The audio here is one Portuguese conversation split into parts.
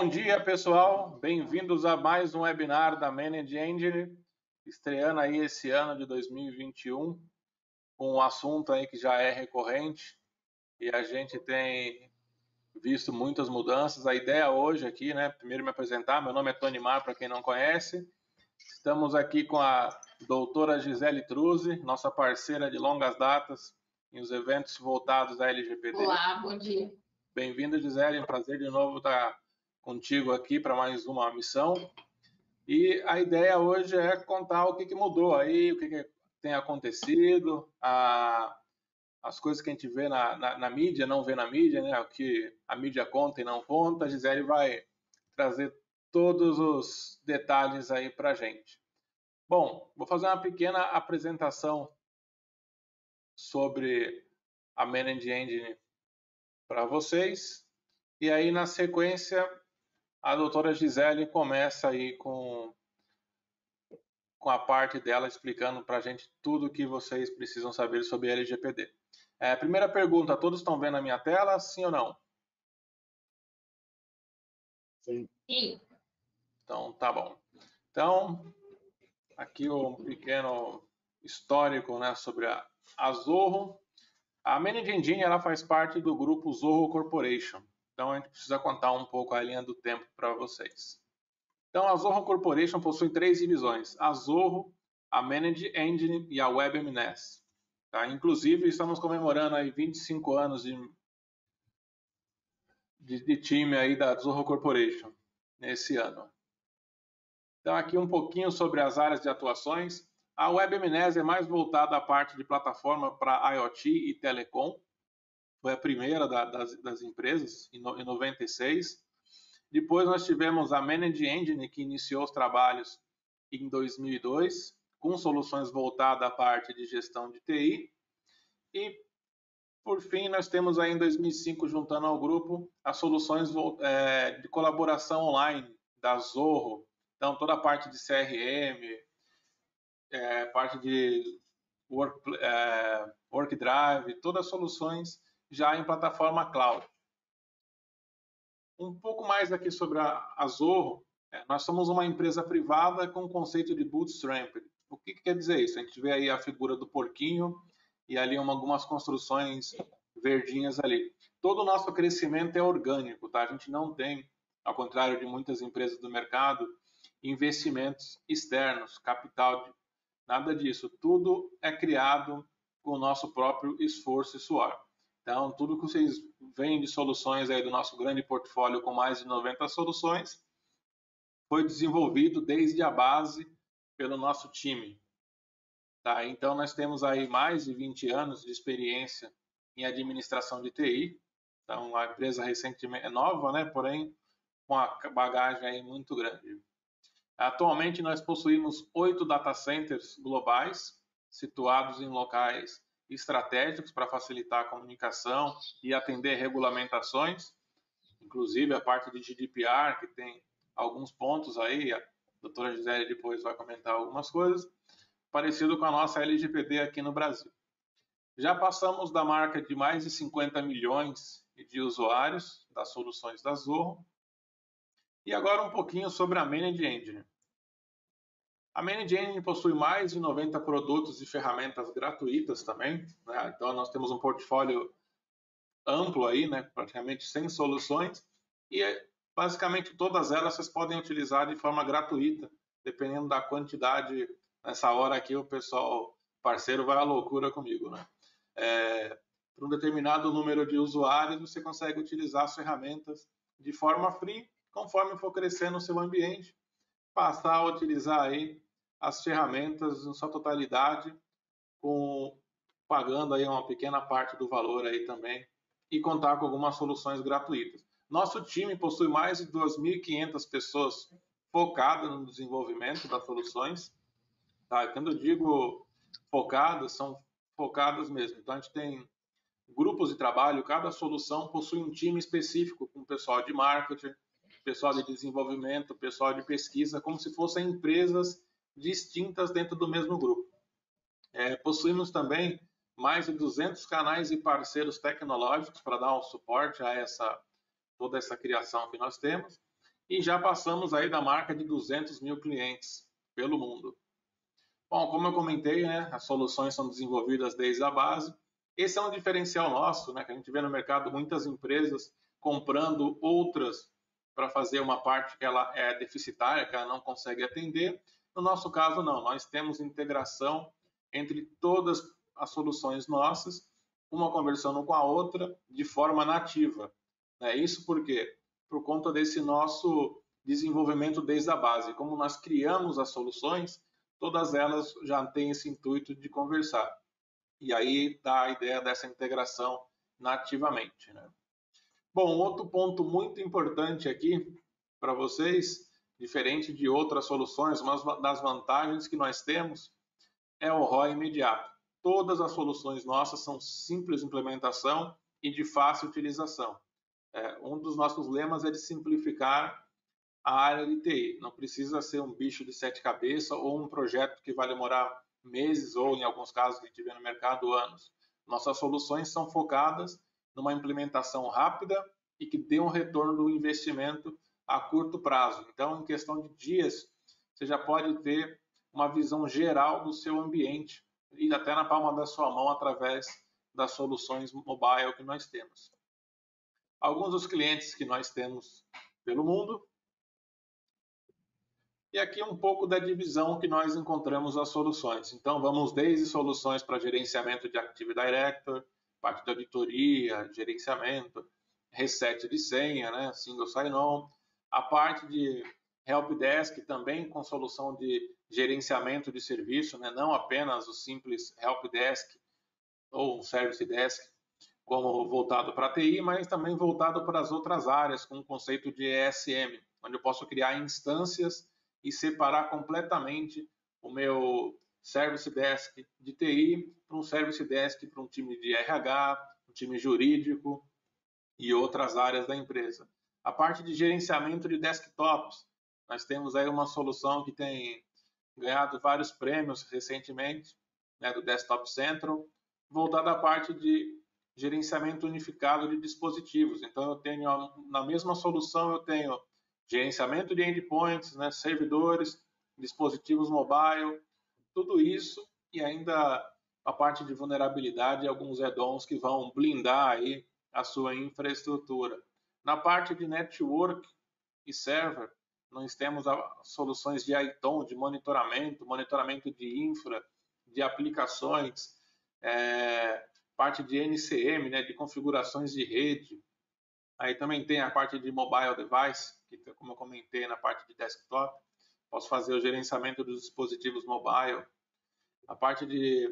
Bom dia, pessoal. Bem-vindos a mais um webinar da Manage Engine, estreando aí esse ano de 2021, com um assunto aí que já é recorrente e a gente tem visto muitas mudanças. A ideia hoje aqui, né, primeiro me apresentar, meu nome é Tony Mar, para quem não conhece. Estamos aqui com a doutora Gisele Truzzi, nossa parceira de longas datas em os eventos voltados à LGPD. Olá, bom dia. Bem-vinda, Gisele. É um prazer de novo estar contigo aqui para mais uma missão. E a ideia hoje é contar o que, que mudou aí, o que, que tem acontecido, a, as coisas que a gente vê na, na, na, mídia, não vê na mídia, né? o que a mídia conta e não conta. A Gisele vai trazer todos os detalhes aí para gente. Bom, vou fazer uma pequena apresentação sobre a Manage Engine para vocês. E aí, na sequência, a doutora Gisele começa aí com, com a parte dela explicando para a gente tudo o que vocês precisam saber sobre LGPD. É, primeira pergunta, todos estão vendo a minha tela, sim ou não? Sim. Então, tá bom. Então, aqui um pequeno histórico né, sobre a, a Zorro. A Manage Engine ela faz parte do grupo Zorro Corporation. Então a gente precisa contar um pouco a linha do tempo para vocês. Então a Zorro Corporation possui três divisões: a Zorro, a Manage Engine e a WebMNES. Tá? Inclusive estamos comemorando aí 25 anos de, de, de time aí da Zorro Corporation nesse ano. Então aqui um pouquinho sobre as áreas de atuações. A WebMNES é mais voltada à parte de plataforma para IoT e telecom foi a primeira da, das, das, empresas, em, no, em 96. Depois nós tivemos a Manage Engine, que iniciou os trabalhos em 2002, com soluções voltadas à parte de gestão de TI. E, por fim, nós temos aí em 2005, juntando ao grupo, as soluções é, de colaboração online da Zorro. Então, toda a parte de CRM, é, parte de Work, é, Work Drive, todas as soluções já em plataforma cloud. Um pouco mais aqui sobre a, Zorro. É, nós somos uma empresa privada com o conceito de bootstrap. O que, que, quer dizer isso? A gente vê aí a figura do porquinho e ali uma, algumas construções verdinhas ali. Todo o nosso crescimento é orgânico, tá? A gente não tem, ao contrário de muitas empresas do mercado, investimentos externos, capital, nada disso. Tudo é criado com o nosso próprio esforço e suor. Então, tudo que vocês veem de soluções aí do nosso grande portfólio com mais de 90 soluções foi desenvolvido desde a base pelo nosso time. Tá? Então, nós temos aí mais de 20 anos de experiência em administração de TI. Então, a empresa recentemente é nova, né? porém, com a bagagem aí muito grande. Atualmente, nós possuímos oito data centers globais, situados em locais estratégicos para facilitar a comunicação e atender regulamentações, inclusive a parte de GDPR, que tem alguns pontos aí, a doutora Gisele depois vai comentar algumas coisas, parecido com a nossa LGPD aqui no Brasil. Já passamos da marca de mais de 50 milhões de usuários das soluções da Zorro. E agora um pouquinho sobre a Manage Engine. A Manage possui mais de 90 produtos e ferramentas gratuitas também. Né? Então, nós temos um portfólio amplo aí, né? praticamente 100 soluções. E, basicamente, todas elas vocês podem utilizar de forma gratuita, dependendo da quantidade. Nessa hora aqui, o pessoal parceiro vai à loucura comigo. Né? É, para um determinado número de usuários, você consegue utilizar as ferramentas de forma free, conforme for crescendo o seu ambiente passar a utilizar aí as ferramentas em sua totalidade, com, pagando aí uma pequena parte do valor aí também e contar com algumas soluções gratuitas. Nosso time possui mais de 2.500 pessoas focadas no desenvolvimento das soluções. Tá? Quando eu digo focadas, são focadas mesmo. Então, a gente tem grupos de trabalho, cada solução possui um time específico com pessoal de marketing, pessoal de desenvolvimento, pessoal de pesquisa, como se fossem empresas distintas dentro do mesmo grupo. É, possuímos também mais de 200 canais e parceiros tecnológicos para dar um suporte a essa toda essa criação que nós temos e já passamos aí da marca de 200 mil clientes pelo mundo. Bom, como eu comentei, né, as soluções são desenvolvidas desde a base. Esse é um diferencial nosso, né, que a gente vê no mercado muitas empresas comprando outras para fazer uma parte que ela é deficitária, que ela não consegue atender. No nosso caso, não. Nós temos integração entre todas as soluções nossas, uma conversando com a outra de forma nativa. É isso porque por conta desse nosso desenvolvimento desde a base. Como nós criamos as soluções, todas elas já têm esse intuito de conversar. E aí dá a ideia dessa integração nativamente. Né? Bom, outro ponto muito importante aqui para vocês, diferente de outras soluções, uma das vantagens que nós temos é o ROI imediato. Todas as soluções nossas são simples de implementação e de fácil utilização. É, um dos nossos lemas é de simplificar a área de TI. Não precisa ser um bicho de sete cabeças ou um projeto que vai demorar meses ou, em alguns casos, que vê no mercado, anos. Nossas soluções são focadas numa implementação rápida e que dê um retorno do investimento a curto prazo. Então, em questão de dias, você já pode ter uma visão geral do seu ambiente e até na palma da sua mão através das soluções mobile que nós temos. Alguns dos clientes que nós temos pelo mundo e aqui um pouco da divisão que nós encontramos as soluções. Então, vamos desde soluções para gerenciamento de Active Director, parte de auditoria, gerenciamento, reset de senha, né, single sign-on, a parte de help desk também com solução de gerenciamento de serviço, né, não apenas o simples help desk ou service desk, como voltado para a TI, mas também voltado para as outras áreas, com o conceito de ESM, onde eu posso criar instâncias e separar completamente o meu service desk de TI para um service desk para um time de RH, um time jurídico e outras áreas da empresa. A parte de gerenciamento de desktops, nós temos aí uma solução que tem ganhado vários prêmios recentemente, né, do Desktop Central, voltada à parte de gerenciamento unificado de dispositivos. Então eu tenho na mesma solução eu tenho gerenciamento de endpoints, né, servidores, dispositivos mobile, tudo isso e ainda a parte de vulnerabilidade e alguns add-ons que vão blindar aí a sua infraestrutura. Na parte de network e server, nós temos soluções de ITOM, de monitoramento, monitoramento de infra, de aplicações, é, parte de NCM, né, de configurações de rede. Aí também tem a parte de mobile device, que como eu comentei na parte de desktop, posso fazer o gerenciamento dos dispositivos mobile. A parte de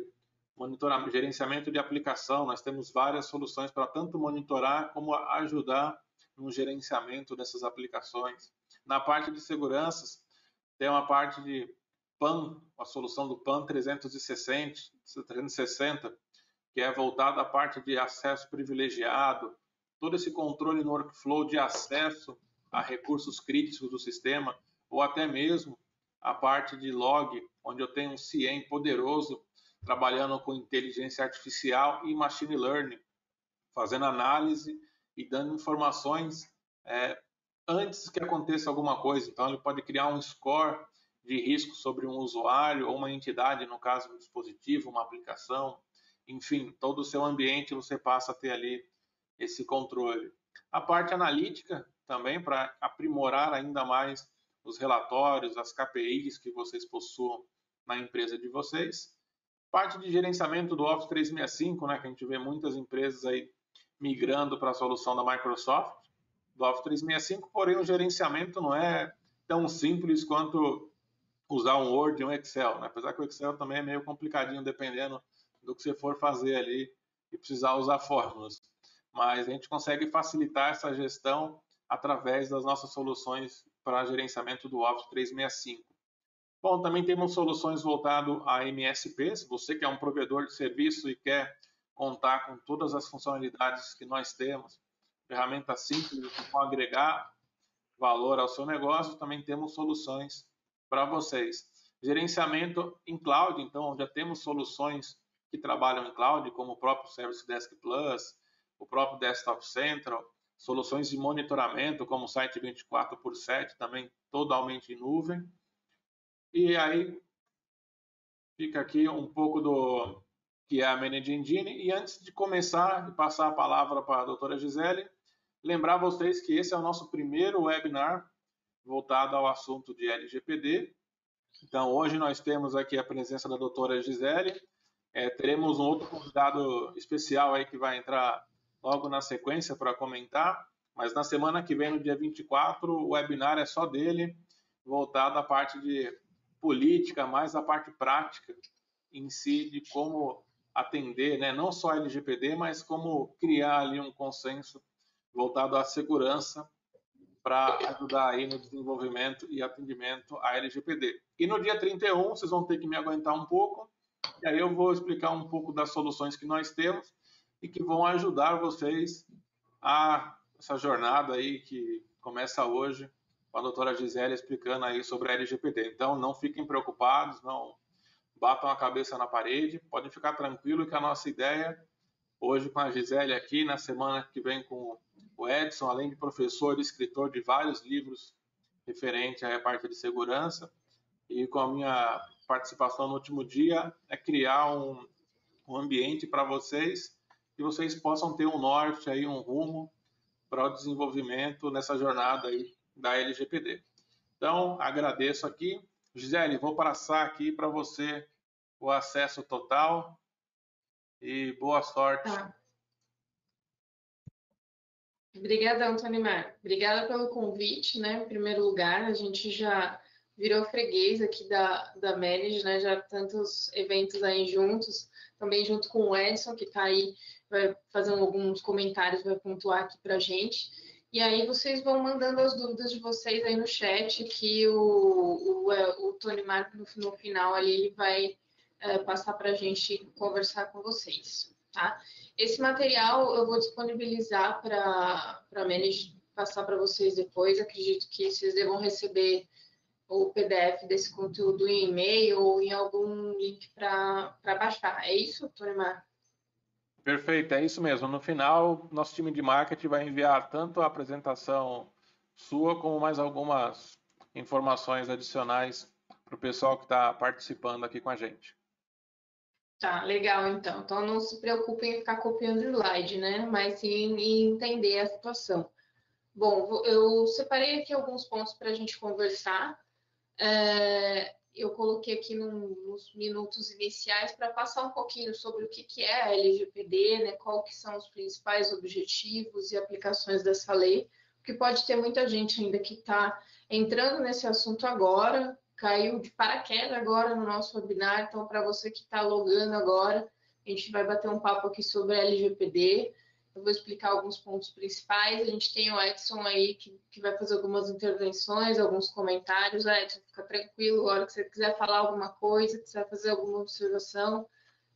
monitoramento, gerenciamento de aplicação, nós temos várias soluções para tanto monitorar como ajudar no gerenciamento dessas aplicações. Na parte de seguranças, tem uma parte de PAN, a solução do PAN 360, 360 que é voltada à parte de acesso privilegiado, todo esse controle no workflow de acesso a recursos críticos do sistema, ou até mesmo a parte de log, onde eu tenho um CIEM poderoso trabalhando com inteligência artificial e machine learning, fazendo análise e dando informações é, antes que aconteça alguma coisa. Então, ele pode criar um score de risco sobre um usuário ou uma entidade, no caso, um dispositivo, uma aplicação, enfim, todo o seu ambiente você passa a ter ali esse controle. A parte analítica também para aprimorar ainda mais os relatórios, as KPIs que vocês possuam na empresa de vocês. Parte de gerenciamento do Office 365, né, que a gente vê muitas empresas aí migrando para a solução da Microsoft, do Office 365, porém o gerenciamento não é tão simples quanto usar um Word e um Excel, né? apesar que o Excel também é meio complicadinho dependendo do que você for fazer ali e precisar usar fórmulas. Mas a gente consegue facilitar essa gestão através das nossas soluções para gerenciamento do Office 365. Bom, também temos soluções voltado a MSP, se você que é um provedor de serviço e quer contar com todas as funcionalidades que nós temos, ferramentas simples que agregar valor ao seu negócio, também temos soluções para vocês. Gerenciamento em cloud, então já temos soluções que trabalham em cloud, como o próprio Service Desk Plus, o próprio Desktop Central, soluções de monitoramento, como o site 24 por 7, também totalmente em nuvem. E aí fica aqui um pouco do que é a Manage Engine. E antes de começar e passar a palavra para a doutora Gisele, lembrar vocês que esse é o nosso primeiro webinar voltado ao assunto de LGPD. Então, hoje nós temos aqui a presença da doutora Gisele. É, teremos um outro convidado especial aí que vai entrar logo na sequência para comentar. Mas na semana que vem, no dia 24, o webinar é só dele, voltado à parte de política, mais a parte prática em si de como atender, né, não só a LGPD, mas como criar ali um consenso voltado à segurança para ajudar aí no desenvolvimento e atendimento à LGPD. E no dia 31, vocês vão ter que me aguentar um pouco, e aí eu vou explicar um pouco das soluções que nós temos e que vão ajudar vocês a essa jornada aí que começa hoje com a doutora Gisele explicando aí sobre a LGPD. Então, não fiquem preocupados, não batam a cabeça na parede, podem ficar tranquilos que a nossa ideia hoje com a Gisele aqui, na semana que vem com o Edson, além de professor e escritor de vários livros referente à parte de segurança, e com a minha participação no último dia, é criar um, um ambiente para vocês que vocês possam ter um norte aí, um rumo para o desenvolvimento nessa jornada aí da LGPD. Então, agradeço aqui. Gisele, vou passar aqui para você o acesso total e boa sorte. Tá. Obrigada, Mar. Obrigada pelo convite, né? Em primeiro lugar, a gente já virou freguês aqui da, da Manage, né? Já tantos eventos aí juntos, também junto com o Edson, que está aí vai fazer alguns comentários, vai pontuar aqui para a gente. E aí vocês vão mandando as dúvidas de vocês aí no chat, que o, o, é, o Tony Marco no, no, final ali ele vai é, passar para a gente conversar com vocês, tá? Esse material eu vou disponibilizar para a Manage passar para vocês depois. Acredito que vocês devam receber o PDF desse conteúdo em e-mail ou em algum link para baixar. É isso, Tony Marco? Perfeito, é isso mesmo. No final, nosso time de marketing vai enviar tanto a apresentação sua, como mais algumas informações adicionais para o pessoal que está participando aqui com a gente. Tá, legal então. Então não se preocupem em ficar copiando slide, né? Mas sim em entender a situação. Bom, eu separei aqui alguns pontos para a gente conversar. É, eu coloquei aqui num, nos minutos iniciais para passar um pouquinho sobre o que, que é a LGPD, né, qual que são os principais objetivos e aplicações dessa lei, porque pode ter muita gente ainda que está entrando nesse assunto agora, caiu de paraquedas agora no nosso webinar, então para você que está logando agora, a gente vai bater um papo aqui sobre a LGPD, eu vou explicar alguns pontos principais. A gente tem o Edson aí que, que vai fazer algumas intervenções, alguns comentários. Edson, fica tranquilo, a hora que você quiser falar alguma coisa, quiser fazer alguma observação,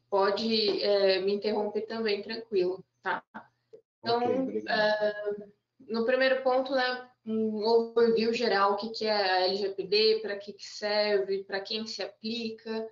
pode é, me interromper também, tranquilo, tá? Então, okay, uh, no primeiro ponto, né, um overview geral, o que, que é a LGPD, para que, que serve, para quem se aplica,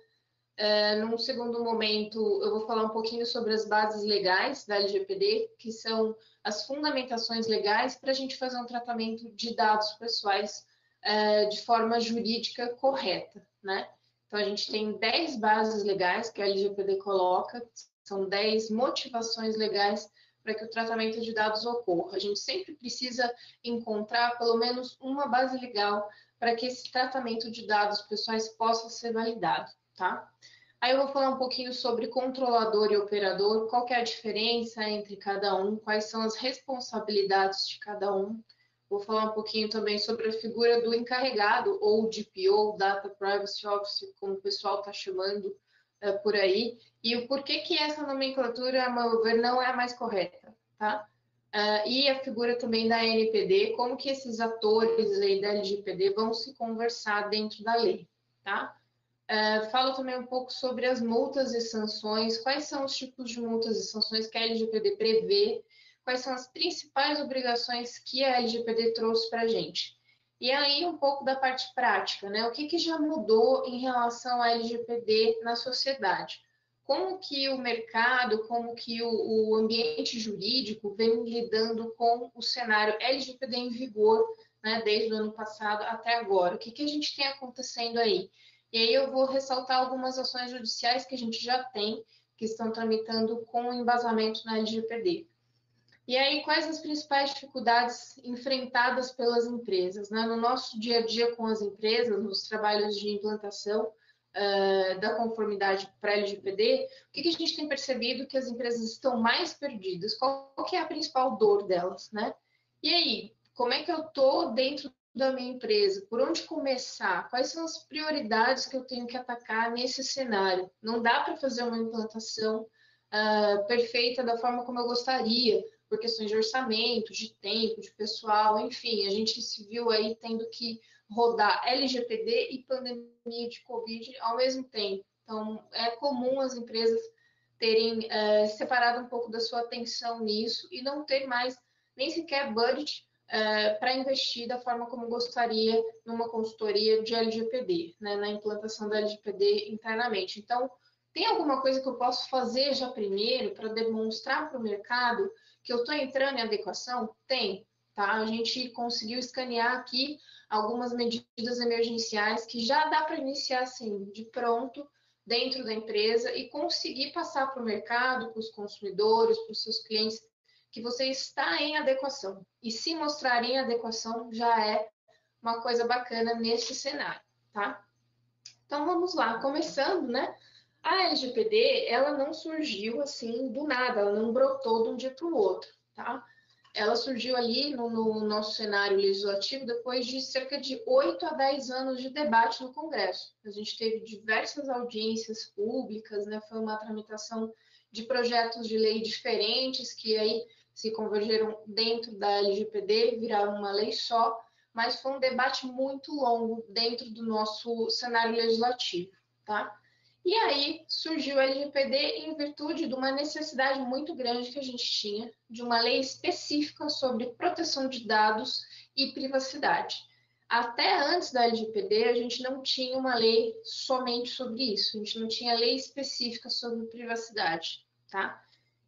Uh, num segundo momento, eu vou falar um pouquinho sobre as bases legais da LGPD, que são as fundamentações legais para a gente fazer um tratamento de dados pessoais uh, de forma jurídica correta, né? Então, a gente tem 10 bases legais que a LGPD coloca, são 10 motivações legais para que o tratamento de dados ocorra. A gente sempre precisa encontrar pelo menos uma base legal para que esse tratamento de dados pessoais possa ser validado tá? Aí eu vou falar um pouquinho sobre controlador e operador, qual é a diferença entre cada um, quais são as responsabilidades de cada um. Vou falar um pouquinho também sobre a figura do encarregado, ou DPO, Data Privacy Officer, como o pessoal está chamando é, por aí, e o porquê que essa nomenclatura, a meu ver, não é a mais correta, tá? Uh, e a figura também da NPD, como que esses atores aí da LGPD vão se conversar dentro da lei, tá? Uh, fala também um pouco sobre as multas e sanções, quais são os tipos de multas e sanções que a LGPD prevê, quais são as principais obrigações que a LGPD trouxe para a gente. E aí um pouco da parte prática, né? O que, que já mudou em relação à LGPD na sociedade? como que o mercado, como que o, o ambiente jurídico vem lidando com o cenário LGPD em vigor, né, desde o ano passado até agora. O que, que a gente tem acontecendo aí? E aí eu vou ressaltar algumas ações judiciais que a gente já tem, que estão tramitando com embasamento na LGPD. E aí, quais as principais dificuldades enfrentadas pelas empresas? Né? No nosso dia a dia com as empresas, nos trabalhos de implantação uh, da conformidade para LGPD, o que, que, a gente tem percebido que as empresas estão mais perdidas? Qual, qual é a principal dor delas? Né? E aí, como é que eu estou dentro da minha empresa? Por onde começar? Quais são as prioridades que eu tenho que atacar nesse cenário? Não dá para fazer uma implantação uh, perfeita da forma como eu gostaria por questões de orçamento, de tempo, de pessoal, enfim, a gente se viu aí tendo que rodar LGPD e pandemia de Covid ao mesmo tempo. Então, é comum as empresas terem é, separado um pouco da sua atenção nisso e não ter mais nem sequer budget é, para investir da forma como gostaria numa consultoria de LGPD, né, na implantação da LGPD internamente. Então, tem alguma coisa que eu posso fazer já primeiro para demonstrar para o mercado que eu estou entrando em adequação? Tem, tá? A gente conseguiu escanear aqui algumas medidas emergenciais que já dá para iniciar assim, de pronto, dentro da empresa e conseguir passar para o mercado, para os consumidores, para os seus clientes, que você está em adequação. E se mostrar em adequação já é uma coisa bacana nesse cenário, tá? Então vamos lá, começando, né? A LGPD, ela não surgiu assim do nada, ela não brotou de um dia para o outro, tá? Ela surgiu ali no, no, nosso cenário legislativo depois de cerca de 8 a 10 anos de debate no Congresso. A gente teve diversas audiências públicas, né? Foi uma tramitação de projetos de lei diferentes que aí se convergeram dentro da LGPD, viraram uma lei só, mas foi um debate muito longo dentro do nosso cenário legislativo, tá? E aí surgiu o LGPD em virtude de uma necessidade muito grande que a gente tinha de uma lei específica sobre proteção de dados e privacidade. Até antes da LGPD, a gente não tinha uma lei somente sobre isso, a gente não tinha lei específica sobre privacidade, tá?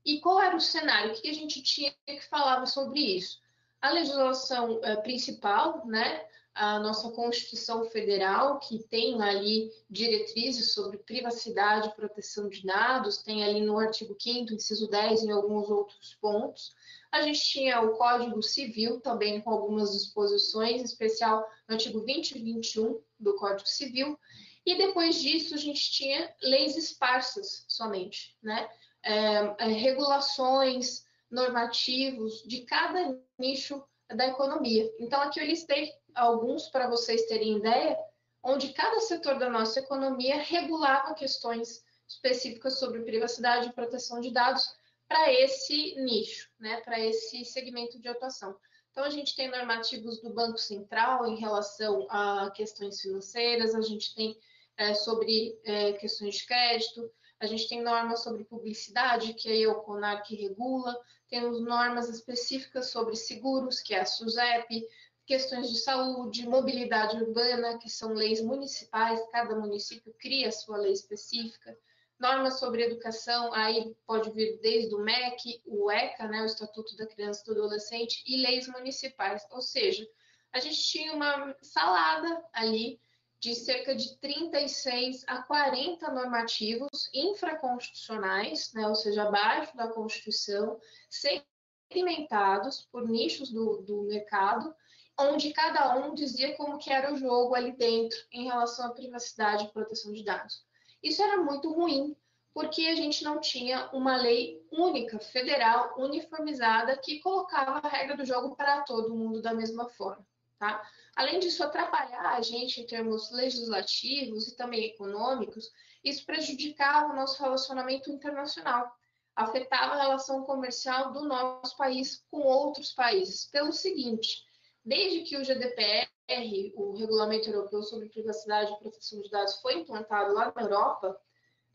E qual era o cenário? O que a gente tinha que falava sobre isso? A legislação eh, principal, né, a nossa Constituição Federal, que tem ali diretrizes sobre privacidade e proteção de dados, tem ali no artigo 5 inciso 10 e alguns outros pontos. A gente tinha o Código Civil também com algumas disposições, em especial no artigo 20 e 21 do Código Civil, e depois disso a gente tinha leis esparsas somente, né? É, regulações, normativos de cada nicho da economia. Então, aqui eu listei alguns para vocês terem ideia, onde cada setor da nossa economia regulava questões específicas sobre privacidade e proteção de dados para esse nicho, né, para esse segmento de atuação. Então, a gente tem normativos do Banco Central em relação a questões financeiras, a gente tem é, sobre é, questões de crédito, a gente tem normas sobre publicidade, que é o que regula, temos normas específicas sobre seguros, que é a SUSEP, questões de saúde, mobilidade urbana, que são leis municipais, cada município cria sua lei específica, normas sobre educação, aí pode vir desde o MEC, o ECA, né, o Estatuto da Criança e do Adolescente, e leis municipais, ou seja, a gente tinha uma salada ali de cerca de 36 a 40 normativos infraconstitucionais, né, ou seja, abaixo da Constituição, segmentados por nichos do, do mercado, onde cada um dizia como que era o jogo ali dentro em relação à privacidade e proteção de dados. Isso era muito ruim, porque a gente não tinha uma lei única, federal, uniformizada, que colocava a regra do jogo para todo mundo da mesma forma. Tá? Além disso, atrapalhar a gente em termos legislativos e também econômicos, isso prejudicava o nosso relacionamento internacional, afetava a relação comercial do nosso país com outros países, pelo seguinte: Desde que o GDPR, o Regulamento Europeu sobre Privacidade e Proteção de Dados, foi implantado lá na Europa,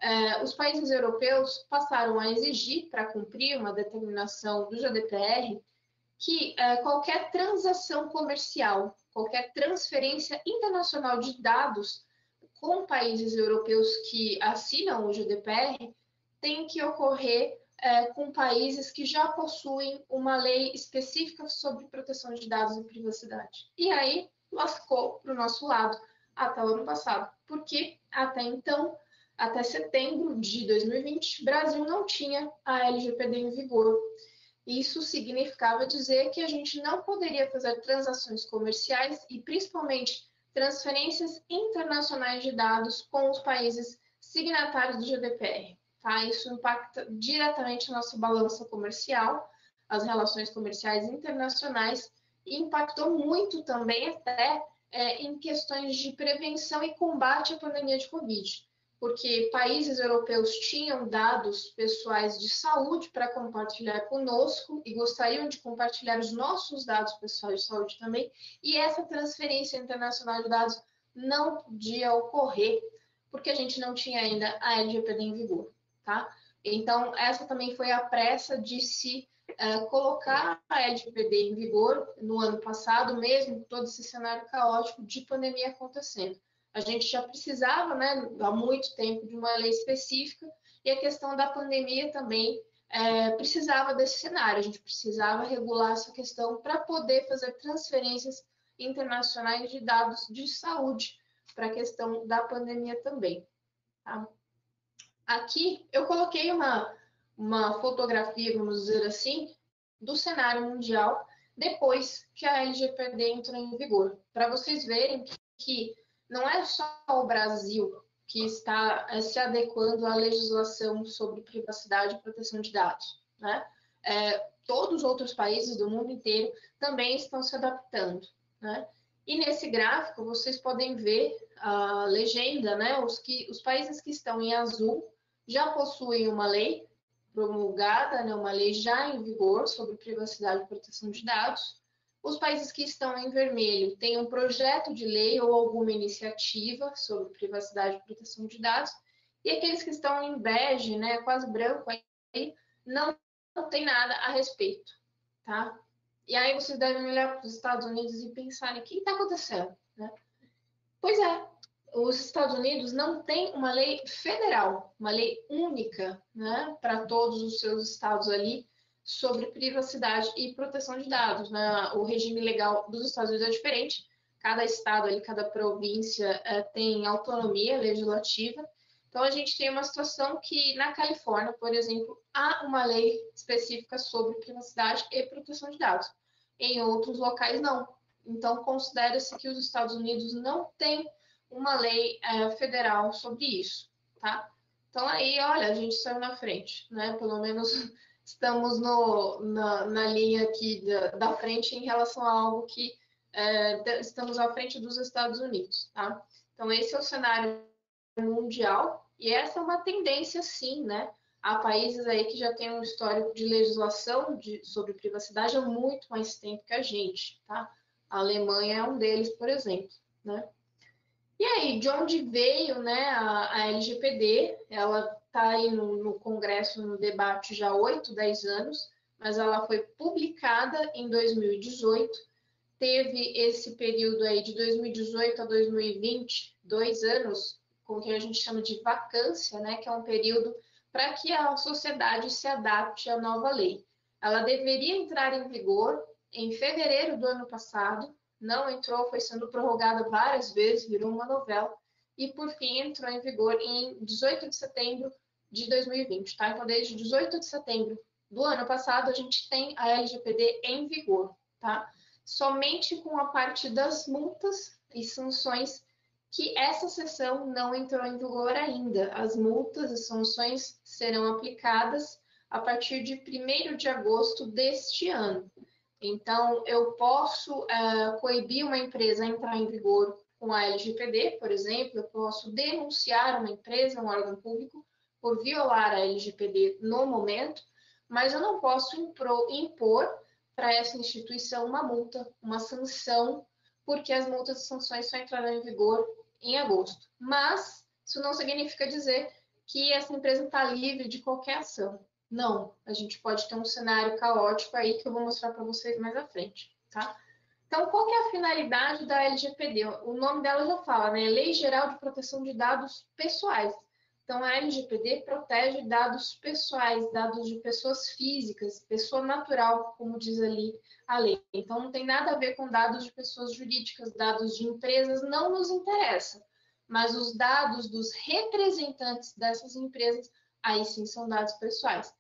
eh, os países europeus passaram a exigir, para cumprir uma determinação do GDPR, que eh, qualquer transação comercial, qualquer transferência internacional de dados com países europeus que assinam o GDPR, tem que ocorrer é, com países que já possuem uma lei específica sobre proteção de dados e privacidade. E aí lascou para o nosso lado até o ano passado, porque até então, até setembro de 2020, o Brasil não tinha a LGPD em vigor. Isso significava dizer que a gente não poderia fazer transações comerciais e principalmente transferências internacionais de dados com os países signatários do GDPR. Tá? Isso impacta diretamente a nossa balança comercial, as relações comerciais internacionais e impactou muito também até é, em questões de prevenção e combate à pandemia de Covid, porque países europeus tinham dados pessoais de saúde para compartilhar conosco e gostariam de compartilhar os nossos dados pessoais de saúde também, e essa transferência internacional de dados não podia ocorrer, porque a gente não tinha ainda a LGPD em vigor, tá? Então, essa também foi a pressa de se uh, colocar a LGPD em vigor no ano passado, mesmo com todo esse cenário caótico de pandemia acontecendo. A gente já precisava, né, há muito tempo, de uma lei específica, e a questão da pandemia também é, precisava desse cenário, a gente precisava regular essa questão para poder fazer transferências internacionais de dados de saúde para a questão da pandemia também. Tá? Aqui eu coloquei uma, uma fotografia, vamos dizer assim, do cenário mundial depois que a LGPD entrou em vigor, para vocês verem que não é só o Brasil que está se adequando à legislação sobre privacidade e proteção de dados, né? É, todos os outros países do mundo inteiro também estão se adaptando, né? E nesse gráfico vocês podem ver a legenda, né? Os, que, os países que estão em azul já possuem uma lei promulgada, né, uma lei já em vigor sobre privacidade e proteção de dados. Os países que estão em vermelho têm um projeto de lei ou alguma iniciativa sobre privacidade e proteção de dados, e aqueles que estão em bege, né, quase branco, aí, não, não tem nada a respeito, tá? E aí vocês devem olhar para os Estados Unidos e pensarem, o que está acontecendo? Né? Pois é, os Estados Unidos não têm uma lei federal, uma lei única, né, para todos os seus estados ali sobre privacidade e proteção de dados. Né? O regime legal dos Estados Unidos é diferente. Cada estado ali, cada província é, tem autonomia legislativa. Então a gente tem uma situação que na Califórnia, por exemplo, há uma lei específica sobre privacidade e proteção de dados. Em outros locais não. Então considera-se que os Estados Unidos não têm uma lei é, federal sobre isso, tá? Então aí, olha, a gente saiu na frente, né? Pelo menos estamos no, na, na linha aqui da, da, frente em relação a algo que é, estamos à frente dos Estados Unidos, tá? Então esse é o cenário mundial e essa é uma tendência, sim, né? Há países aí que já têm um histórico de legislação de, sobre privacidade há muito mais tempo que a gente, tá? A Alemanha é um deles, por exemplo, né? E aí, de onde veio né, a, a LGPD? Ela está aí no, no, Congresso, no debate já há 8, 10 anos, mas ela foi publicada em 2018. Teve esse período aí de 2018 a 2020, dois anos, com o que a gente chama de vacância, né, que é um período para que a sociedade se adapte à nova lei. Ela deveria entrar em vigor em fevereiro do ano passado, não entrou, foi sendo prorrogada várias vezes, virou uma novela, e por fim entrou em vigor em 18 de setembro de 2020, tá? Então, desde 18 de setembro do ano passado, a gente tem a LGPD em vigor, tá? Somente com a parte das multas e sanções que essa sessão não entrou em vigor ainda. As multas e sanções serão aplicadas a partir de 1 de agosto deste ano. Então, eu posso uh, coibir uma empresa a entrar em vigor com a LGPD, por exemplo, eu posso denunciar uma empresa, um órgão público, por violar a LGPD no momento, mas eu não posso impor para essa instituição uma multa, uma sanção, porque as multas e sanções só entrarão em vigor em agosto. Mas isso não significa dizer que essa empresa está livre de qualquer ação. Não, a gente pode ter um cenário caótico aí que eu vou mostrar para vocês mais à frente, tá? Então, qual é a finalidade da LGPD? O nome dela já fala, né? Lei Geral de Proteção de Dados Pessoais. Então, a LGPD protege dados pessoais, dados de pessoas físicas, pessoa natural, como diz ali a lei. Então, não tem nada a ver com dados de pessoas jurídicas, dados de empresas, não nos interessa. Mas os dados dos representantes dessas empresas, aí sim são dados pessoais.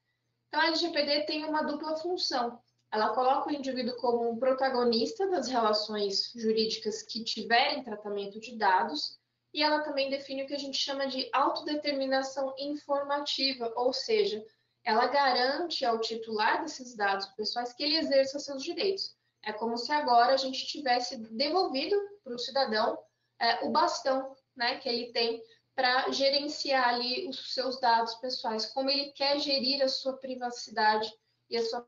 Então, a LGPD tem uma dupla função. Ela coloca o indivíduo como um protagonista das relações jurídicas que tiverem tratamento de dados, e ela também define o que a gente chama de autodeterminação informativa, ou seja, ela garante ao titular desses dados pessoais que ele exerça seus direitos. É como se agora a gente tivesse devolvido para o cidadão é, o bastão né, que ele tem para gerenciar ali os seus dados pessoais, como ele quer gerir a sua privacidade e a sua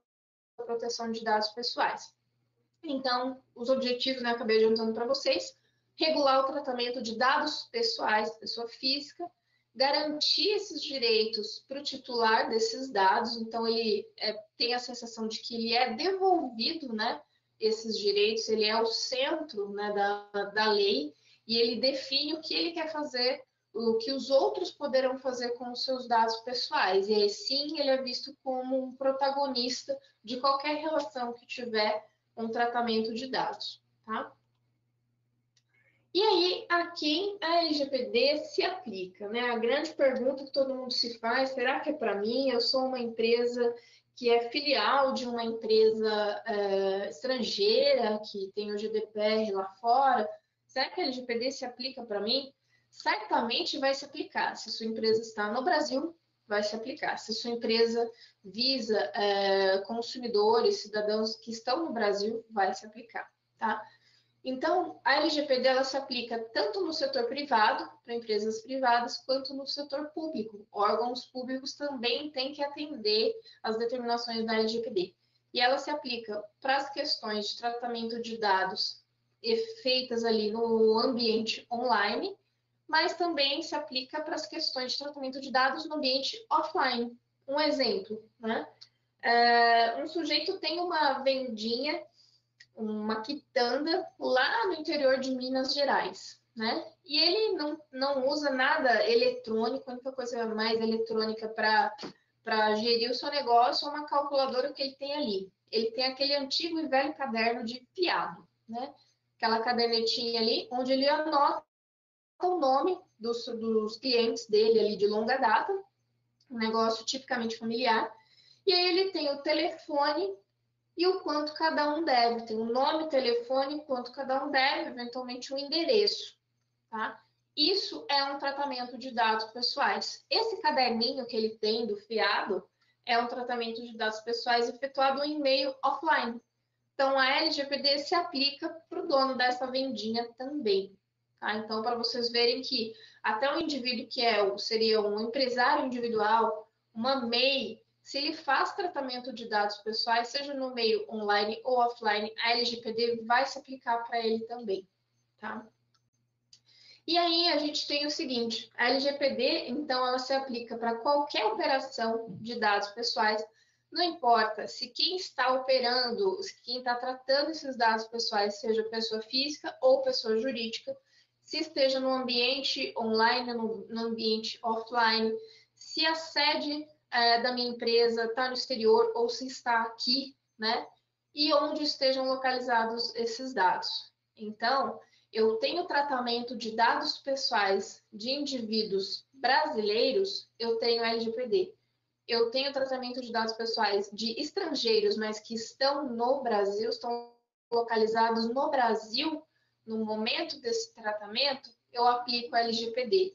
proteção de dados pessoais. Então, os objetivos, né, acabei adiantando para vocês, regular o tratamento de dados pessoais pessoa física, garantir esses direitos para o titular desses dados, então ele é, tem a sensação de que ele é devolvido, né, esses direitos, ele é o centro né, da, da lei e ele define o que ele quer fazer, o que os outros poderão fazer com os seus dados pessoais. E aí sim ele é visto como um protagonista de qualquer relação que tiver um tratamento de dados, tá? E aí, a quem a LGPD se aplica? Né? A grande pergunta que todo mundo se faz, será que é para mim? Eu sou uma empresa que é filial de uma empresa é, estrangeira, que tem o GDPR lá fora. Será que a LGPD se aplica para mim? Certamente vai se aplicar. Se sua empresa está no Brasil, vai se aplicar. Se sua empresa visa é, consumidores, cidadãos que estão no Brasil, vai se aplicar. Tá? Então, a LGPD ela se aplica tanto no setor privado, para empresas privadas, quanto no setor público. Órgãos públicos também têm que atender às determinações da LGPD. E ela se aplica para as questões de tratamento de dados feitas ali no ambiente online, mas também se aplica para as questões de tratamento de dados no ambiente offline. Um exemplo, né? É, um sujeito tem uma vendinha uma quitanda lá no interior de Minas Gerais, né? E ele não, não usa nada eletrônico, a única coisa mais eletrônica para gerir o seu negócio é uma calculadora que ele tem ali. Ele tem aquele antigo e velho caderno de fiado, né? Aquela cadernetinha ali, onde ele anota o nome dos, dos clientes dele ali de longa data, um negócio tipicamente familiar, e aí ele tem o telefone e o quanto cada um deve. Tem o nome, telefone, quanto cada um deve, eventualmente o um endereço, tá? Isso é um tratamento de dados pessoais. Esse caderninho que ele tem do fiado é um tratamento de dados pessoais efetuado em meio offline. Então, a LGPD se aplica para o dono dessa vendinha também. Tá? Então, para vocês verem que até o indivíduo que é, seria um empresário individual, uma MEI, se ele faz tratamento de dados pessoais, seja no meio online ou offline, a LGPD vai se aplicar para ele também, tá? E aí a gente tem o seguinte, a LGPD, então, ela se aplica para qualquer operação de dados pessoais, não importa se quem está operando, quem está tratando esses dados pessoais, seja pessoa física ou pessoa jurídica, se esteja no ambiente online, no, no ambiente offline, se a sede é, da minha empresa está no exterior ou se está aqui, né? E onde estejam localizados esses dados. Então, eu tenho tratamento de dados pessoais de indivíduos brasileiros, eu tenho LGPD. Eu tenho tratamento de dados pessoais de estrangeiros, mas que estão no Brasil, estão localizados no Brasil, no momento desse tratamento, eu aplico LGPD.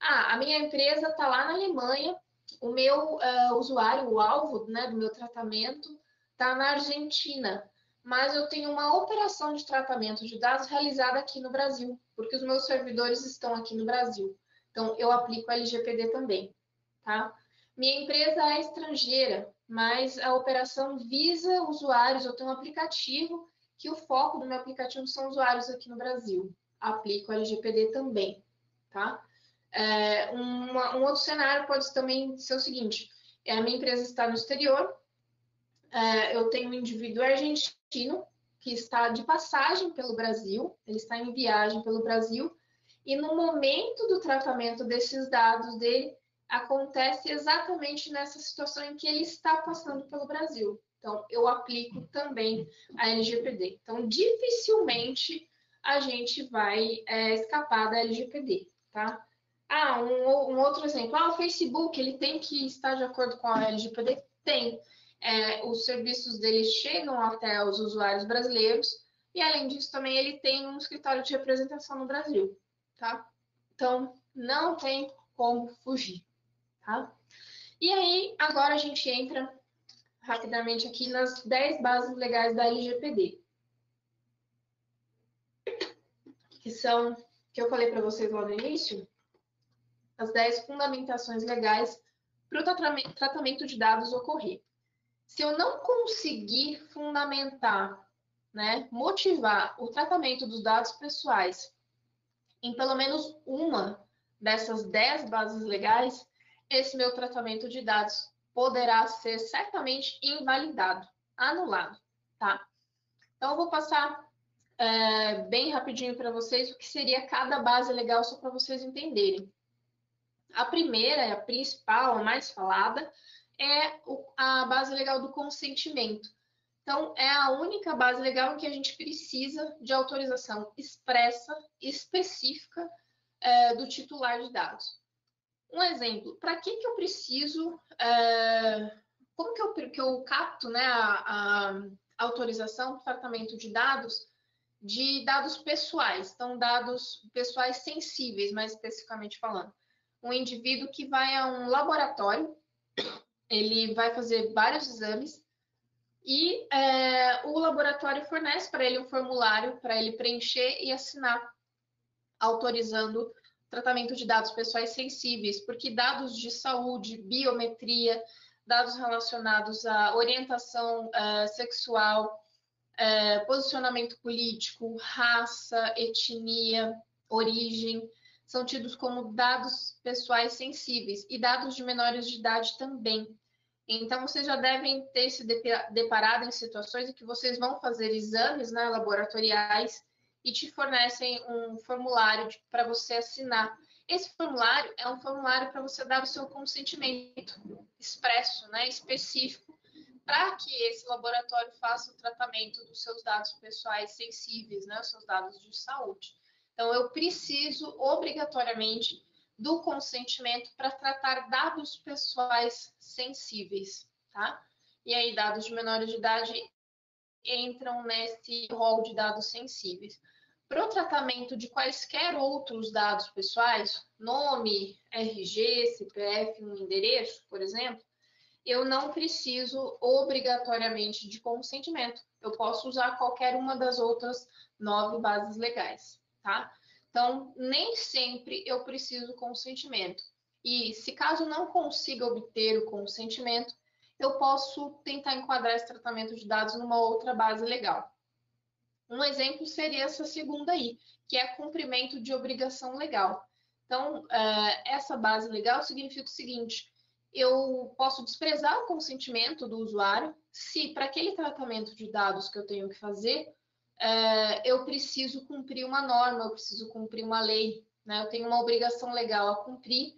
Ah, a minha empresa está lá na Alemanha, o meu uh, usuário, o alvo né, do meu tratamento, está na Argentina, mas eu tenho uma operação de tratamento de dados realizada aqui no Brasil, porque os meus servidores estão aqui no Brasil. Então, eu aplico LGPD também, tá? Minha empresa é estrangeira, mas a operação visa usuários, eu tenho um aplicativo que o foco do meu aplicativo são usuários aqui no Brasil. Aplico LGPD também, tá? É, uma, um outro cenário pode também ser o seguinte: é, a minha empresa está no exterior, é, eu tenho um indivíduo argentino que está de passagem pelo Brasil, ele está em viagem pelo Brasil, e no momento do tratamento desses dados dele, acontece exatamente nessa situação em que ele está passando pelo Brasil. Então, eu aplico também a LGPD. Então, dificilmente a gente vai é, escapar da LGPD, tá? Ah, um, um, outro exemplo. Ah, o Facebook, ele tem que estar de acordo com a LGPD? Tem. É, os serviços dele chegam até os usuários brasileiros e, além disso, também ele tem um escritório de representação no Brasil, tá? Então, não tem como fugir, tá? E aí, agora a gente entra rapidamente aqui nas 10 bases legais da LGPD. Que são, que eu falei para vocês lá no início, as 10 fundamentações legais para o tratamento de dados ocorrer. Se eu não conseguir fundamentar, né, motivar o tratamento dos dados pessoais em pelo menos uma dessas 10 bases legais, esse meu tratamento de dados poderá ser certamente invalidado, anulado, tá? Então, eu vou passar é, bem rapidinho para vocês o que seria cada base legal, só para vocês entenderem. A primeira, a principal, a mais falada, é a base legal do consentimento. Então, é a única base legal em que a gente precisa de autorização expressa, específica, é, do titular de dados. Um exemplo, para que, que eu preciso, é, como que eu, que eu capto né, a, a autorização, tratamento de dados, de dados pessoais, então dados pessoais sensíveis, mais especificamente falando um indivíduo que vai a um laboratório, ele vai fazer vários exames e é, o laboratório fornece para ele um formulário para ele preencher e assinar, autorizando tratamento de dados pessoais sensíveis, porque dados de saúde, biometria, dados relacionados à orientação uh, sexual, uh, posicionamento político, raça, etnia, origem, são tidos como dados pessoais sensíveis e dados de menores de idade também. Então, vocês já devem ter se deparado em situações em que vocês vão fazer exames né, laboratoriais e te fornecem um formulário para você assinar. Esse formulário é um formulário para você dar o seu consentimento expresso, né, específico, para que esse laboratório faça o tratamento dos seus dados pessoais sensíveis, né, os seus dados de saúde. Então, eu preciso obrigatoriamente do consentimento para tratar dados pessoais sensíveis, tá? E aí, dados de menores de idade entram nesse rol de dados sensíveis. Para o tratamento de quaisquer outros dados pessoais, nome, RG, CPF, um endereço, por exemplo, eu não preciso obrigatoriamente de consentimento. Eu posso usar qualquer uma das outras nove bases legais tá? Então, nem sempre eu preciso consentimento. E se caso não consiga obter o consentimento, eu posso tentar enquadrar esse tratamento de dados numa outra base legal. Um exemplo seria essa segunda aí, que é cumprimento de obrigação legal. Então, é, essa base legal significa o seguinte: eu posso desprezar o consentimento do usuário se, para aquele tratamento de dados que eu tenho que fazer, é, eu preciso cumprir uma norma, eu preciso cumprir uma lei, né? Eu tenho uma obrigação legal a cumprir.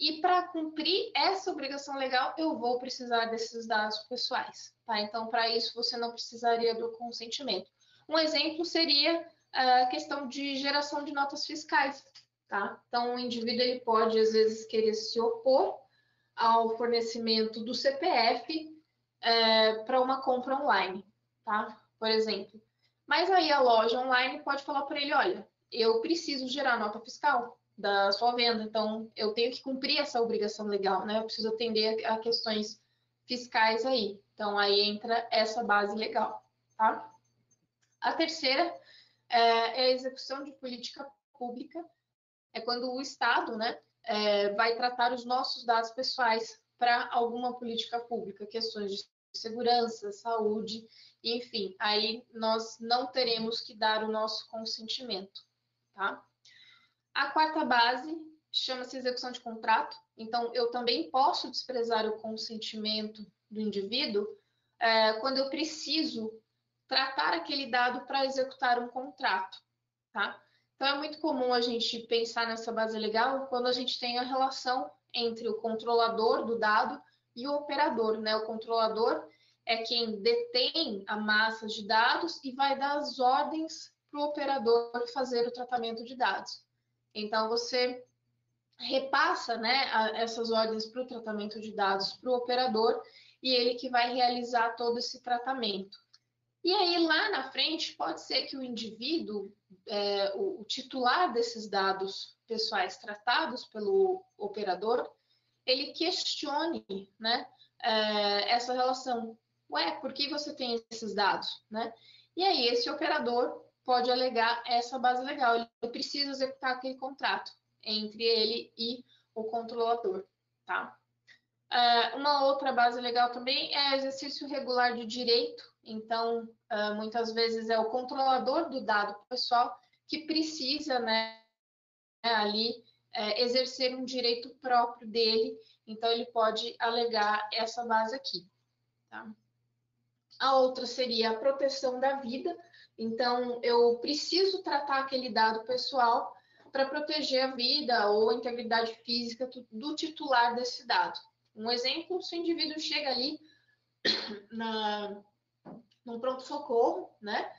E para cumprir essa obrigação legal, eu vou precisar desses dados pessoais, tá? Então, para isso, você não precisaria do consentimento. Um exemplo seria a questão de geração de notas fiscais, tá? Então, o indivíduo ele pode, às vezes, querer se opor ao fornecimento do CPF é, para uma compra online, tá? Por exemplo. Mas aí a loja online pode falar para ele, olha, eu preciso gerar nota fiscal da sua venda, então eu tenho que cumprir essa obrigação legal, né? Eu preciso atender a questões fiscais aí. Então aí entra essa base legal, tá? A terceira é, é a execução de política pública, é quando o Estado, né, é, vai tratar os nossos dados pessoais para alguma política pública, questões de segurança, saúde enfim, aí nós não teremos que dar o nosso consentimento, tá? A quarta base chama-se execução de contrato, então eu também posso desprezar o consentimento do indivíduo é, quando eu preciso tratar aquele dado para executar um contrato, tá? Então, é muito comum a gente pensar nessa base legal quando a gente tem a relação entre o controlador do dado e o operador. Né? O controlador é quem detém a massa de dados e vai dar as ordens para o operador fazer o tratamento de dados. Então, você repassa né, essas ordens para o tratamento de dados para o operador e ele que vai realizar todo esse tratamento. E aí, lá na frente, pode ser que o indivíduo, é, o, o, titular desses dados pessoais tratados pelo operador, ele questione né, é, essa relação. Ué, por que você tem esses dados? Né? E aí, esse operador pode alegar essa base legal. Ele precisa executar aquele contrato entre ele e o controlador, tá? Uh, uma outra base legal também é exercício regular de direito. Então, uh, muitas vezes é o controlador do dado pessoal que precisa, né, ali uh, exercer um direito próprio dele. Então, ele pode alegar essa base aqui. Tá? A outra seria a proteção da vida. Então, eu preciso tratar aquele dado pessoal para proteger a vida ou a integridade física do titular desse dado. Um exemplo, se o indivíduo chega ali na, pronto-socorro, né?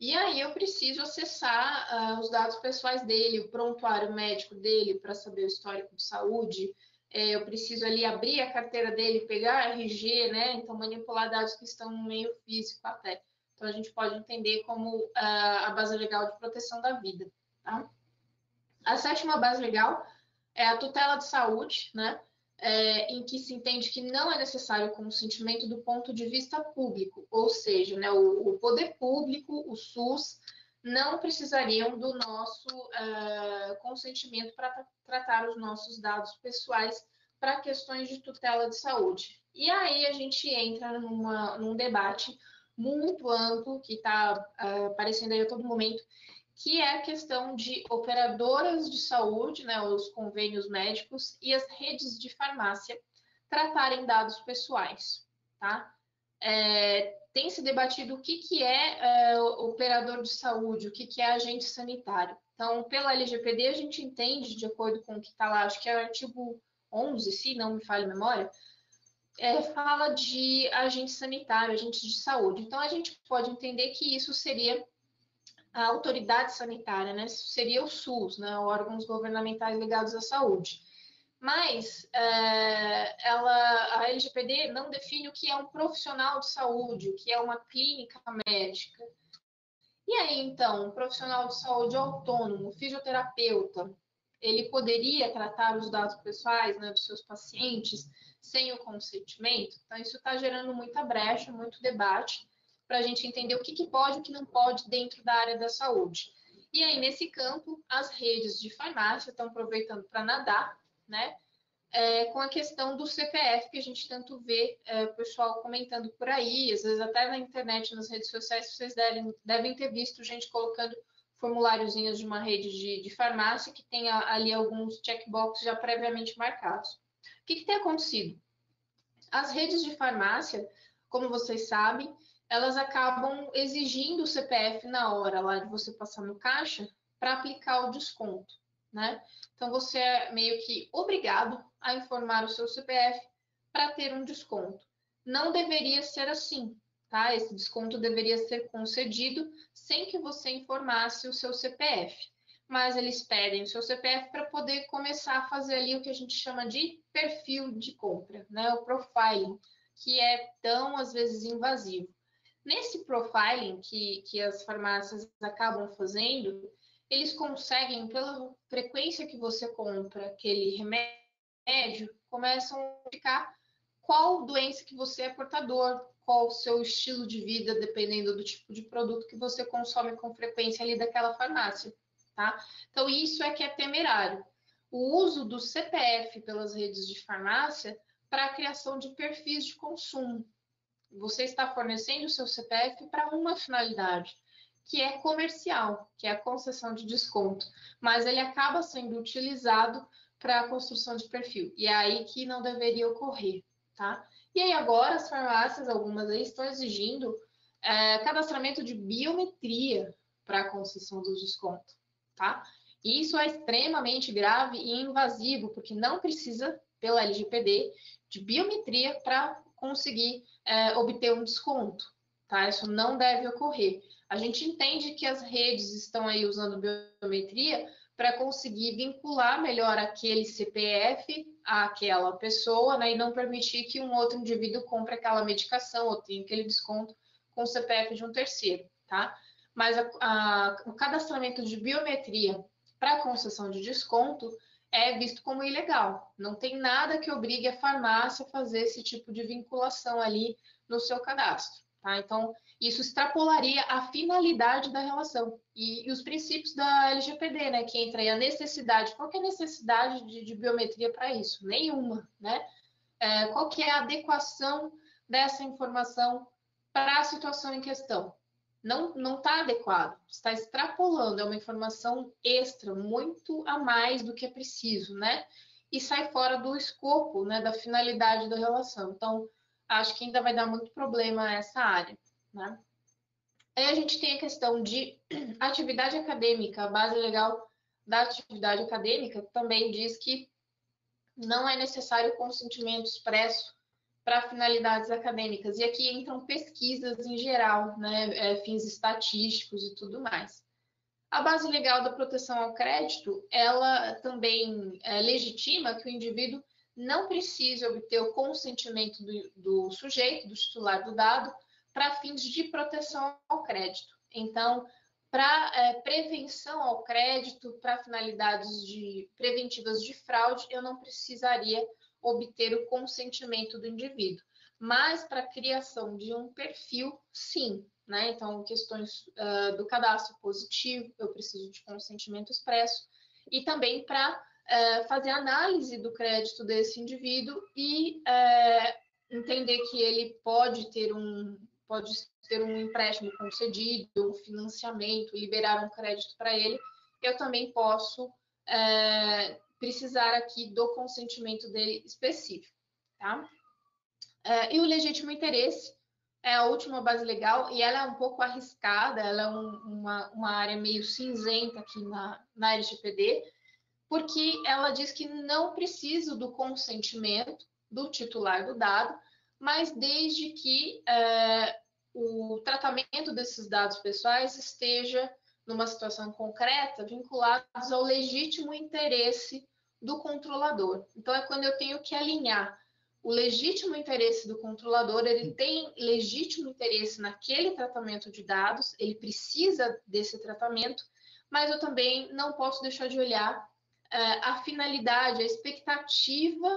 E aí eu preciso acessar uh, os dados pessoais dele, o prontuário médico dele para saber o histórico de saúde. É, eu preciso ali abrir a carteira dele, pegar RG, né? Então manipular dados que estão no meio físico até. Então a gente pode entender como uh, a base legal de proteção da vida, tá? A sétima base legal é a tutela de saúde, né? É, em que se entende que não é necessário consentimento do ponto de vista público, ou seja, né, o, o, poder público, o SUS, não precisariam do nosso uh, consentimento para tratar os nossos dados pessoais para questões de tutela de saúde. E aí a gente entra numa, num debate muito amplo que está uh, aparecendo aí a todo momento, que é a questão de operadoras de saúde, né, os convênios médicos e as redes de farmácia tratarem dados pessoais, tá? É, tem se debatido o que, que é, é operador de saúde, o que, que é agente sanitário. Então, pela LGPD, a gente entende, de acordo com o que está lá, acho que é o artigo 11, se não me falha a memória, é, fala de agente sanitário, agente de saúde. Então, a gente pode entender que isso seria a autoridade sanitária, né? Seria o SUS, né? Órgãos governamentais ligados à saúde. Mas é, ela, a LGPD não define o que é um profissional de saúde, o que é uma clínica médica. E aí, então, um profissional de saúde autônomo, fisioterapeuta, ele poderia tratar os dados pessoais né, dos seus pacientes sem o consentimento? Então, isso está gerando muita brecha, muito debate para a gente entender o que, que pode e o que não pode dentro da área da saúde. E aí, nesse campo, as redes de farmácia estão aproveitando para nadar, né? É, com a questão do CPF, que a gente tanto vê é, o pessoal comentando por aí, às vezes até na internet, nas redes sociais, vocês devem, devem ter visto gente colocando formuláriozinhos de uma rede de, de farmácia que tem ali alguns checkboxes já previamente marcados. O que, que tem acontecido? As redes de farmácia, como vocês sabem, elas acabam exigindo o CPF na hora lá de você passar no caixa para aplicar o desconto, né? Então você é meio que obrigado a informar o seu CPF para ter um desconto. Não deveria ser assim, tá? Esse desconto deveria ser concedido sem que você informasse o seu CPF. Mas eles pedem o seu CPF para poder começar a fazer ali o que a gente chama de perfil de compra, né? O profiling, que é tão às vezes invasivo. Nesse profiling que, que as farmácias acabam fazendo, eles conseguem, pela frequência que você compra aquele remédio, começam a indicar qual doença que você é portador, qual o seu estilo de vida, dependendo do tipo de produto que você consome com frequência ali daquela farmácia, tá? Então, isso é que é temerário. O uso do CPF pelas redes de farmácia para a criação de perfis de consumo você está fornecendo o seu CPF para uma finalidade, que é comercial, que é a concessão de desconto, mas ele acaba sendo utilizado para a construção de perfil. E é aí que não deveria ocorrer, tá? E aí agora as farmácias, algumas aí, estão exigindo é, cadastramento de biometria para a concessão do desconto. tá? E isso é extremamente grave e invasivo, porque não precisa, pela LGPD, de biometria para conseguir é, obter um desconto, tá? Isso não deve ocorrer. A gente entende que as redes estão aí usando biometria para conseguir vincular melhor aquele CPF àquela pessoa, né, e não permitir que um outro indivíduo compre aquela medicação ou tenha aquele desconto com o CPF de um terceiro, tá? Mas a, a, o cadastramento de biometria para concessão de desconto é visto como ilegal. Não tem nada que obrigue a farmácia a fazer esse tipo de vinculação ali no seu cadastro. Tá? Então, isso extrapolaria a finalidade da relação e, e, os princípios da LGPD, né? Que entra aí a necessidade. Qual é a necessidade de, de biometria para isso? Nenhuma, né? É, qual que é a adequação dessa informação para a situação em questão? Não não está adequado, está extrapolando, é uma informação extra, muito a mais do que é preciso, né? E sai fora do escopo, né? Da finalidade da relação. Então, acho que ainda vai dar muito problema essa área. Né? Aí a gente tem a questão de atividade acadêmica, a base legal da atividade acadêmica também diz que não é necessário consentimento expresso para finalidades acadêmicas. E aqui entram pesquisas em geral, né, é, fins estatísticos e tudo mais. A base legal da proteção ao crédito, ela também é, legitima que o indivíduo não precise obter o consentimento do, do sujeito, do titular do dado, para fins de proteção ao crédito. Então, para é, prevenção ao crédito, para finalidades de, preventivas de fraude, eu não precisaria obter o consentimento do indivíduo. Mas para a criação de um perfil, sim. Né? Então, questões uh, do cadastro positivo, eu preciso de consentimento expresso. E também para uh, fazer análise do crédito desse indivíduo e uh, entender que ele pode ter um, pode ter um empréstimo concedido, um financiamento, liberar um crédito para ele, eu também posso é, precisar aqui do consentimento dele específico, tá? É, e o legítimo interesse é a última base legal e ela é um pouco arriscada, ela é um, uma, uma área meio cinzenta aqui na, na LGPD, porque ela diz que não preciso do consentimento do titular do dado mas desde que é, o tratamento desses dados pessoais esteja numa situação concreta vinculados ao legítimo interesse do controlador. Então é quando eu tenho que alinhar o legítimo interesse do controlador, ele tem legítimo interesse naquele tratamento de dados, ele precisa desse tratamento, mas eu também não posso deixar de olhar uh, a finalidade, a expectativa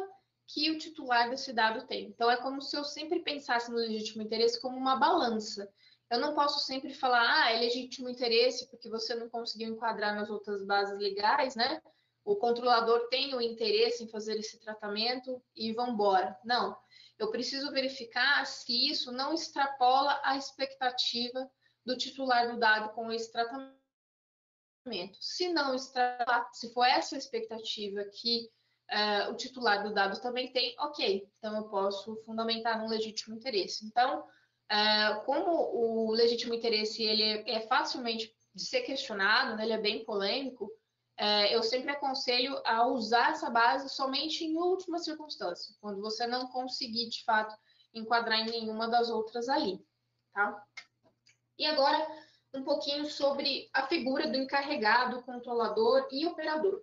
que o titular desse dado tem. Então, é como se eu sempre pensasse no legítimo interesse como uma balança. Eu não posso sempre falar, ah, é legítimo interesse porque você não conseguiu enquadrar nas outras bases legais, né? O controlador tem o interesse em fazer esse tratamento e vão embora. Não, eu preciso verificar se isso não extrapola a expectativa do titular do dado com esse tratamento. Se não extrapolar, se for essa expectativa que uh, o titular do dado também tem, ok, então eu posso fundamentar um legítimo interesse. Então, como o legítimo interesse ele é, facilmente de ser questionado, né, ele é bem polêmico, uh, eu sempre aconselho a usar essa base somente em última circunstância, quando você não conseguir, de fato, enquadrar em nenhuma das outras ali, tá? E agora, um pouquinho sobre a figura do encarregado, controlador e operador.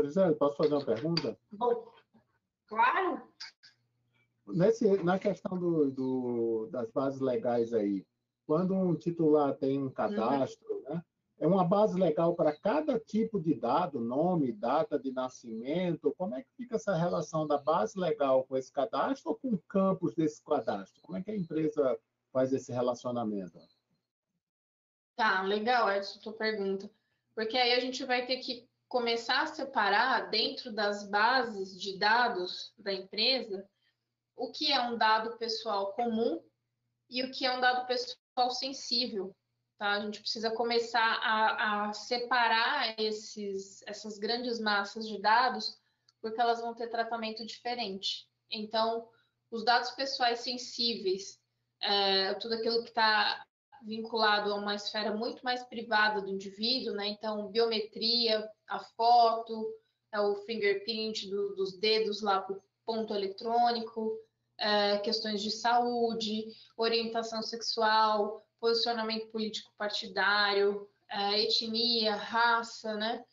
Gisele, posso fazer uma pergunta? Bom, claro. Nesse, na questão do, do, das bases legais aí, quando um titular tem um cadastro, uhum. né, é uma base legal para cada tipo de dado, nome, data de nascimento? Como é que fica essa relação da base legal com esse cadastro ou com campos desse cadastro? Como é que a empresa faz esse relacionamento? Tá, legal essa tua pergunta. Porque aí a gente vai ter que começar a separar dentro das bases de dados da empresa o que é um dado pessoal comum e o que é um dado pessoal sensível. Tá? A gente precisa começar a, a separar esses, essas grandes massas de dados, porque elas vão ter tratamento diferente. Então, os dados pessoais sensíveis, é, tudo aquilo que está vinculado a uma esfera muito mais privada do indivíduo, né? Então, biometria, a foto, é o fingerprint do, dos dedos lá para o ponto eletrônico, é, questões de saúde, orientação sexual, posicionamento político partidário, é, etnia, raça, né?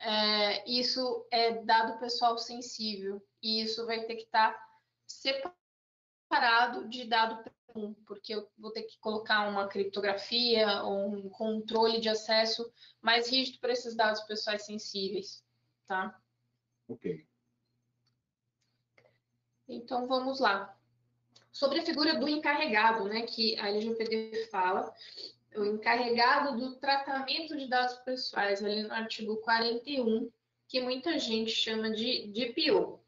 É, isso é dado pessoal sensível e isso vai ter que estar tá separado de dado comum, porque eu vou ter que colocar uma criptografia ou um controle de acesso mais rígido para esses dados pessoais sensíveis, tá? Ok. Então, vamos lá. Sobre a figura do encarregado, né, que a LGPD fala, o encarregado do tratamento de dados pessoais, ali no artigo 41, que muita gente chama de DPO.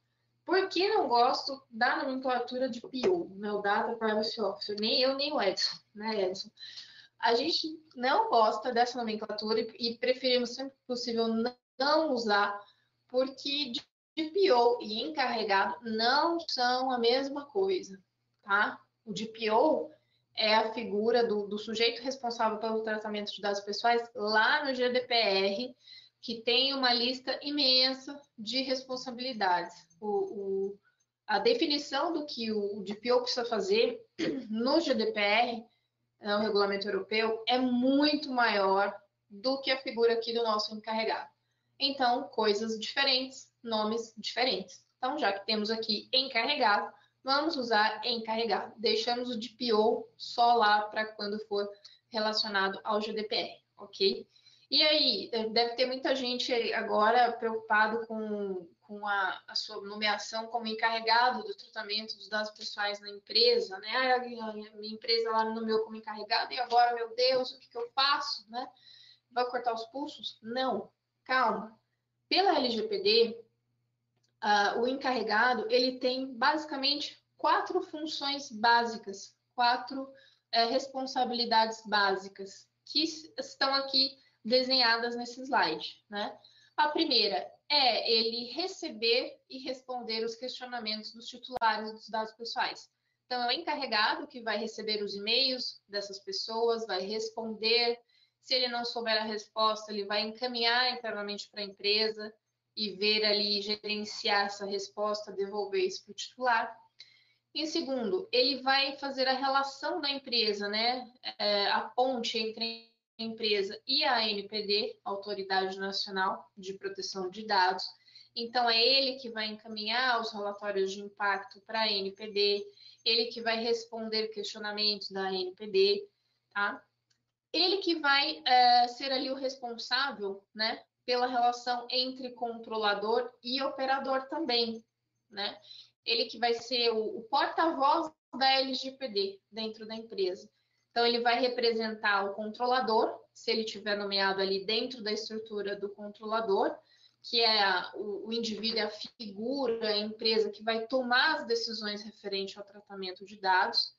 Por que não gosto da nomenclatura de PO, né, o Data Privacy Officer? Nem eu, nem o Edson, né, Edson? A gente não gosta dessa nomenclatura e preferimos sempre que possível não usar, porque DPO e encarregado não são a mesma coisa, tá? O DPO é a figura do, do, sujeito responsável pelo tratamento de dados pessoais lá no GDPR, que tem uma lista imensa de responsabilidades. O, o, a definição do que o DPO precisa fazer no GDPR, no regulamento europeu, é muito maior do que a figura aqui do nosso encarregado. Então, coisas diferentes, nomes diferentes. Então, já que temos aqui encarregado, vamos usar encarregado. Deixamos o DPO só lá para quando for relacionado ao GDPR, ok? E aí, deve ter muita gente agora preocupado com, com a, a, sua nomeação como encarregado do tratamento dos dados pessoais na empresa, né? Ah, minha empresa lá me nomeou como encarregado e agora, meu Deus, o que, que eu faço, né? Vai cortar os pulsos? Não, calma. Pela LGPD, uh, o encarregado ele tem basicamente quatro funções básicas, quatro uh, responsabilidades básicas que estão aqui desenhadas nesse slide. Né? A primeira é ele receber e responder os questionamentos dos titulares dos dados pessoais. Então, é o encarregado que vai receber os e-mails dessas pessoas, vai responder. Se ele não souber a resposta, ele vai encaminhar internamente para a empresa e ver ali, gerenciar essa resposta, devolver isso para o titular. Em segundo, ele vai fazer a relação da empresa, né? É, a ponte entre a empresa e a ANPD, Autoridade Nacional de Proteção de Dados. Então, é ele que vai encaminhar os relatórios de impacto para a ANPD, ele que vai responder questionamentos da ANPD, tá? Ele que vai é, ser ali o responsável, né, pela relação entre controlador e operador também, né? Ele que vai ser o, o porta-voz da LGPD dentro da empresa. Então, ele vai representar o controlador, se ele tiver nomeado ali dentro da estrutura do controlador, que é a, o, o, indivíduo, a figura, a empresa que vai tomar as decisões referentes ao tratamento de dados.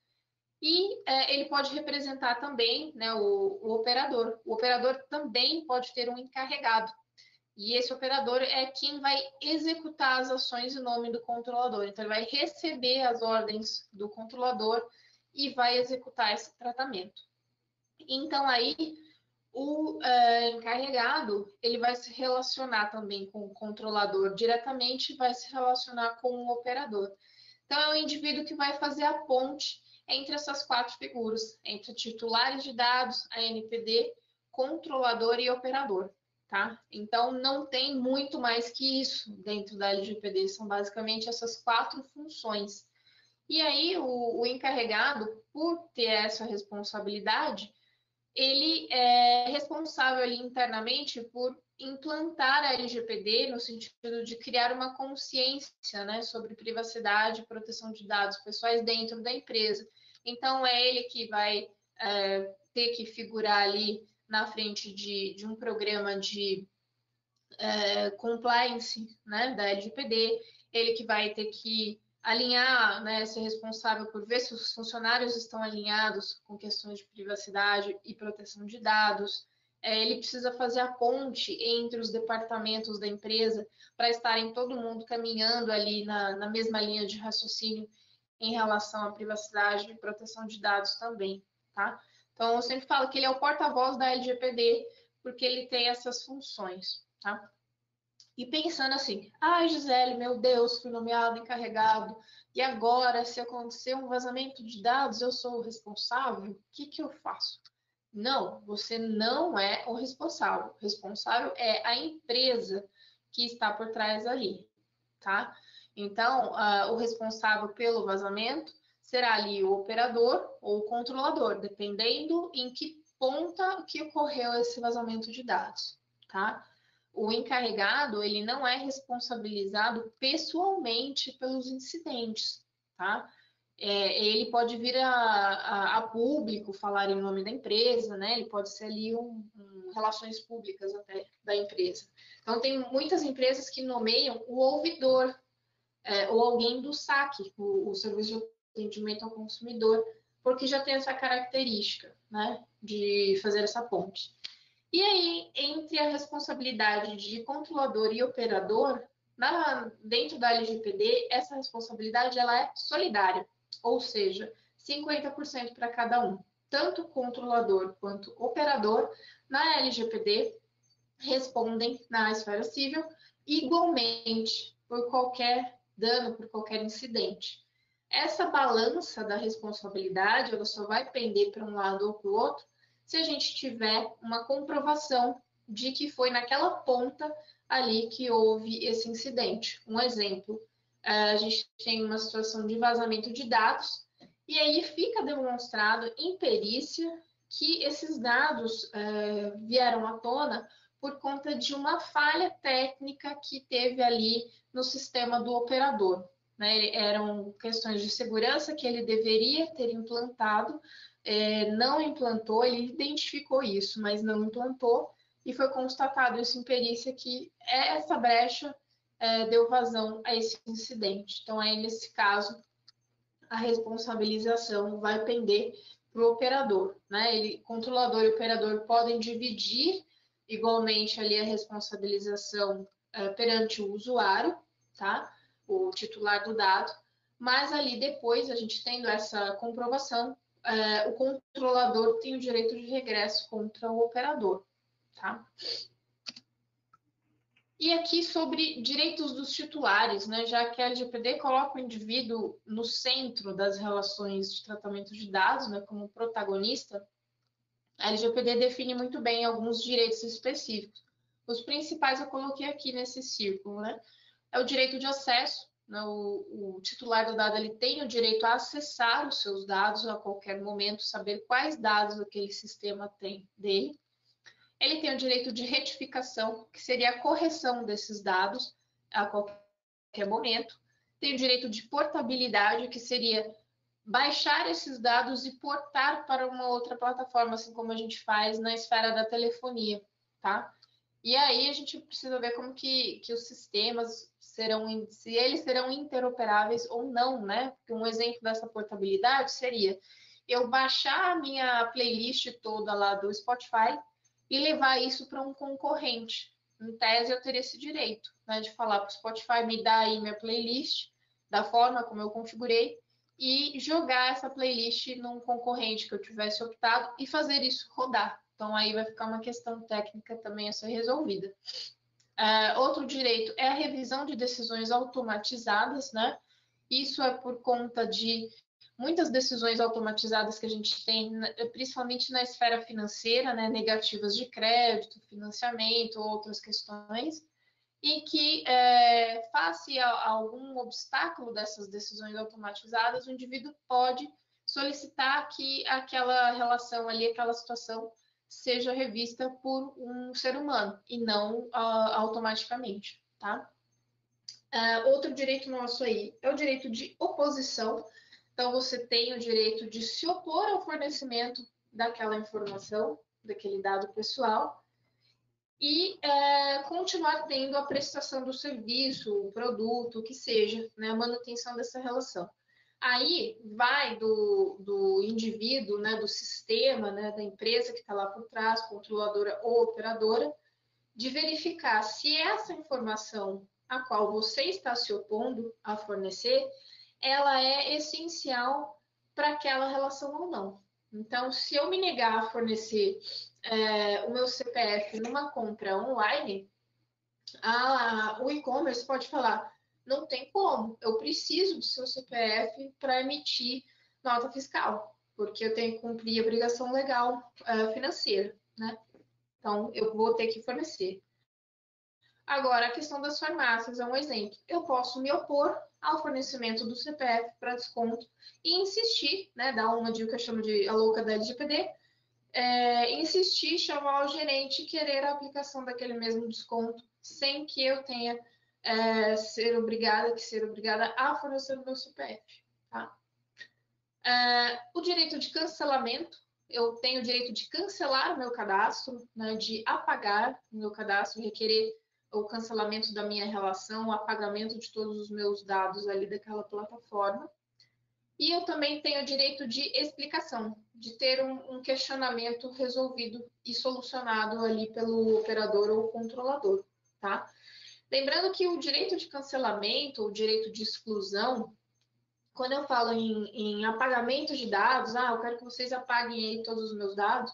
E é, ele pode representar também né, o, o operador. O operador também pode ter um encarregado. E esse operador é quem vai executar as ações em nome do controlador. Então, ele vai receber as ordens do controlador e vai executar esse tratamento. Então, aí, o é, encarregado, ele vai se relacionar também com o controlador diretamente, vai se relacionar com o operador. Então, é o indivíduo que vai fazer a ponte entre essas quatro figuras, entre titulares de dados, a NPD, controlador e operador, tá? Então, não tem muito mais que isso dentro da LGPD, são basicamente essas quatro funções. E aí, o, o encarregado, por ter essa responsabilidade, ele é responsável ali internamente por implantar a LGPD no sentido de criar uma consciência né, sobre privacidade e proteção de dados pessoais dentro da empresa. Então, é ele que vai é, ter que figurar ali na frente de, de um programa de é, compliance né, da LGPD, ele que vai ter que alinhar, né, ser responsável por ver se os funcionários estão alinhados com questões de privacidade e proteção de dados. É, ele precisa fazer a ponte entre os departamentos da empresa para estarem todo mundo caminhando ali na, na mesma linha de raciocínio em relação à privacidade e proteção de dados também, tá? Então, eu sempre falo que ele é o porta-voz da LGPD, porque ele tem essas funções, tá? E pensando assim, ah, Gisele, meu Deus, fui nomeado encarregado, e agora, se acontecer um vazamento de dados, eu sou o responsável? O que, que eu faço? Não, você não é o responsável. O responsável é a empresa que está por trás ali, tá? Então, uh, o responsável pelo vazamento será ali o operador ou o controlador, dependendo em que ponta que ocorreu esse vazamento de dados, tá? O encarregado, ele não é responsabilizado pessoalmente pelos incidentes, tá? É, ele pode vir a, a, a, público falar em nome da empresa, né? Ele pode ser ali um, um, relações públicas até da empresa. Então, tem muitas empresas que nomeiam o ouvidor é, ou alguém do SAC, o, o Serviço de Atendimento ao Consumidor, porque já tem essa característica, né, de fazer essa ponte. E aí, entre a responsabilidade de controlador e operador, na, dentro da LGPD, essa responsabilidade ela é solidária, ou seja, 50% para cada um. Tanto controlador quanto operador, na LGPD, respondem na esfera civil igualmente por qualquer dano, por qualquer incidente. Essa balança da responsabilidade, ela só vai pender para um lado ou para o outro se a gente tiver uma comprovação de que foi naquela ponta ali que houve esse incidente. Um exemplo, a gente tem uma situação de vazamento de dados e aí fica demonstrado em perícia que esses dados uh, vieram à tona por conta de uma falha técnica que teve ali no sistema do operador. Né? Eram questões de segurança que ele deveria ter implantado, é, não implantou, ele identificou isso, mas não implantou, e foi constatado isso em perícia que essa brecha é, deu vazão a esse incidente. Então, aí, nesse caso, a responsabilização vai pender para o operador. Né? Ele, controlador e operador podem dividir igualmente ali a responsabilização é, perante o usuário, tá? o titular do dado, mas ali depois, a gente tendo essa comprovação, é, o controlador tem o direito de regresso contra o operador, tá? E aqui sobre direitos dos titulares, né, já que a LGPD coloca o indivíduo no centro das relações de tratamento de dados, né, como protagonista, a LGPD define muito bem alguns direitos específicos. Os principais eu coloquei aqui nesse círculo, né? é o direito de acesso. Né? O, o, titular do dado ele tem o direito a acessar os seus dados a qualquer momento, saber quais dados aquele sistema tem dele. Ele tem o direito de retificação, que seria a correção desses dados a qualquer momento. Tem o direito de portabilidade, que seria baixar esses dados e portar para uma outra plataforma, assim como a gente faz na esfera da telefonia, tá? E aí a gente precisa ver como que, que os sistemas serão, se eles serão interoperáveis ou não, né? Porque um exemplo dessa portabilidade seria eu baixar a minha playlist toda lá do Spotify e levar isso para um concorrente. Em tese, eu teria esse direito, né? De falar para o Spotify, me dá aí minha playlist, da forma como eu configurei, e jogar essa playlist num concorrente que eu tivesse optado e fazer isso rodar. Então, aí vai ficar uma questão técnica também a ser resolvida. Uh, outro direito é a revisão de decisões automatizadas, né? Isso é por conta de muitas decisões automatizadas que a gente tem, principalmente na esfera financeira, né? Negativas de crédito, financiamento, outras questões, e que, é, face a, a algum obstáculo dessas decisões automatizadas, o indivíduo pode solicitar que aquela relação ali, aquela situação seja revista por um ser humano e não uh, automaticamente, tá? Uh, outro direito nosso aí é o direito de oposição. Então, você tem o direito de se opor ao fornecimento daquela informação, daquele dado pessoal, e uh, continuar tendo a prestação do serviço, o produto, o que seja, né, a manutenção dessa relação. Aí vai do, do indivíduo, né, do sistema, né, da empresa que está lá por trás, controladora ou operadora, de verificar se essa informação a qual você está se opondo a fornecer, ela é essencial para aquela relação ou não. Então, se eu me negar a fornecer é, o meu CPF numa compra online, a, o e-commerce pode falar: não tem como, eu preciso do seu CPF para emitir nota fiscal, porque eu tenho que cumprir a obrigação legal uh, financeira, né? Então, eu vou ter que fornecer. Agora, a questão das farmácias é um exemplo. Eu posso me opor ao fornecimento do CPF para desconto e insistir, né, dar uma dica que eu chamo de a louca da LGPD, é, insistir, chamar o gerente e querer a aplicação daquele mesmo desconto sem que eu tenha é, ser obrigada, que ser obrigada a fornecer o meu CPF. Tá? É, o direito de cancelamento, eu tenho o direito de cancelar o meu cadastro, né, de apagar o meu cadastro, requerer o cancelamento da minha relação, o apagamento de todos os meus dados ali daquela plataforma. E eu também tenho o direito de explicação, de ter um, um questionamento resolvido e solucionado ali pelo operador ou controlador, tá? Lembrando que o direito de cancelamento, o direito de exclusão, quando eu falo em, em apagamento de dados, ah, eu quero que vocês apaguem aí todos os meus dados,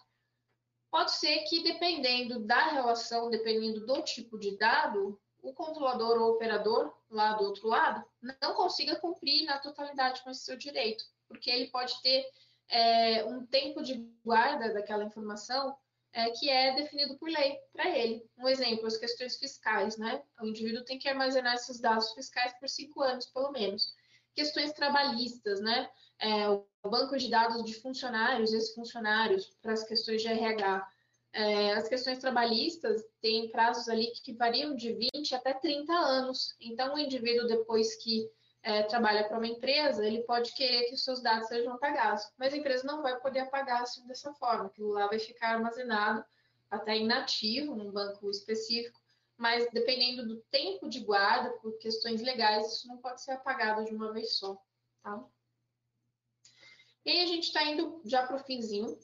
pode ser que dependendo da relação, dependendo do tipo de dado, o controlador ou operador lá do outro lado não consiga cumprir na totalidade com esse seu direito, porque ele pode ter é, um tempo de guarda daquela informação é, que é definido por lei para ele. Um exemplo, as questões fiscais, né? O indivíduo tem que armazenar esses dados fiscais por cinco anos, pelo menos. Questões trabalhistas, né? É, o banco de dados de funcionários, ex-funcionários, para as questões de RH. É, as questões trabalhistas têm prazos ali que variam de 20 até 30 anos. Então, o indivíduo, depois que é, trabalha para uma empresa, ele pode querer que os seus dados sejam apagados, mas a empresa não vai poder apagar assim dessa forma, aquilo lá vai ficar armazenado até inativo num banco específico, mas dependendo do tempo de guarda, por questões legais, isso não pode ser apagado de uma vez só, tá? E aí a gente está indo já para o finzinho,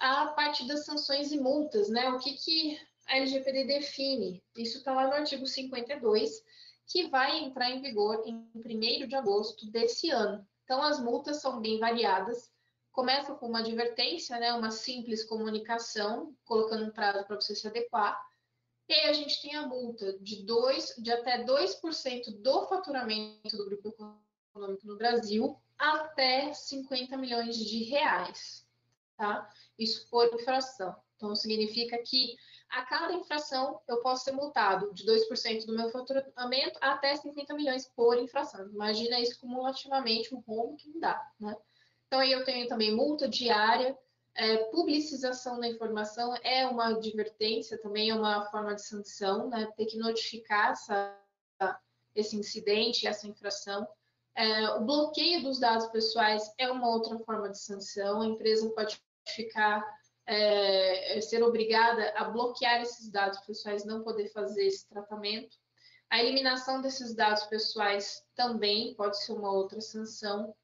a parte das sanções e multas, né? O que, que a LGPD define? Isso está lá no artigo 52, que vai entrar em vigor em 1 de agosto desse ano. Então, as multas são bem variadas. Começa com uma advertência, né, uma simples comunicação, colocando um prazo para você se adequar. E aí a gente tem a multa de, dois, de até 2% do faturamento do grupo econômico no Brasil até 50 milhões de reais. Tá? Isso por infração. Então, significa que a cada infração eu posso ser multado de 2% do meu faturamento até 50 milhões por infração. Imagina isso cumulativamente, um rombo que me dá, né? Então, aí eu tenho também multa diária, é, publicização da informação é uma advertência, também é uma forma de sanção, né? Ter que notificar essa, esse incidente, essa infração. É, o bloqueio dos dados pessoais é uma outra forma de sanção. A empresa pode ficar é, é, ser obrigada a bloquear esses dados pessoais, não poder fazer esse tratamento. A eliminação desses dados pessoais também pode ser uma outra sanção.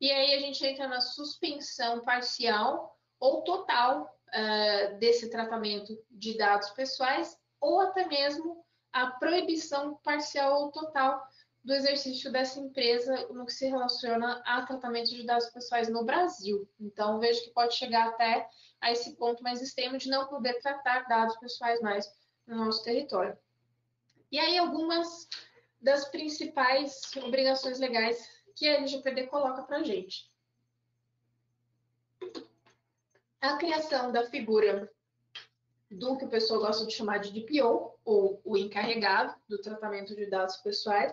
E aí a gente entra na suspensão parcial ou total uh, desse tratamento de dados pessoais, ou até mesmo a proibição parcial ou total do exercício dessa empresa no que se relaciona a tratamento de dados pessoais no Brasil. Então, vejo que pode chegar até a esse ponto mais extremo de não poder tratar dados pessoais mais no nosso território. E aí, algumas das principais obrigações legais que a LGPD coloca para a gente. A criação da figura do que o pessoal gosta de chamar de DPO, ou o encarregado do tratamento de dados pessoais,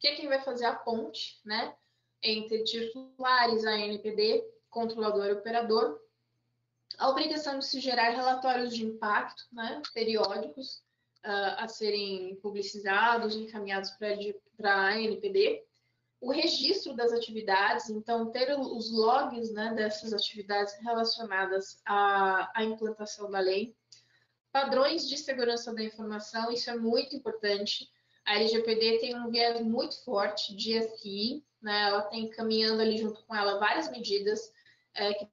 que é quem vai fazer a ponte né, entre titulares, a NPD, controlador e operador, a obrigação de se gerar relatórios de impacto né, periódicos uh, a serem publicizados, encaminhados para a NPD, o registro das atividades, então ter os logs né, dessas atividades relacionadas à, à implantação da lei, padrões de segurança da informação, isso é muito importante. A LGPD tem um viés muito forte de SI, né, ela tem caminhando ali junto com ela várias medidas é, que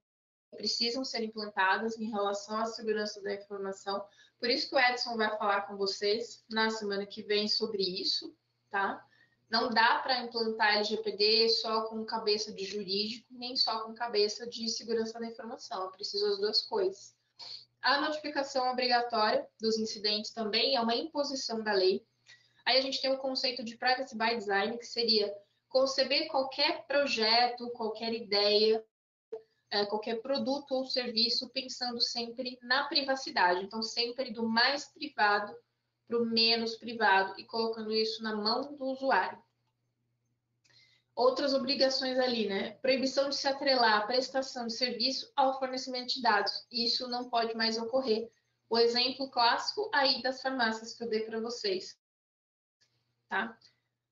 precisam ser implantadas em relação à segurança da informação. Por isso que o Edson vai falar com vocês na semana que vem sobre isso, tá? Não dá para implantar LGPD só com cabeça de jurídico, nem só com cabeça de segurança da informação. É preciso as duas coisas. A notificação obrigatória dos incidentes também é uma imposição da lei. Aí a gente tem o conceito de privacy by design, que seria conceber qualquer projeto, qualquer ideia, é, qualquer produto ou serviço pensando sempre na privacidade. Então, sempre do mais privado para o menos privado e colocando isso na mão do usuário. Outras obrigações ali, né? Proibição de se atrelar a prestação de serviço ao fornecimento de dados. Isso não pode mais ocorrer. O exemplo clássico aí das farmácias que eu dei para vocês. Tá?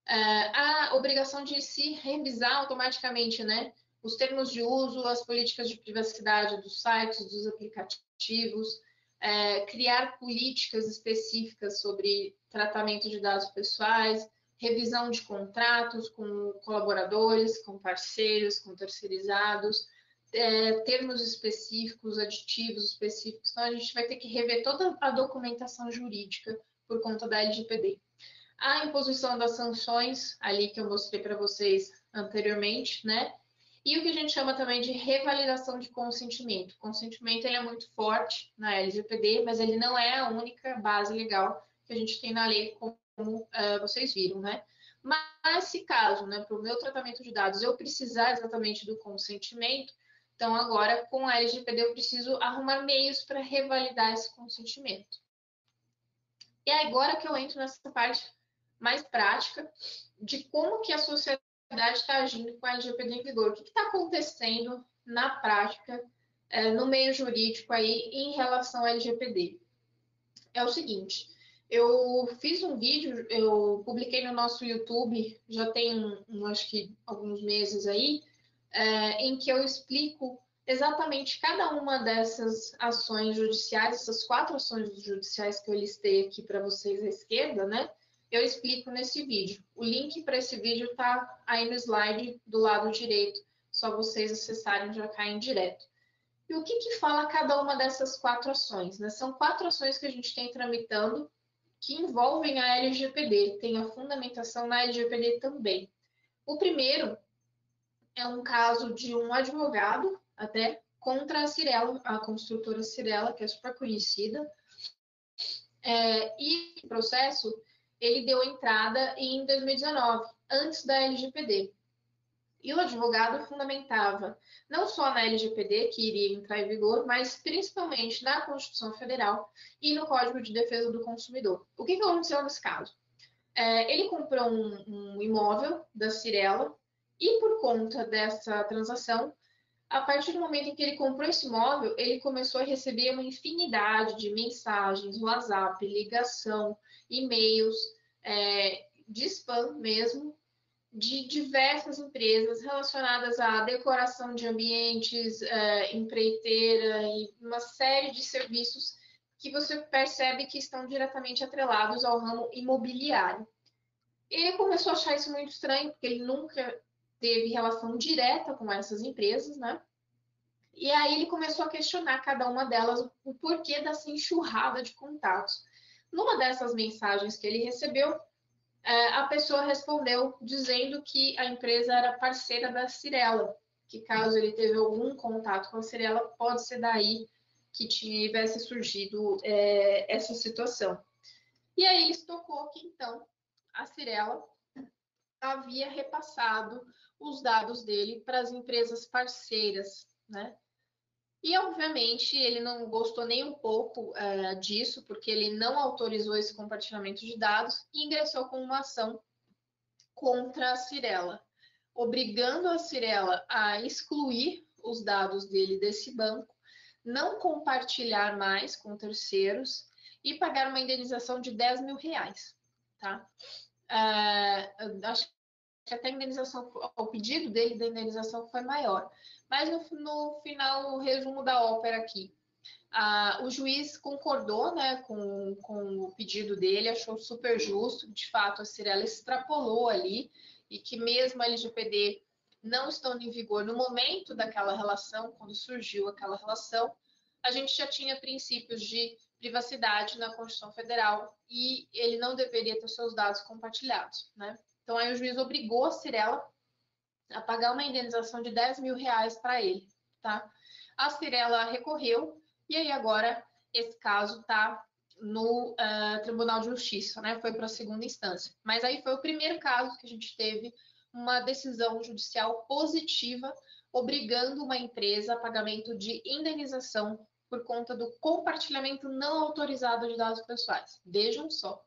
É, a obrigação de se revisar automaticamente, né? Os termos de uso, as políticas de privacidade dos sites, dos aplicativos, é, criar políticas específicas sobre tratamento de dados pessoais, revisão de contratos com colaboradores, com parceiros, com terceirizados, é, termos específicos, aditivos específicos. Então, a gente vai ter que rever toda a documentação jurídica por conta da LGPD. A imposição das sanções, ali que eu mostrei para vocês anteriormente, né? E o que a gente chama também de revalidação de consentimento. Consentimento ele é muito forte na LGPD, mas ele não é a única base legal que a gente tem na lei, como uh, vocês viram, né? Mas se caso, né, para o meu tratamento de dados, eu precisar exatamente do consentimento, então agora com a LGPD eu preciso arrumar meios para revalidar esse consentimento. E é agora que eu entro nessa parte mais prática de como que a sociedade está agindo com a LGPD em vigor. O que está acontecendo na prática, é, no meio jurídico aí, em relação à LGPD? É o seguinte, eu fiz um vídeo, eu publiquei no nosso YouTube, já tem, um, acho que, alguns meses aí, é, em que eu explico exatamente cada uma dessas ações judiciais, essas quatro ações judiciais que eu listei aqui para vocês à esquerda, né? Eu explico nesse vídeo. O link para esse vídeo está aí no slide do lado direito, só vocês acessarem já caem direto. E o que, que fala cada uma dessas quatro ações? Né? São quatro ações que a gente tem tramitando que envolvem a LGPD, tem a fundamentação na LGPD também. O primeiro é um caso de um advogado, até, contra a Cirela, a construtora Cirela, que é super conhecida. É, e o processo ele deu entrada em 2019, antes da LGPD. E o advogado fundamentava não só na LGPD, que iria entrar em vigor, mas principalmente na Constituição Federal e no Código de Defesa do Consumidor. O que, que aconteceu nesse caso? É, ele comprou um, um imóvel da Cirela e, por conta dessa transação, a partir do momento em que ele comprou esse imóvel, ele começou a receber uma infinidade de mensagens, WhatsApp, ligação, e-mails é, de spam mesmo, de diversas empresas relacionadas à decoração de ambientes, é, empreiteira e uma série de serviços que você percebe que estão diretamente atrelados ao ramo imobiliário. Ele começou a achar isso muito estranho, porque ele nunca teve relação direta com essas empresas, né? E aí ele começou a questionar cada uma delas o porquê dessa enxurrada de contatos. Numa dessas mensagens que ele recebeu, é, a pessoa respondeu dizendo que a empresa era parceira da Cirela, que caso ele teve algum contato com a Cirela, pode ser daí que tivesse surgido é, essa situação. E aí ele tocou que então a Cirela havia repassado os dados dele para as empresas parceiras, né? E, obviamente, ele não gostou nem um pouco uh, disso, porque ele não autorizou esse compartilhamento de dados e ingressou com uma ação contra a Cirela, obrigando a Cirela a excluir os dados dele desse banco, não compartilhar mais com terceiros e pagar uma indenização de 10 mil reais. Tá? Uh, acho até a indenização, o pedido dele da indenização foi maior. Mas no, no final, o resumo da ópera aqui. Ah, o juiz concordou né, com, com o pedido dele, achou super justo, de fato a Cirela extrapolou ali, e que mesmo a LGPD não estando em vigor no momento daquela relação, quando surgiu aquela relação, a gente já tinha princípios de privacidade na Constituição Federal e ele não deveria ter seus dados compartilhados, né? Então, aí o juiz obrigou a Cirela a pagar uma indenização de 10 mil reais para ele, tá? A Cirela recorreu e aí agora esse caso está no uh, Tribunal de Justiça, né? Foi para a segunda instância. Mas aí foi o primeiro caso que a gente teve uma decisão judicial positiva obrigando uma empresa a pagamento de indenização por conta do compartilhamento não autorizado de dados pessoais. Vejam só,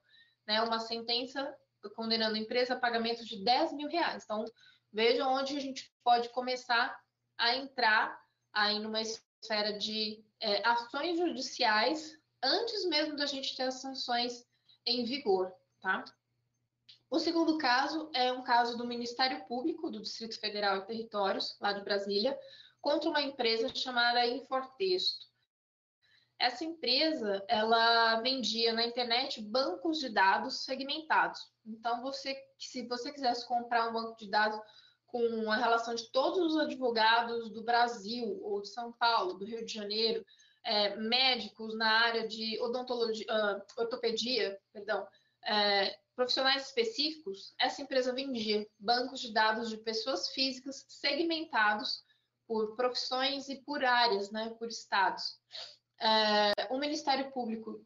né? Uma sentença condenando a empresa a pagamento de 10 mil reais. Então, vejam onde a gente pode começar a entrar aí numa esfera de é, ações judiciais antes mesmo da gente ter as sanções em vigor, tá? O segundo caso é um caso do Ministério Público do Distrito Federal e Territórios, lá de Brasília, contra uma empresa chamada Infortexto. Essa empresa, ela vendia na internet bancos de dados segmentados. Então, você, se você quisesse comprar um banco de dados com a relação de todos os advogados do Brasil, ou de São Paulo, do Rio de Janeiro, é, médicos na área de odontologia, uh, ortopedia, perdão, é, profissionais específicos, essa empresa vendia bancos de dados de pessoas físicas segmentados por profissões e por áreas, né, por estados. É, o Ministério Público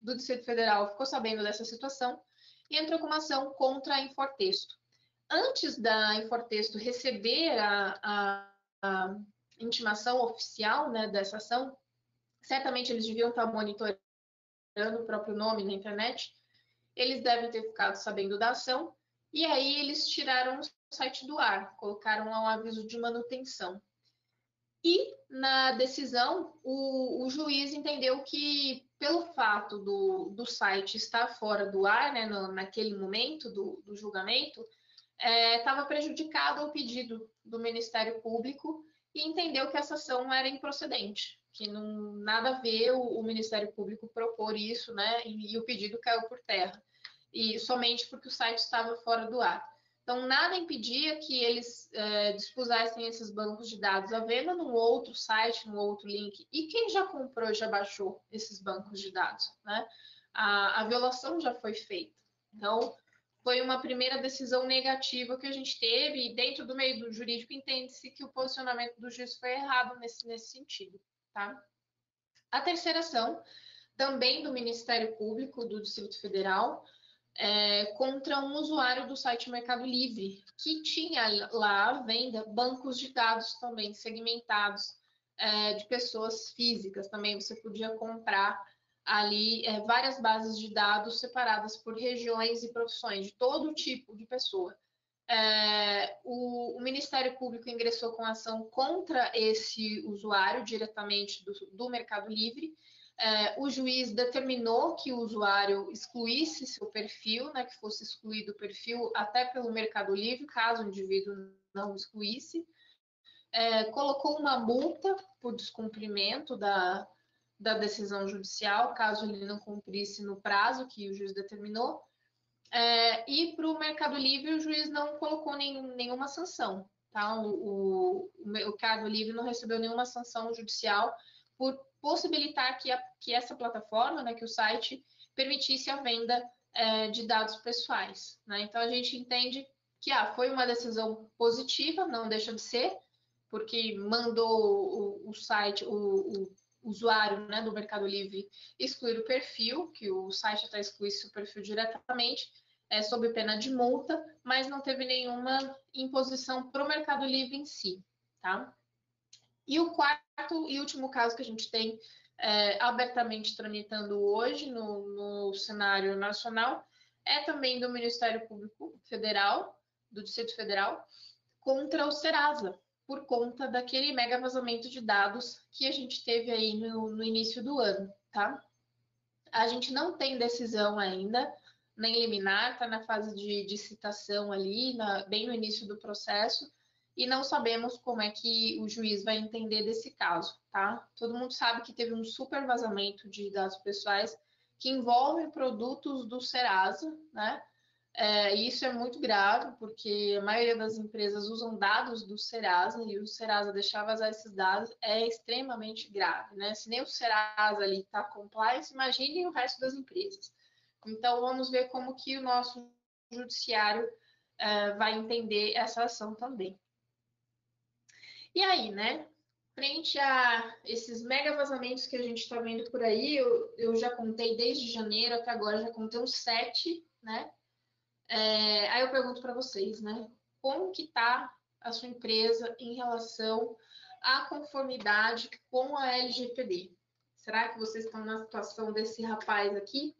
do Distrito Federal ficou sabendo dessa situação e entrou com uma ação contra a Infortexto. Antes da Infortexto receber a, a, a intimação oficial né, dessa ação, certamente eles deviam estar monitorando o próprio nome na internet, eles devem ter ficado sabendo da ação, e aí eles tiraram o site do ar, colocaram lá um aviso de manutenção. E na decisão, o, o juiz entendeu que, pelo fato do, do site estar fora do ar, né, no, naquele momento do, do julgamento, estava é, prejudicado o pedido do Ministério Público e entendeu que essa ação era improcedente que não nada a ver o, o Ministério Público propor isso, né? E, e, o pedido caiu por terra. E somente porque o site estava fora do ar. Então, nada impedia que eles é, dispusessem esses bancos de dados à venda num outro site, num outro link. E quem já comprou, já baixou esses bancos de dados, né? A, a violação já foi feita. Então, foi uma primeira decisão negativa que a gente teve, e dentro do meio do jurídico entende-se que o posicionamento do juiz foi errado nesse, nesse sentido. Tá? A terceira ação, também do Ministério Público do Distrito Federal, é, contra um usuário do site Mercado Livre, que tinha lá à venda bancos de dados também segmentados é, de pessoas físicas. Também você podia comprar ali é, várias bases de dados separadas por regiões e profissões, de todo tipo de pessoa. É, o, o, Ministério Público ingressou com ação contra esse usuário diretamente do, do Mercado Livre. É, o juiz determinou que o usuário excluísse seu perfil, né, que fosse excluído o perfil até pelo Mercado Livre, caso o indivíduo não excluísse. É, colocou uma multa por descumprimento da, da decisão judicial, caso ele não cumprisse no prazo que o juiz determinou. É, e para o Mercado Livre, o juiz não colocou nenhum, nenhuma sanção. Tá? O, o, o, Mercado Livre não recebeu nenhuma sanção judicial por possibilitar que, a, que essa plataforma, né, que o site, permitisse a venda é, de dados pessoais. Né? Então, a gente entende que ah, foi uma decisão positiva, não deixa de ser, porque mandou o, o site, o, o, usuário né, do Mercado Livre excluir o perfil, que o site até excluísse o perfil diretamente, é, sob pena de multa, mas não teve nenhuma imposição para o Mercado Livre em si, tá? E o quarto e último caso que a gente tem é, abertamente tramitando hoje no, no cenário nacional é também do Ministério Público Federal, do Distrito Federal, contra o Serasa, por conta daquele mega vazamento de dados que a gente teve aí no, no início do ano, tá? A gente não tem decisão ainda, nem liminar, está na fase de, de citação ali, na, bem no início do processo, e não sabemos como é que o juiz vai entender desse caso, tá? Todo mundo sabe que teve um super vazamento de dados pessoais que envolve produtos do Serasa, né? É, isso é muito grave, porque a maioria das empresas usam dados do Serasa e o Serasa deixar vazar esses dados é extremamente grave, né? Se nem o Serasa ali está compliance, imagine o resto das empresas. Então, vamos ver como que o nosso judiciário uh, vai entender essa ação também. E aí, né? Frente a esses mega vazamentos que a gente está vendo por aí, eu, eu, já contei desde janeiro até agora, já contei uns sete, né? É, aí eu pergunto para vocês, né? Como que está a sua empresa em relação à conformidade com a LGPD? Será que vocês estão na situação desse rapaz aqui?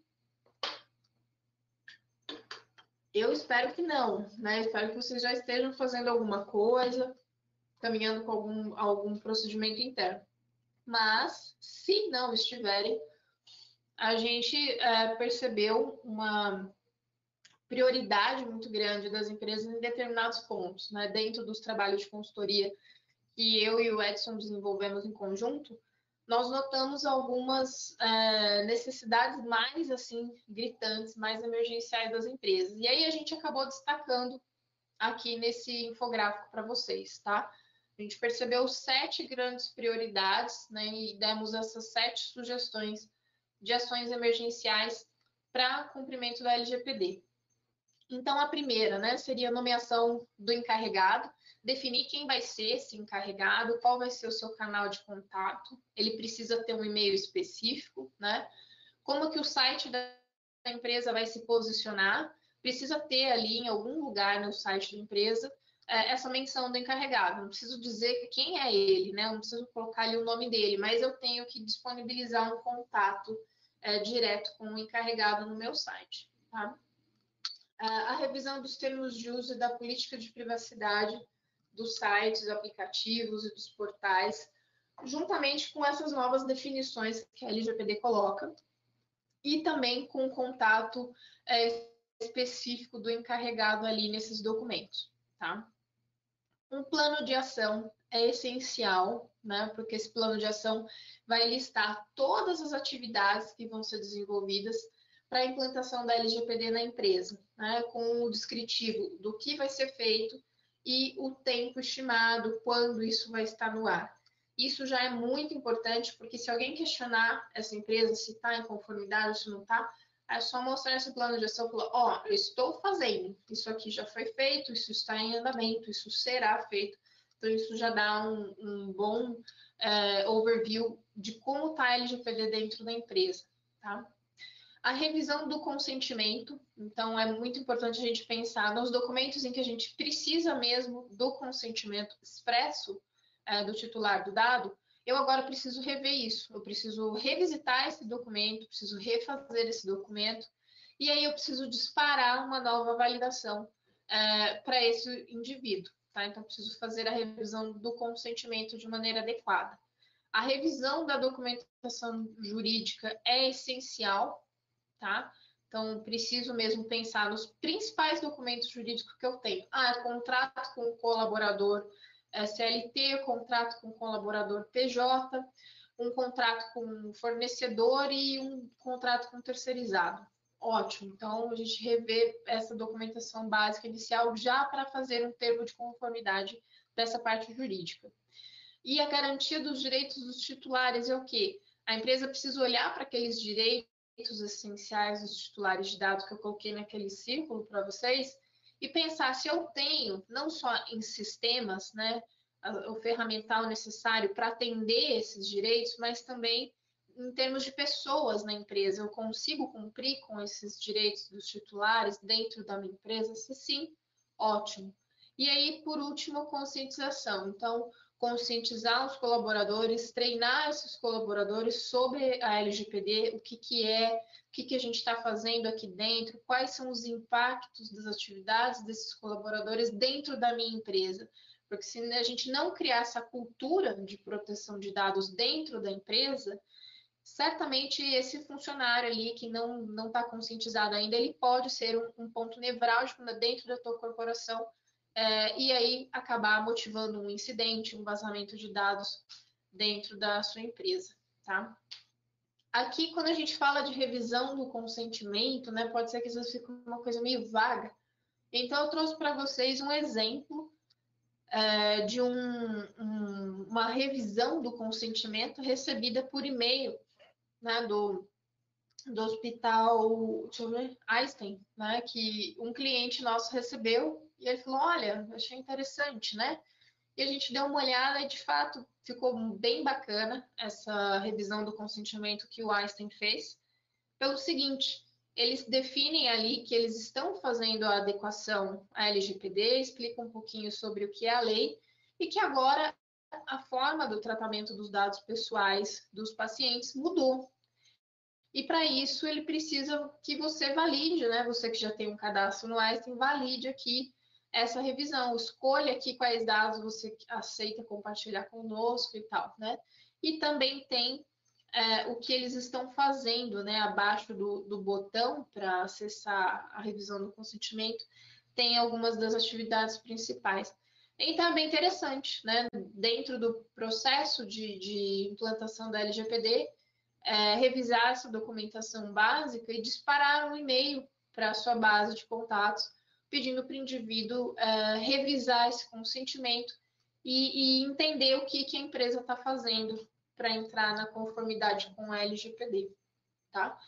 Eu espero que não, né? Espero que vocês já estejam fazendo alguma coisa, caminhando com algum, algum procedimento interno. Mas, se não estiverem, a gente é, percebeu uma prioridade muito grande das empresas em determinados pontos, né? Dentro dos trabalhos de consultoria que eu e o Edson desenvolvemos em conjunto, nós notamos algumas é, necessidades mais assim gritantes, mais emergenciais das empresas. E aí a gente acabou destacando aqui nesse infográfico para vocês, tá? A gente percebeu sete grandes prioridades, né? E demos essas sete sugestões de ações emergenciais para cumprimento da LGPD. Então, a primeira, né, seria a nomeação do encarregado, definir quem vai ser esse encarregado, qual vai ser o seu canal de contato, ele precisa ter um e-mail específico, né? Como que o site da empresa vai se posicionar, precisa ter ali em algum lugar no site da empresa é, essa menção do encarregado. Não preciso dizer quem é ele, né? Não preciso colocar ali o nome dele, mas eu tenho que disponibilizar um contato é, direto com o encarregado no meu site, tá? a revisão dos termos de uso e da política de privacidade dos sites, aplicativos e dos portais, juntamente com essas novas definições que a LGPD coloca, e também com o contato é, específico do encarregado ali nesses documentos, tá? Um plano de ação é essencial, né? Porque esse plano de ação vai listar todas as atividades que vão ser desenvolvidas para a implantação da LGPD na empresa, né, com o descritivo do que vai ser feito e o tempo estimado, quando isso vai estar no ar. Isso já é muito importante, porque se alguém questionar essa empresa se está em conformidade, se não está, é só mostrar esse plano de ação e falar, ó, oh, eu estou fazendo, isso aqui já foi feito, isso está em andamento, isso será feito. Então, isso já dá um, um bom é, overview de como está a LGPD dentro da empresa, tá? A revisão do consentimento, então é muito importante a gente pensar nos documentos em que a gente precisa mesmo do consentimento expresso é, do titular do dado, eu agora preciso rever isso, eu preciso revisitar esse documento, preciso refazer esse documento, e aí eu preciso disparar uma nova validação é, para esse indivíduo, tá? Então, preciso fazer a revisão do consentimento de maneira adequada. A revisão da documentação jurídica é essencial tá? Então, preciso mesmo pensar nos principais documentos jurídicos que eu tenho. Ah, é contrato com o colaborador SLT, contrato com colaborador PJ, um contrato com fornecedor e um contrato com terceirizado. Ótimo, então a gente revê essa documentação básica inicial já para fazer um termo de conformidade dessa parte jurídica. E a garantia dos direitos dos titulares é o quê? A empresa precisa olhar para aqueles direitos essenciais dos titulares de dados que eu coloquei naquele círculo para vocês e pensar se eu tenho, não só em sistemas, né, o ferramental necessário para atender esses direitos, mas também em termos de pessoas na empresa, eu consigo cumprir com esses direitos dos titulares dentro da minha empresa? Se sim, ótimo. E aí, por último, conscientização. Então, conscientizar os colaboradores, treinar esses colaboradores sobre a LGPD, o que, que é, o que, que a gente está fazendo aqui dentro, quais são os impactos das atividades desses colaboradores dentro da minha empresa. Porque se a gente não criar essa cultura de proteção de dados dentro da empresa, certamente esse funcionário ali que não está conscientizado ainda, ele pode ser um, um ponto nevrálgico dentro da tua corporação é, e aí acabar motivando um incidente, um vazamento de dados dentro da sua empresa, tá? Aqui, quando a gente fala de revisão do consentimento, né, pode ser que isso fique uma coisa meio vaga. Então, eu trouxe para vocês um exemplo é, de um, um, uma revisão do consentimento recebida por e-mail né, do, do hospital, deixa eu ver, Einstein, né? Que um cliente nosso recebeu e ele falou: Olha, achei interessante, né? E a gente deu uma olhada e de fato ficou bem bacana essa revisão do consentimento que o Einstein fez, pelo seguinte. Eles definem ali que eles estão fazendo a adequação à LGPD, explicam um pouquinho sobre o que é a lei e que agora a forma do tratamento dos dados pessoais dos pacientes mudou. E para isso ele precisa que você valide, né? Você que já tem um cadastro no Einstein, valide aqui essa revisão, escolha aqui quais dados você aceita compartilhar conosco e tal, né? E também tem é, o que eles estão fazendo, né? Abaixo do, do botão para acessar a revisão do consentimento, tem algumas das atividades principais. Então é bem interessante, né? Dentro do processo de, de implantação da LGPD, é, revisar essa documentação básica e disparar um e-mail para a sua base de contatos, pedindo para o indivíduo é, revisar esse consentimento e, e, entender o que, que a empresa está fazendo para entrar na conformidade com a LGPD, tá?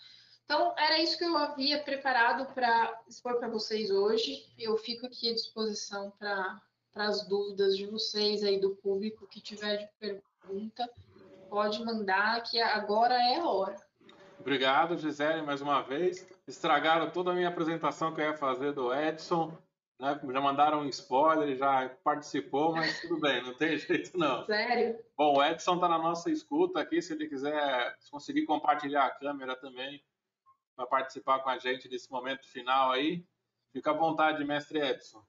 Então, era isso que eu havia preparado para expor para vocês hoje. Eu fico aqui à disposição para para as dúvidas de vocês aí do público que tiver de pergunta, pode mandar que agora é a hora. Obrigado, Gisele, mais uma vez. Estragaram toda a minha apresentação que eu ia fazer do Edson. Né? Já mandaram um spoiler, já participou, mas tudo bem, não tem jeito não. Sério? Bom, o Edson está na nossa escuta aqui, se ele quiser se conseguir compartilhar a câmera também para participar com a gente nesse momento final aí. Fica à vontade, mestre Edson.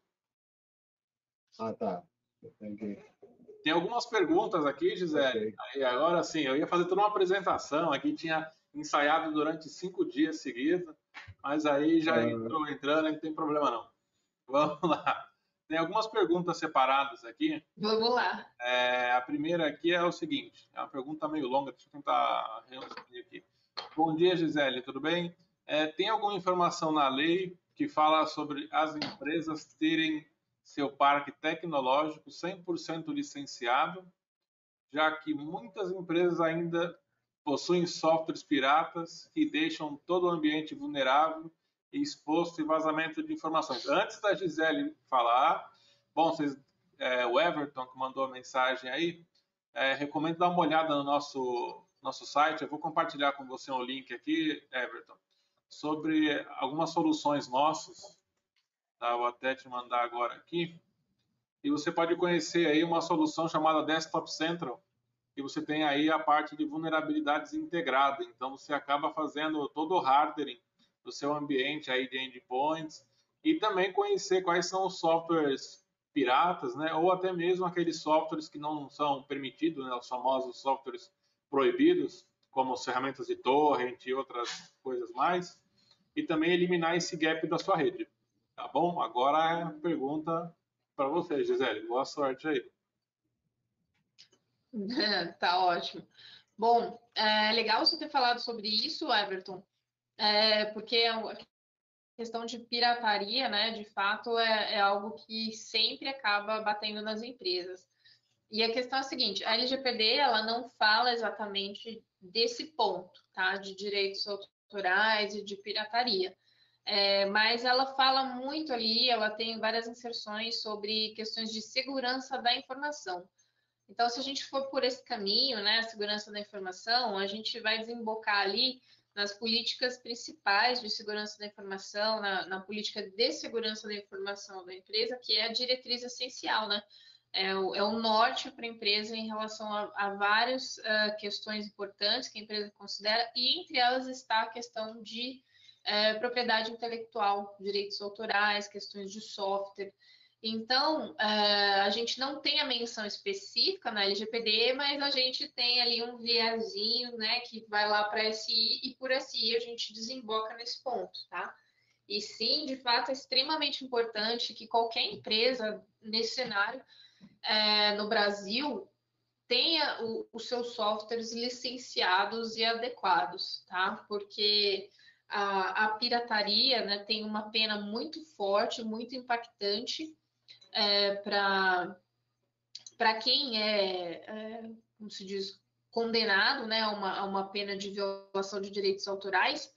Ah, tá. Tem algumas perguntas aqui, Gisele. Okay. agora sim, eu ia fazer toda uma apresentação aqui, tinha ensaiado durante cinco dias seguidos, mas aí já entrou entrando, não tem problema não. Vamos lá. Tem algumas perguntas separadas aqui. Vamos lá. É, a primeira aqui é o seguinte, é uma pergunta meio longa, deixa eu tentar responder aqui. Bom dia, Gisele, tudo bem? É, tem alguma informação na lei que fala sobre as empresas terem seu parque tecnológico 100% licenciado, já que muitas empresas ainda possuem softwares piratas que deixam todo o ambiente vulnerável e exposto em vazamento de informações. Antes da Gisele falar, bom, vocês, é, o Everton que mandou a mensagem aí, é, recomendo dar uma olhada no nosso, nosso site. Eu vou compartilhar com você um link aqui, Everton, sobre algumas soluções nossas Tá? Vou até te mandar agora aqui. E você pode conhecer aí uma solução chamada Desktop Central, que você tem aí a parte de vulnerabilidades integrada. Então você acaba fazendo todo o hardware do seu ambiente aí de endpoints e também conhecer quais são os softwares piratas, né? Ou até mesmo aqueles softwares que não são permitidos, né? Os famosos softwares proibidos, como as ferramentas de torrent e outras coisas mais. E também eliminar esse gap da sua rede. Tá bom? Agora é a pergunta para você, Gisele. Boa sorte aí. tá ótimo. Bom, é legal você ter falado sobre isso, Everton, é, porque a questão de pirataria, né, de fato, é, é algo que sempre acaba batendo nas empresas. E a questão é a seguinte, a LGPD, ela não fala exatamente desse ponto, tá, de direitos autorais e de pirataria. É, mas ela fala muito ali, ela tem várias inserções sobre questões de segurança da informação. Então, se a gente for por esse caminho, né, a segurança da informação, a gente vai desembocar ali nas políticas principais de segurança da informação, na, na política de segurança da informação da empresa, que é a diretriz essencial, né? É o, é o norte para a empresa em relação a, a várias uh, questões importantes que a empresa considera, e entre elas está a questão de é, propriedade intelectual, direitos autorais, questões de software. Então, é, a gente não tem a menção específica na LGPD, mas a gente tem ali um viazinho, né, que vai lá para SI e por SI a gente desemboca nesse ponto, tá? E sim, de fato, é extremamente importante que qualquer empresa nesse cenário é, no Brasil tenha os seus softwares licenciados e adequados, tá? Porque a, a pirataria né, tem uma pena muito forte, muito impactante é, para quem é, é, como se diz, condenado né, a, uma, a uma pena de violação de direitos autorais,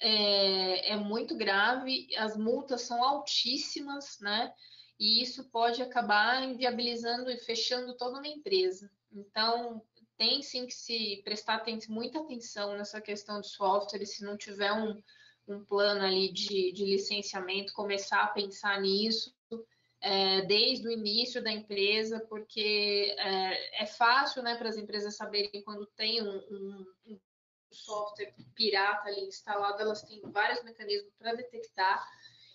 é, é, muito grave, as multas são altíssimas, né? E isso pode acabar inviabilizando e fechando toda uma empresa. Então, tem sim que se prestar muita atenção nessa questão de software, se não tiver um, um plano ali de, de licenciamento, começar a pensar nisso é, desde o início da empresa, porque é, é fácil né, para as empresas saberem quando tem um, um, um, software pirata ali instalado, elas têm vários mecanismos para detectar,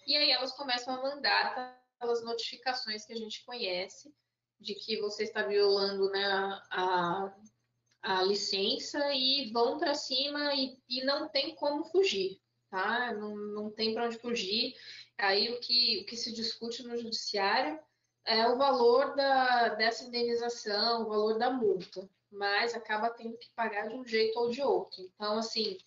e aí elas começam a mandar aquelas notificações que a gente conhece de que você está violando né, a, a licença e vão para cima e, e não tem como fugir, tá? Não, não tem para onde fugir. Aí o que, o que se discute no judiciário é o valor da, dessa indenização, o valor da multa, mas acaba tendo que pagar de um jeito ou de outro. Então, assim,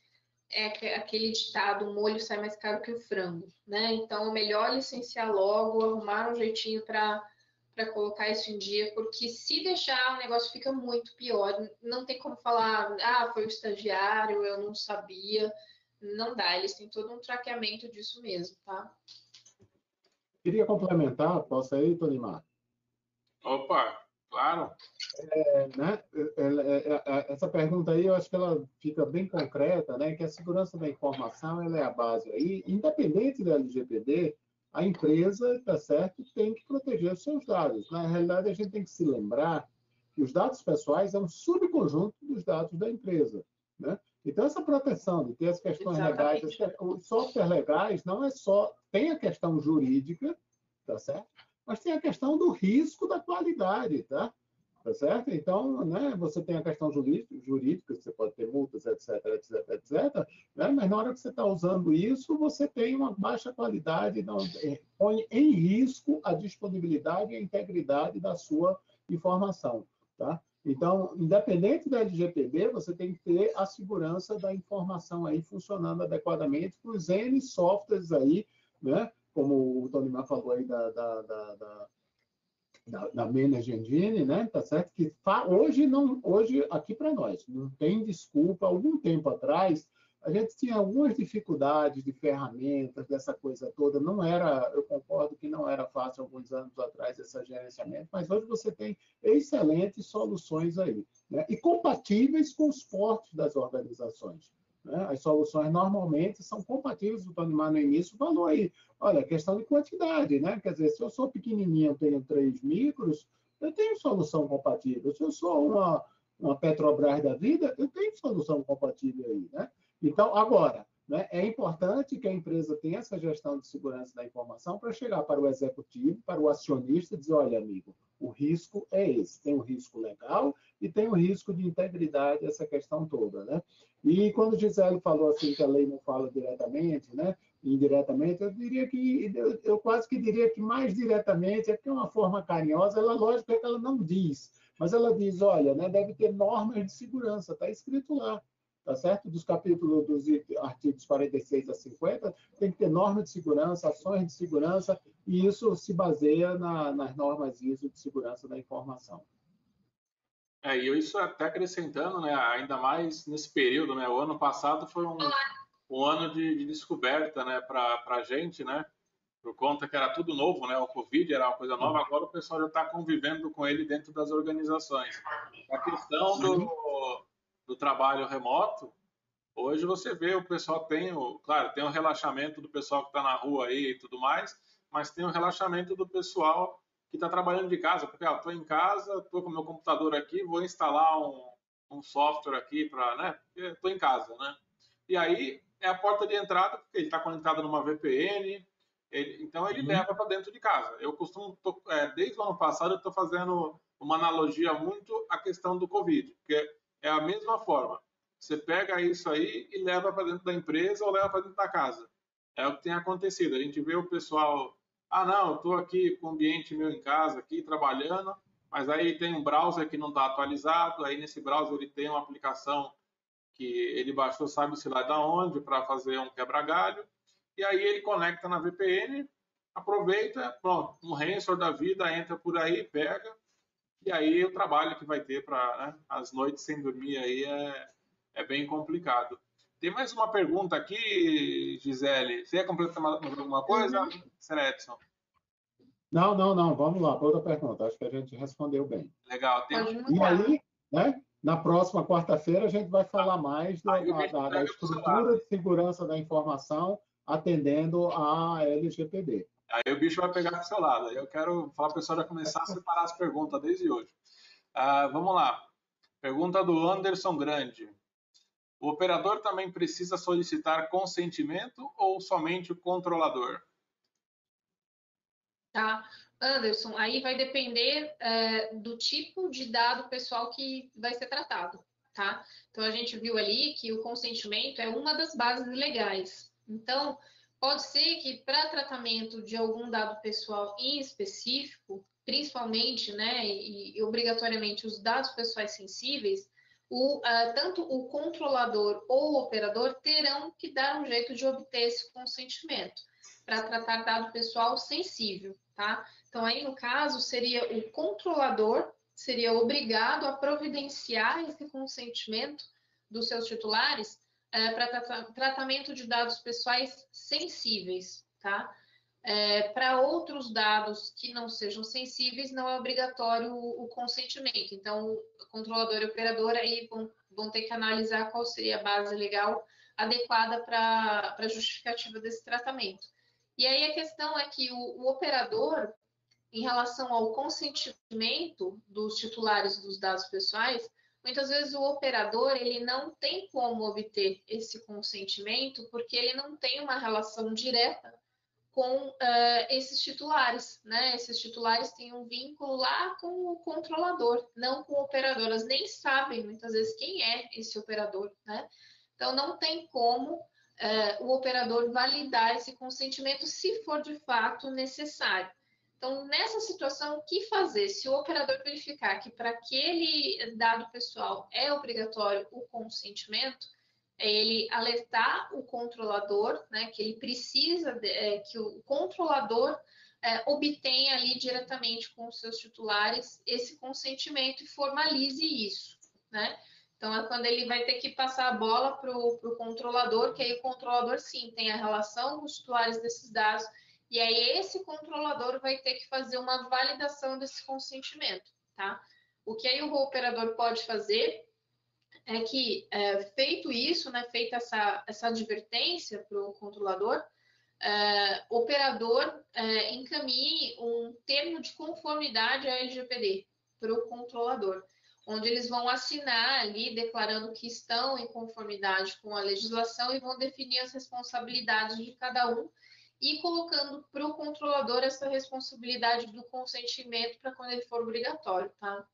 é aquele ditado, o molho sai mais caro que o frango, né? Então, é melhor licenciar logo, arrumar um jeitinho para para colocar isso em dia, porque se deixar o negócio fica muito pior. Não tem como falar, ah, foi o estagiário, eu não sabia. Não dá, eles têm todo um traqueamento disso mesmo, tá? Queria complementar, posso aí, Tonimar? Opa, claro. É, né, é, é, é, essa pergunta aí, eu acho que ela fica bem concreta, né, que a segurança da informação ela é a base aí, independente da LGPD, a empresa, tá certo, tem que proteger os seus dados. Na realidade, a gente tem que se lembrar que os dados pessoais é um subconjunto dos dados da empresa, né? Então, essa proteção de ter as questões Exatamente. legais, os softwares legais não é só. Tem a questão jurídica, tá certo? Mas tem a questão do risco da qualidade, tá? Tá certo? Então, né, você tem a questão jurídica, você pode ter multas, etc, etc, etc, né? mas na hora que você está usando isso, você tem uma baixa qualidade, não, é, põe em risco a disponibilidade e a integridade da sua informação, tá? Então, independente da LGPD, você tem que ter a segurança da informação aí funcionando adequadamente para os N softwares aí, né? Como o Tony Mar falou aí da, da, da, da da, da Manage Engine, né? Tá certo? Que hoje não, hoje aqui para nós não tem desculpa. Algum tempo atrás a gente tinha algumas dificuldades de ferramentas, dessa coisa toda. Não era, eu concordo que não era fácil alguns anos atrás esse gerenciamento, mas hoje você tem excelentes soluções aí, né? e compatíveis com os portos das organizações. Né? As soluções normalmente são compatíveis, o Tony Mar no início falou aí, olha, questão de quantidade, né? Quer dizer, se eu sou pequenininho, tenho 3 micros, eu tenho solução compatível. Se eu sou uma, uma Petrobras da vida, eu tenho solução compatível aí, né? Então, agora, né, é importante que a empresa tenha essa gestão de segurança da informação para chegar para o executivo, para o acionista e dizer, olha, amigo, o risco é esse. Tem o um risco legal e tem o um risco de integridade, essa questão toda, né? E quando o Gisele falou assim que a lei não fala diretamente, né? Indiretamente, eu diria que, eu, eu quase que diria que mais diretamente, é porque é uma forma carinhosa, ela, lógico é que ela não diz, mas ela diz, olha, né, deve ter normas de segurança, está escrito lá, tá certo? Dos capítulos dos artigos 46 a 50, tem que ter normas de segurança, ações de segurança, e isso se baseia na, nas normas ISO de segurança da informação. É, e isso até acrescentando, né, ainda mais nesse período, né, o ano passado foi um, um ano de, de descoberta, né, para a gente, né, por conta que era tudo novo, né, o Covid era uma coisa nova, agora o pessoal já está convivendo com ele dentro das organizações. A questão do, do trabalho remoto, hoje você vê o pessoal tem, o, claro, tem o relaxamento do pessoal que está na rua aí e tudo mais, mas tem o relaxamento do pessoal que está trabalhando de casa, porque estou em casa, estou com meu computador aqui, vou instalar um, um software aqui para, né? Estou em casa, né? E aí é a porta de entrada, porque ele está conectado numa VPN, ele, então ele uhum. leva para dentro de casa. Eu costumo, tô, é, desde o ano passado, eu estou fazendo uma analogia muito à questão do Covid, porque é a mesma forma. Você pega isso aí e leva para dentro da empresa ou leva para dentro da casa. É o que tem acontecido. A gente vê o pessoal ah, não, estou aqui com o ambiente meu em casa, aqui trabalhando, mas aí tem um browser que não está atualizado, aí nesse browser ele tem uma aplicação que ele baixou, sabe-se lá da onde, para fazer um quebra-galho, e aí ele conecta na VPN, aproveita, pronto, um ransomware da vida entra por aí, pega, E aí o trabalho que vai ter para né, as noites sem dormir aí é, é bem complicado. Tem mais uma pergunta aqui, Gisele. Você ia completar alguma coisa, uhum. Edson? Não, não, não. Vamos lá, outra pergunta. Acho que a gente respondeu bem. Legal. Tem... E aí, né? Na próxima quarta-feira a gente vai falar mais da, da, da estrutura de segurança da informação atendendo a LGPD. Aí o bicho vai pegar para o seu lado. Eu quero falar para o pessoal já começar a separar as perguntas desde hoje. Uh, vamos lá. Pergunta do Anderson Grande. O operador também precisa solicitar consentimento ou somente o controlador? Tá. Anderson, aí vai depender é, do tipo de dado pessoal que vai ser tratado, tá? Então, a gente viu ali que o consentimento é uma das bases legais. Então, pode ser que para tratamento de algum dado pessoal em específico, principalmente, né, e, e obrigatoriamente os dados pessoais sensíveis, o, uh, tanto o controlador ou o operador terão que dar um jeito de obter esse consentimento para tratar dado pessoal sensível, tá? Então, aí, no caso, seria o controlador seria obrigado a providenciar esse consentimento dos seus titulares uh, para tratamento de dados pessoais sensíveis, tá? É, para outros dados que não sejam sensíveis, não é obrigatório o, o consentimento. Então, o controlador e operador aí vão, vão, ter que analisar qual seria a base legal adequada para a justificativa desse tratamento. E aí a questão é que o, o operador, em relação ao consentimento dos titulares dos dados pessoais, muitas vezes o operador ele não tem como obter esse consentimento porque ele não tem uma relação direta com uh, esses titulares, né? Esses titulares têm um vínculo lá com o controlador, não com o operador. Elas nem sabem muitas vezes quem é esse operador, né? Então não tem como uh, o operador validar esse consentimento se for de fato necessário. Então, nessa situação, o que fazer? Se o operador verificar que para aquele dado pessoal é obrigatório o consentimento, é ele alertar o controlador, né, que ele precisa de, é, que o controlador é, obtenha ali diretamente com os seus titulares esse consentimento e formalize isso, né? Então é quando ele vai ter que passar a bola para o controlador, que aí o controlador sim tem a relação com os titulares desses dados, e aí esse controlador vai ter que fazer uma validação desse consentimento, tá? O que aí o operador pode fazer é que, é, feito isso, né, feita essa, essa advertência para o controlador, é, operador é, encaminhe um termo de conformidade à LGPD para o controlador, onde eles vão assinar ali declarando que estão em conformidade com a legislação e vão definir as responsabilidades de cada um e colocando para o controlador essa responsabilidade do consentimento para quando ele for obrigatório, tá?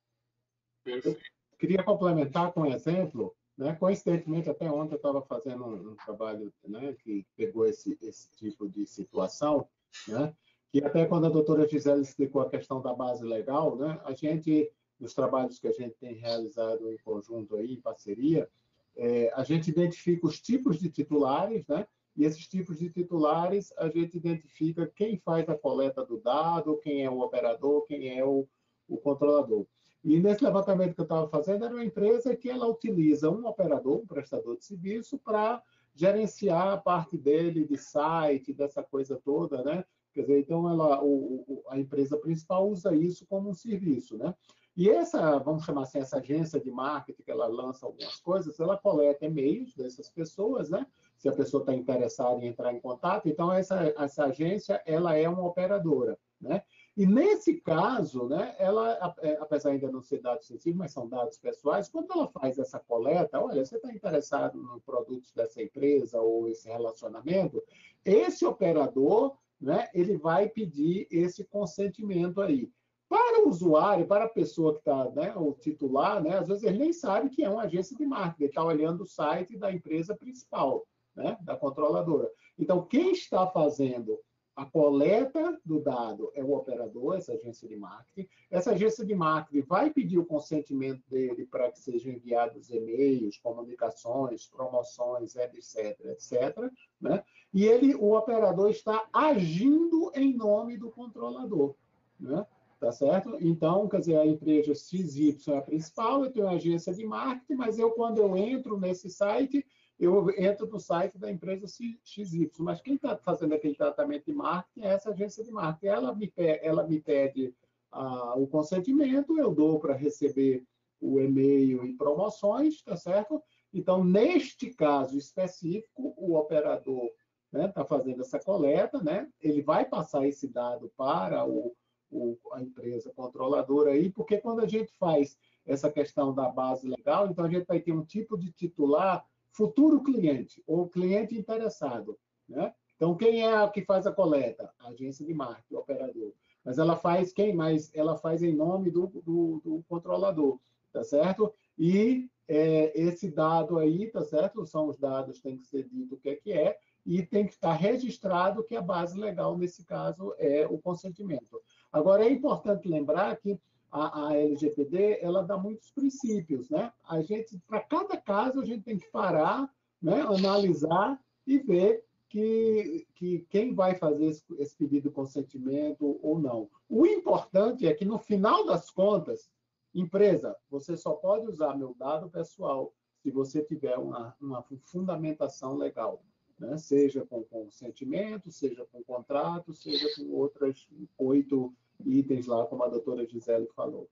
Perfeito. Queria complementar com um exemplo, né? coincidentemente, até ontem eu estava fazendo um, um, trabalho né, que pegou esse, esse tipo de situação, né? que até quando a doutora Gisele explicou a questão da base legal, né? a gente, nos trabalhos que a gente tem realizado em conjunto, aí, em parceria, é, a gente identifica os tipos de titulares, né? E esses tipos de titulares, a gente identifica quem faz a coleta do dado, quem é o operador, quem é o, o controlador. E nesse levantamento que eu estava fazendo, era uma empresa que ela utiliza um operador, um prestador de serviço, para gerenciar a parte dele de site, dessa coisa toda, né? Quer dizer, então ela, o, o, a empresa principal usa isso como um serviço, né? E essa, vamos chamar assim, essa agência de marketing que ela lança algumas coisas, ela coleta e-mails dessas pessoas, né? Se a pessoa está interessada em entrar em contato, então essa, essa agência, ela é uma operadora, né? E nesse caso, né, ela, é, apesar ainda não ser dados sensíveis, mas são dados pessoais, quando ela faz essa coleta, olha, você está interessado no produtos dessa empresa ou esse relacionamento, esse operador, né, ele vai pedir esse consentimento aí. Para o usuário, para a pessoa que está, né, o titular, né, às vezes ele nem sabe que é uma agência de marketing, ele está olhando o site da empresa principal, né, da controladora. Então, quem está fazendo a coleta do dado é o operador, essa agência de marketing. Essa agência de marketing vai pedir o consentimento dele para que sejam enviados e-mails, comunicações, promoções, etc, etc. Né? E ele, o operador está agindo em nome do controlador. Né? tá certo? Então, quer dizer, a empresa XY é a principal, eu tenho uma agência de marketing, mas eu, quando eu entro nesse site, eu entro no site da empresa XY, mas quem está fazendo aquele tratamento de marketing é essa agência de marketing. Ela me, ela me pede ah, o consentimento, eu dou para receber o e-mail e promoções, tá certo? Então, neste caso específico, o operador está né, tá fazendo essa coleta, né? ele vai passar esse dado para o, o, a empresa controladora aí, porque quando a gente faz essa questão da base legal, então a gente vai ter um tipo de titular futuro cliente ou cliente interessado. Né? Então, quem é a que faz a coleta? A agência de marketing, o operador. Mas ela faz quem mais? Ela faz em nome do, do, do controlador, tá certo? E é, esse dado aí, tá certo? São os dados, tem que ser dito o que é que é, e tem que estar registrado que a base legal, nesse caso, é o consentimento. Agora, é importante lembrar que a, a LGPD, ela dá muitos princípios, né? A gente, para cada caso, a gente tem que parar, né? analisar e ver que, que quem vai fazer esse, esse pedido de consentimento ou não. O importante é que, no final das contas, Empresa, você só pode usar meu dado pessoal se você tiver uma, uma fundamentação legal, né? seja com consentimento, seja com contrato, seja com outras oito itens lá, como a doutora Gisele falou.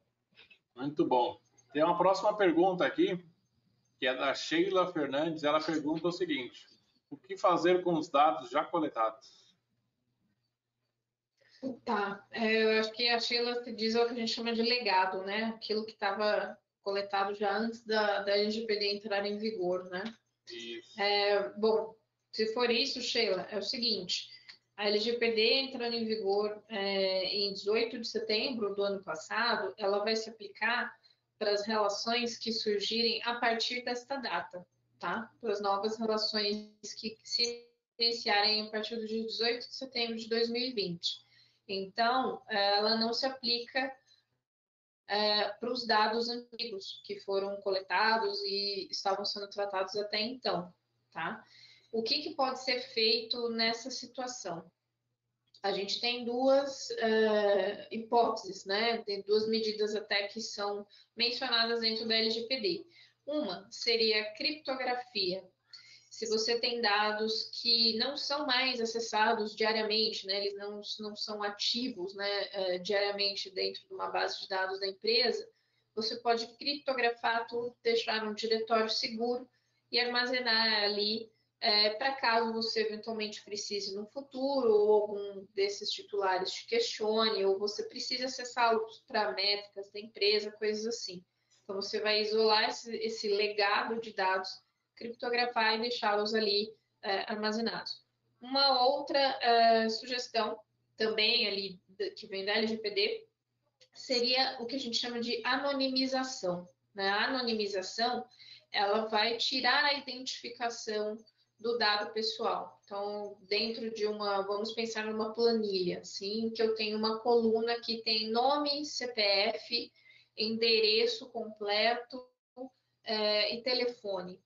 Muito bom. Tem uma próxima pergunta aqui, que é da Sheila Fernandes. Ela pergunta o seguinte: o que fazer com os dados já coletados? Tá, é, eu acho que a Sheila diz o que a gente chama de legado, né? Aquilo que estava coletado já antes da, da LGPD entrar em vigor, né? Isso. É, bom, se for isso, Sheila, é o seguinte, a LGPD entrando em vigor é, em 18 de setembro do ano passado, ela vai se aplicar para as relações que surgirem a partir desta data, tá? Para as novas relações que se iniciarem a partir do dia 18 de setembro de 2020. Então, ela não se aplica é, para os dados antigos que foram coletados e estavam sendo tratados até então, tá? O que, que pode ser feito nessa situação? A gente tem duas uh, hipóteses, né? Tem duas medidas até que são mencionadas dentro da LGPD. Uma seria criptografia, se você tem dados que não são mais acessados diariamente, né, eles não, não são ativos né, uh, diariamente dentro de uma base de dados da empresa, você pode criptografar tudo, deixar um diretório seguro e armazenar ali é, para caso você eventualmente precise no futuro, ou algum desses titulares te questione, ou você precise acessá-los para métricas da empresa, coisas assim. Então, você vai isolar esse, esse legado de dados criptografar e deixá-los ali é, armazenados. Uma outra é, sugestão, também ali que vem da LGPD, seria o que a gente chama de anonimização. Né? A anonimização, ela vai tirar a identificação do dado pessoal. Então, dentro de uma, vamos pensar numa planilha, assim, que eu tenho uma coluna que tem nome, CPF, endereço completo é, e telefone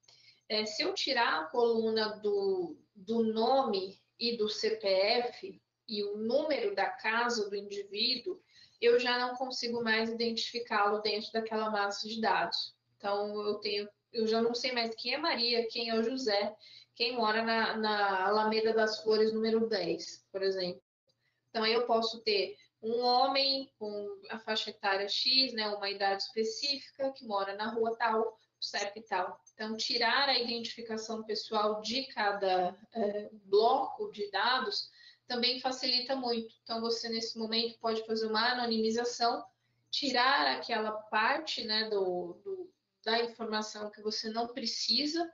é, se eu tirar a coluna do, do nome e do CPF e o número da casa do indivíduo, eu já não consigo mais identificá-lo dentro daquela massa de dados. Então, eu tenho, eu já não sei mais quem é Maria, quem é o José, quem mora na, na Alameda das Flores número 10, por exemplo. Então, aí eu posso ter um homem com a faixa etária X, né, uma idade específica, que mora na rua tal, CEP tal. Então, tirar a identificação pessoal de cada é, bloco de dados também facilita muito. Então, você, nesse momento, pode fazer uma anonimização, tirar aquela parte né, do, do da informação que você não precisa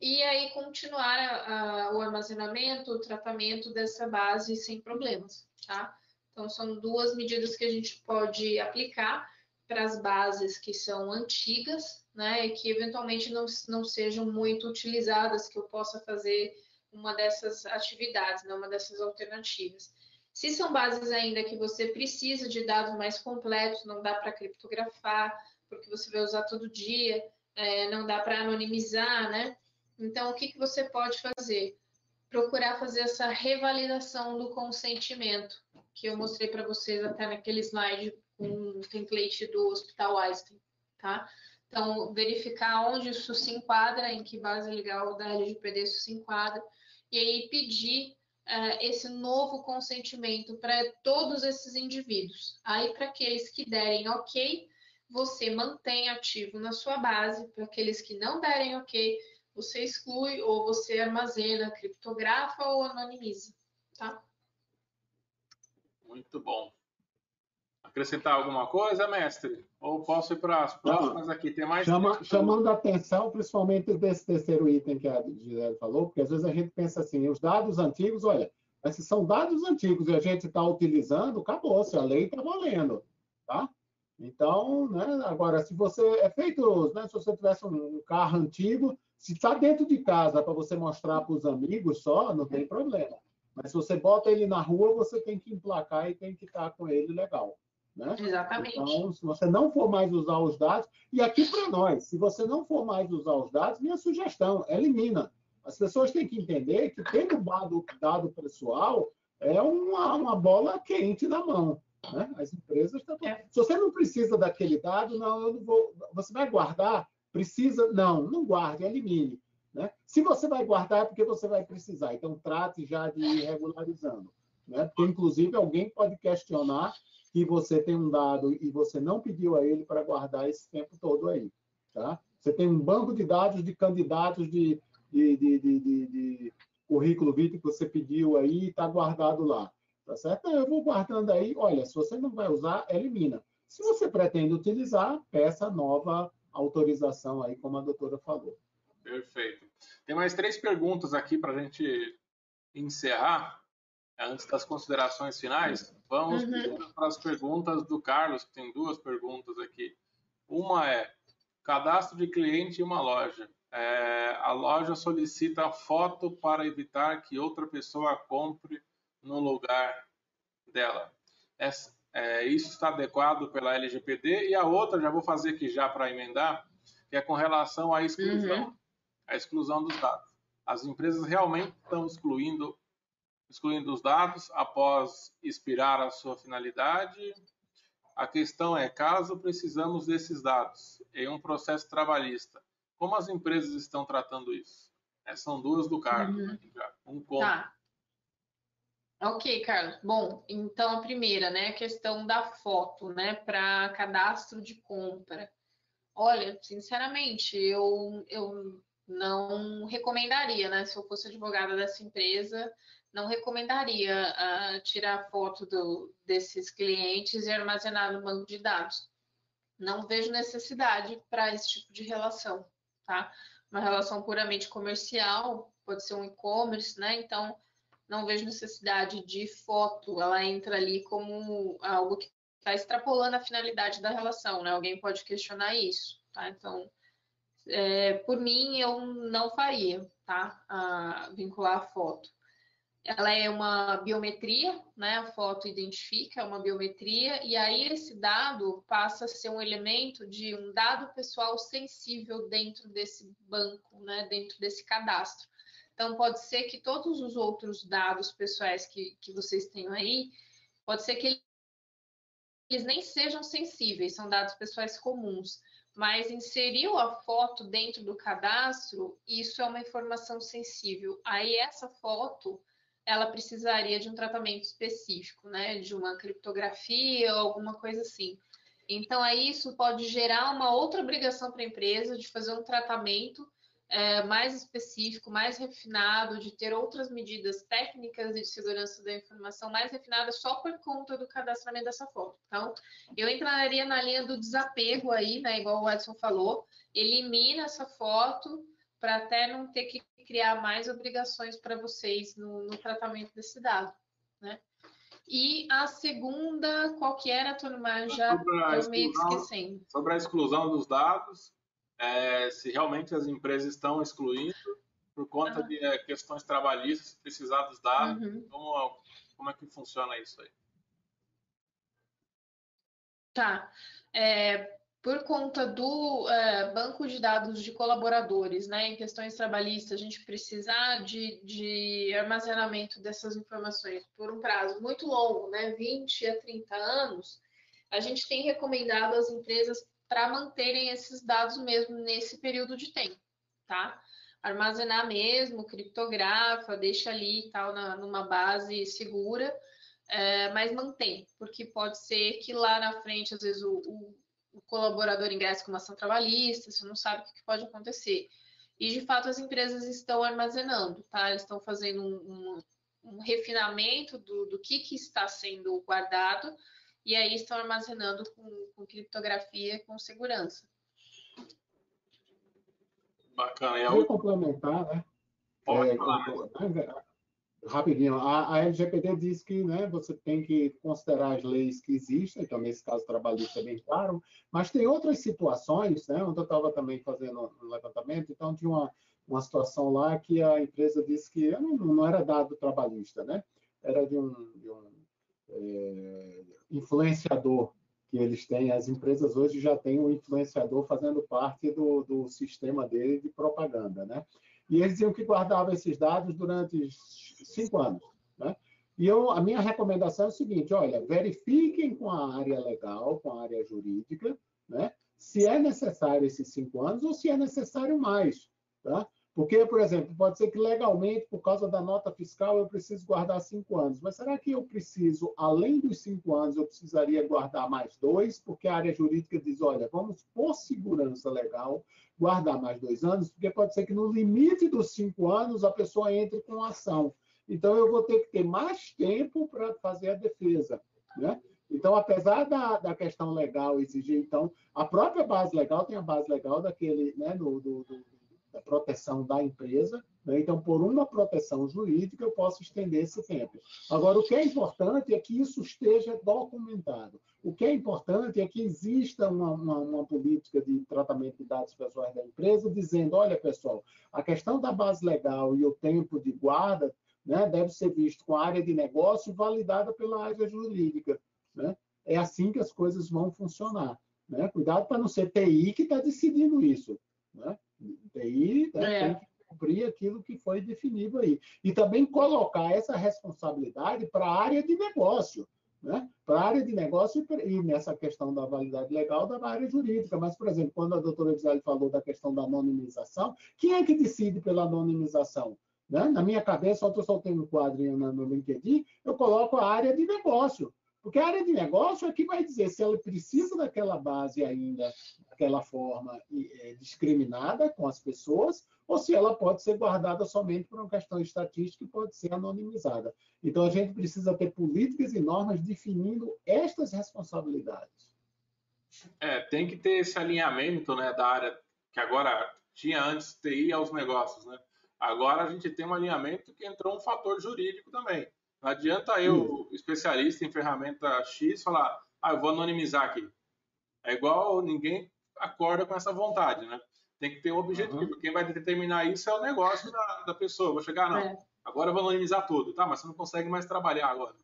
e aí continuar a, a, o armazenamento, o tratamento dessa base sem problemas, tá? Então, são duas medidas que a gente pode aplicar para as bases que são antigas, né, e que eventualmente não, não sejam muito utilizadas, que eu possa fazer uma dessas atividades, né, uma dessas alternativas. Se são bases ainda que você precisa de dados mais completos, não dá para criptografar, porque você vai usar todo dia, é, não dá para anonimizar, né? Então, o que, que você pode fazer? Procurar fazer essa revalidação do consentimento, que eu mostrei para vocês até naquele slide com o template do Hospital Einstein, tá? Então, verificar onde isso se enquadra, em que base legal da LGPD isso se enquadra, e aí pedir uh, esse novo consentimento para todos esses indivíduos. Aí, para aqueles que derem ok, você mantém ativo na sua base, para aqueles que não derem ok, você exclui ou você armazena, criptografa ou anonimiza, tá? Muito bom. Acrescentar alguma coisa, mestre? Ou posso ir para as próximas aqui? Tem mais. Chama, chamando a atenção, principalmente desse terceiro item que a Gisele falou, porque às vezes a gente pensa assim: os dados antigos, olha, esses são dados antigos e a gente está utilizando, acabou-se, a lei está valendo. Tá? Então, né, agora, se você é feito, né, se você tivesse um carro antigo, se está dentro de casa para você mostrar para os amigos só, não tem problema. Mas se você bota ele na rua, você tem que emplacar e tem que estar com ele legal. Né? Exatamente. Então, se você não for mais usar os dados, e aqui para nós, se você não for mais usar os dados, minha sugestão, elimina. As pessoas têm que entender que tendo dado, dado pessoal é uma, uma bola quente na mão. Né? As empresas estão. É. Se você não precisa daquele dado, não, eu não vou. Você vai guardar? Precisa? Não, não guarde, elimine. Né? Se você vai guardar, é porque você vai precisar. Então, trate já de ir regularizando. Né? Porque, inclusive, alguém pode questionar que você tem um dado e você não pediu a ele para guardar esse tempo todo aí. Tá? Você tem um banco de dados de candidatos de, de, de, de, de currículo vitae que você pediu aí e está guardado lá. Tá certo? eu vou guardando aí. Olha, se você não vai usar, elimina. Se você pretende utilizar, peça nova autorização aí, como a doutora falou. Perfeito. Tem mais três perguntas aqui para a gente encerrar, antes das considerações finais. Vamos uhum. para as perguntas do Carlos, que tem duas perguntas aqui. Uma é: cadastro de cliente em uma loja. É, a loja solicita foto para evitar que outra pessoa compre no lugar dela. Essa, é, isso está adequado pela LGPD. E a outra, já vou fazer aqui já para emendar, que é com relação à exclusão. Uhum a exclusão dos dados. As empresas realmente estão excluindo, excluindo os dados após expirar a sua finalidade. A questão é, caso precisamos desses dados em um processo trabalhista, como as empresas estão tratando isso? É, são duas do Carlos. Uhum. Um ponto. Tá. Ok, Carlos. Bom, então a primeira, né, a questão da foto, né, para cadastro de compra. Olha, sinceramente, eu, eu não recomendaria, né? Se eu fosse advogada dessa empresa, não recomendaria uh, tirar foto do, desses clientes e armazenar no banco de dados. Não vejo necessidade para esse tipo de relação, tá? Uma relação puramente comercial, pode ser um e-commerce, né? Então, não vejo necessidade de foto, ela entra ali como algo que está extrapolando a finalidade da relação, né? Alguém pode questionar isso, tá? Então, é, por mim, eu não faria, tá? A, vincular a foto. Ela é uma biometria, né? A foto identifica, é uma biometria, e aí esse dado passa a ser um elemento de um dado pessoal sensível dentro desse banco, né? Dentro desse cadastro. Então, pode ser que todos os outros dados pessoais que, que vocês tenham aí, pode ser que eles nem sejam sensíveis, são dados pessoais comuns mas inseriu a foto dentro do cadastro, isso é uma informação sensível. Aí essa foto, ela precisaria de um tratamento específico, né, de uma criptografia ou alguma coisa assim. Então aí isso pode gerar uma outra obrigação para a empresa de fazer um tratamento é, mais específico, mais refinado, de ter outras medidas técnicas de segurança da informação mais refinadas só por conta do cadastramento dessa foto. Então, eu entraria na linha do desapego aí, né, igual o Edson falou, elimina essa foto para até não ter que criar mais obrigações para vocês no, no, tratamento desse dado, né? E a segunda, qual que era, turma? Já estou meio que esquecendo. Sobre a exclusão dos dados, é, se realmente as empresas estão excluindo por conta uhum. de é, questões trabalhistas, precisar dos dados, uhum. como, como é que funciona isso aí? Tá. É, por conta do é, banco de dados de colaboradores, né, em questões trabalhistas, a gente precisar de, de armazenamento dessas informações por um prazo muito longo, né, 20 a 30 anos, a gente tem recomendado às empresas para manterem esses dados mesmo nesse período de tempo, tá? Armazenar mesmo, criptografa, deixa ali tal na, numa base segura, é, mas mantém, porque pode ser que lá na frente, às vezes, o, o, o colaborador ingresse com uma ação trabalhista, você não sabe o que pode acontecer. E, de fato, as empresas estão armazenando, tá? Eles estão fazendo um, um, um refinamento do, do que, que está sendo guardado e aí estão armazenando com, com criptografia com segurança. Bacana. E a... Vou complementar, né? Pode é, falar rapidinho, a, a LGPD diz que né, você tem que considerar as leis que existem, então nesse caso trabalhista é bem claro, mas tem outras situações, né, onde eu estava também fazendo um levantamento, então tinha uma, uma situação lá que a empresa disse que não, não era dado trabalhista, né, era de um, de um é, influenciador que eles têm, as empresas hoje já têm um influenciador fazendo parte do, do sistema dele de propaganda, né? E eles diziam que guardavam esses dados durante cinco anos. Né? E eu, a minha recomendação é o seguinte: olha, verifiquem com a área legal, com a área jurídica, né? se é necessário esses cinco anos ou se é necessário mais. Tá? Porque, por exemplo, pode ser que legalmente, por causa da nota fiscal, eu preciso guardar cinco anos. Mas será que eu preciso, além dos cinco anos, eu precisaria guardar mais dois? Porque a área jurídica diz, olha, vamos, por segurança legal, guardar mais dois anos, porque pode ser que no limite dos cinco anos a pessoa entre com ação. Então, eu vou ter que ter mais tempo para fazer a defesa. Né? Então, apesar da, da questão legal exigir, então, a própria base legal tem a base legal daquele, né, do, do, do proteção da empresa. Né? Então, por uma proteção jurídica, eu posso estender esse tempo. Agora, o que é importante é que isso esteja documentado. O que é importante é que exista uma, uma, uma política de tratamento de dados pessoais da empresa, dizendo: olha, pessoal, a questão da base legal e o tempo de guarda né, deve ser visto com a área de negócio validada pela área jurídica. Né? É assim que as coisas vão funcionar. Né? Cuidado para não ser TI que está decidindo isso. Né? TI né, é. tem que cumprir aquilo que foi definido aí. E também colocar essa responsabilidade para a área de negócio. Né? Para a área de negócio e nessa questão da validade legal da área jurídica. Mas, por exemplo, quando a doutora Gisele falou da questão da anonimização, quem é que decide pela anonimização? Né? Na minha cabeça, eu soltei um quadrinho no LinkedIn, eu coloco a área de negócio. Porque a área de negócio é que vai dizer se ela precisa daquela base ainda, daquela forma é, discriminada com as pessoas, ou se ela pode ser guardada somente por uma questão estatística e pode ser anonimizada. Então, a gente precisa ter políticas e normas definindo estas responsabilidades. É, tem que ter esse alinhamento né, da área que agora tinha antes TI aos negócios. Né? Agora a gente tem um alinhamento que entrou um fator jurídico também. Não adianta eu, especialista em ferramenta X, falar, ah, eu vou anonimizar aqui. É igual ninguém acorda com essa vontade, né? Tem que ter um objetivo. Uhum. Quem vai determinar isso é o negócio da, da pessoa. vou chegar, não, é. agora eu vou anonimizar tudo. Tá, mas você não consegue mais trabalhar agora.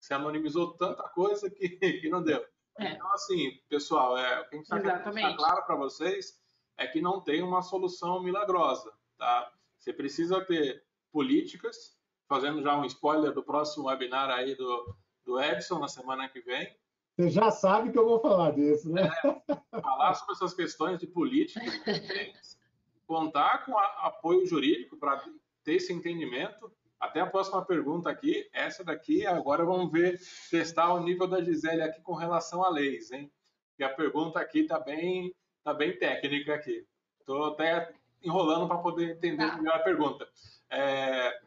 Você anonimizou tanta coisa que, que não deu. É. Então, assim, pessoal, é, o que a gente está claro para vocês é que não tem uma solução milagrosa, tá? Você precisa ter políticas fazendo já um spoiler do próximo webinar aí do, do Edson na semana que vem. Você já sabe que eu vou falar disso, né? É, falar sobre essas questões de política, contar com a, apoio jurídico para ter esse entendimento. Até a próxima pergunta aqui, essa daqui, agora vamos ver, testar o nível da Gisele aqui com relação a leis, hein? E a pergunta aqui está bem, tá bem técnica aqui. Estou até enrolando para poder entender tá. melhor a pergunta. É,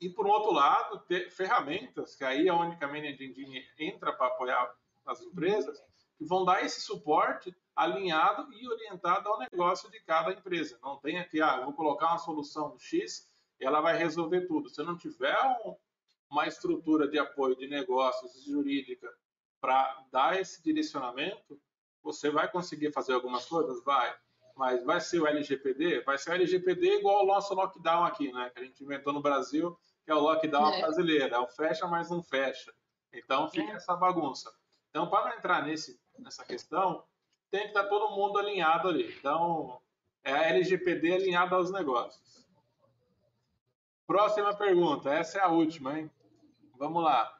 e, por um outro lado, ter ferramentas, que aí é onde a Managed Engine entra para apoiar as empresas, que vão dar esse suporte alinhado e orientado ao negócio de cada empresa. Não tem aqui, ah, vou colocar uma solução X e ela vai resolver tudo. Se não tiver um, uma estrutura de apoio de negócios jurídica para dar esse direcionamento, você vai conseguir fazer algumas coisas? Vai. Mas vai ser o LGPD? Vai ser o LGPD igual o nosso lockdown aqui, né? Que a gente inventou no Brasil, que é o lockdown é. brasileiro. É o fecha, mas não fecha. Então fica é. essa bagunça. Então, para não entrar nesse, nessa questão, tem que estar tá todo mundo alinhado ali. Então, é a LGPD alinhada aos negócios. Próxima pergunta, essa é a última, hein? Vamos lá.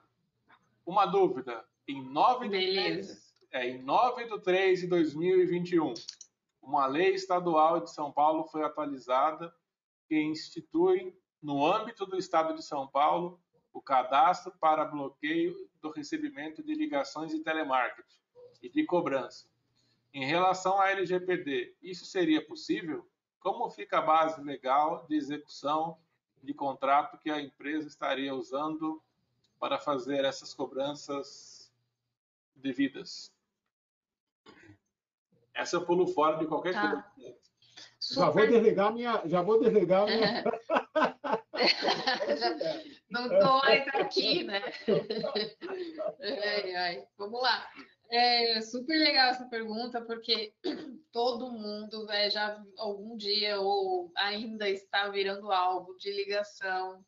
Uma dúvida. Em 9 de 10, é em 9 de 3 de 2021, uma lei estadual de São Paulo foi atualizada que institui, no âmbito do Estado de São Paulo, o cadastro para bloqueio do recebimento de ligações de telemarketing e de cobrança. Em relação à LGPD, isso seria possível? Como fica a base legal de execução de contrato que a empresa estaria usando para fazer essas cobranças devidas? Essa eu pulo fora de qualquer Tá. coisa. Já vou desligar minha. Já vou desligar minha. Já- Não tô mais aqui, né? Ai, ai. Vamos lá. É super legal essa pergunta, porque todo mundo é, já algum dia ou ainda está virando alvo de ligação,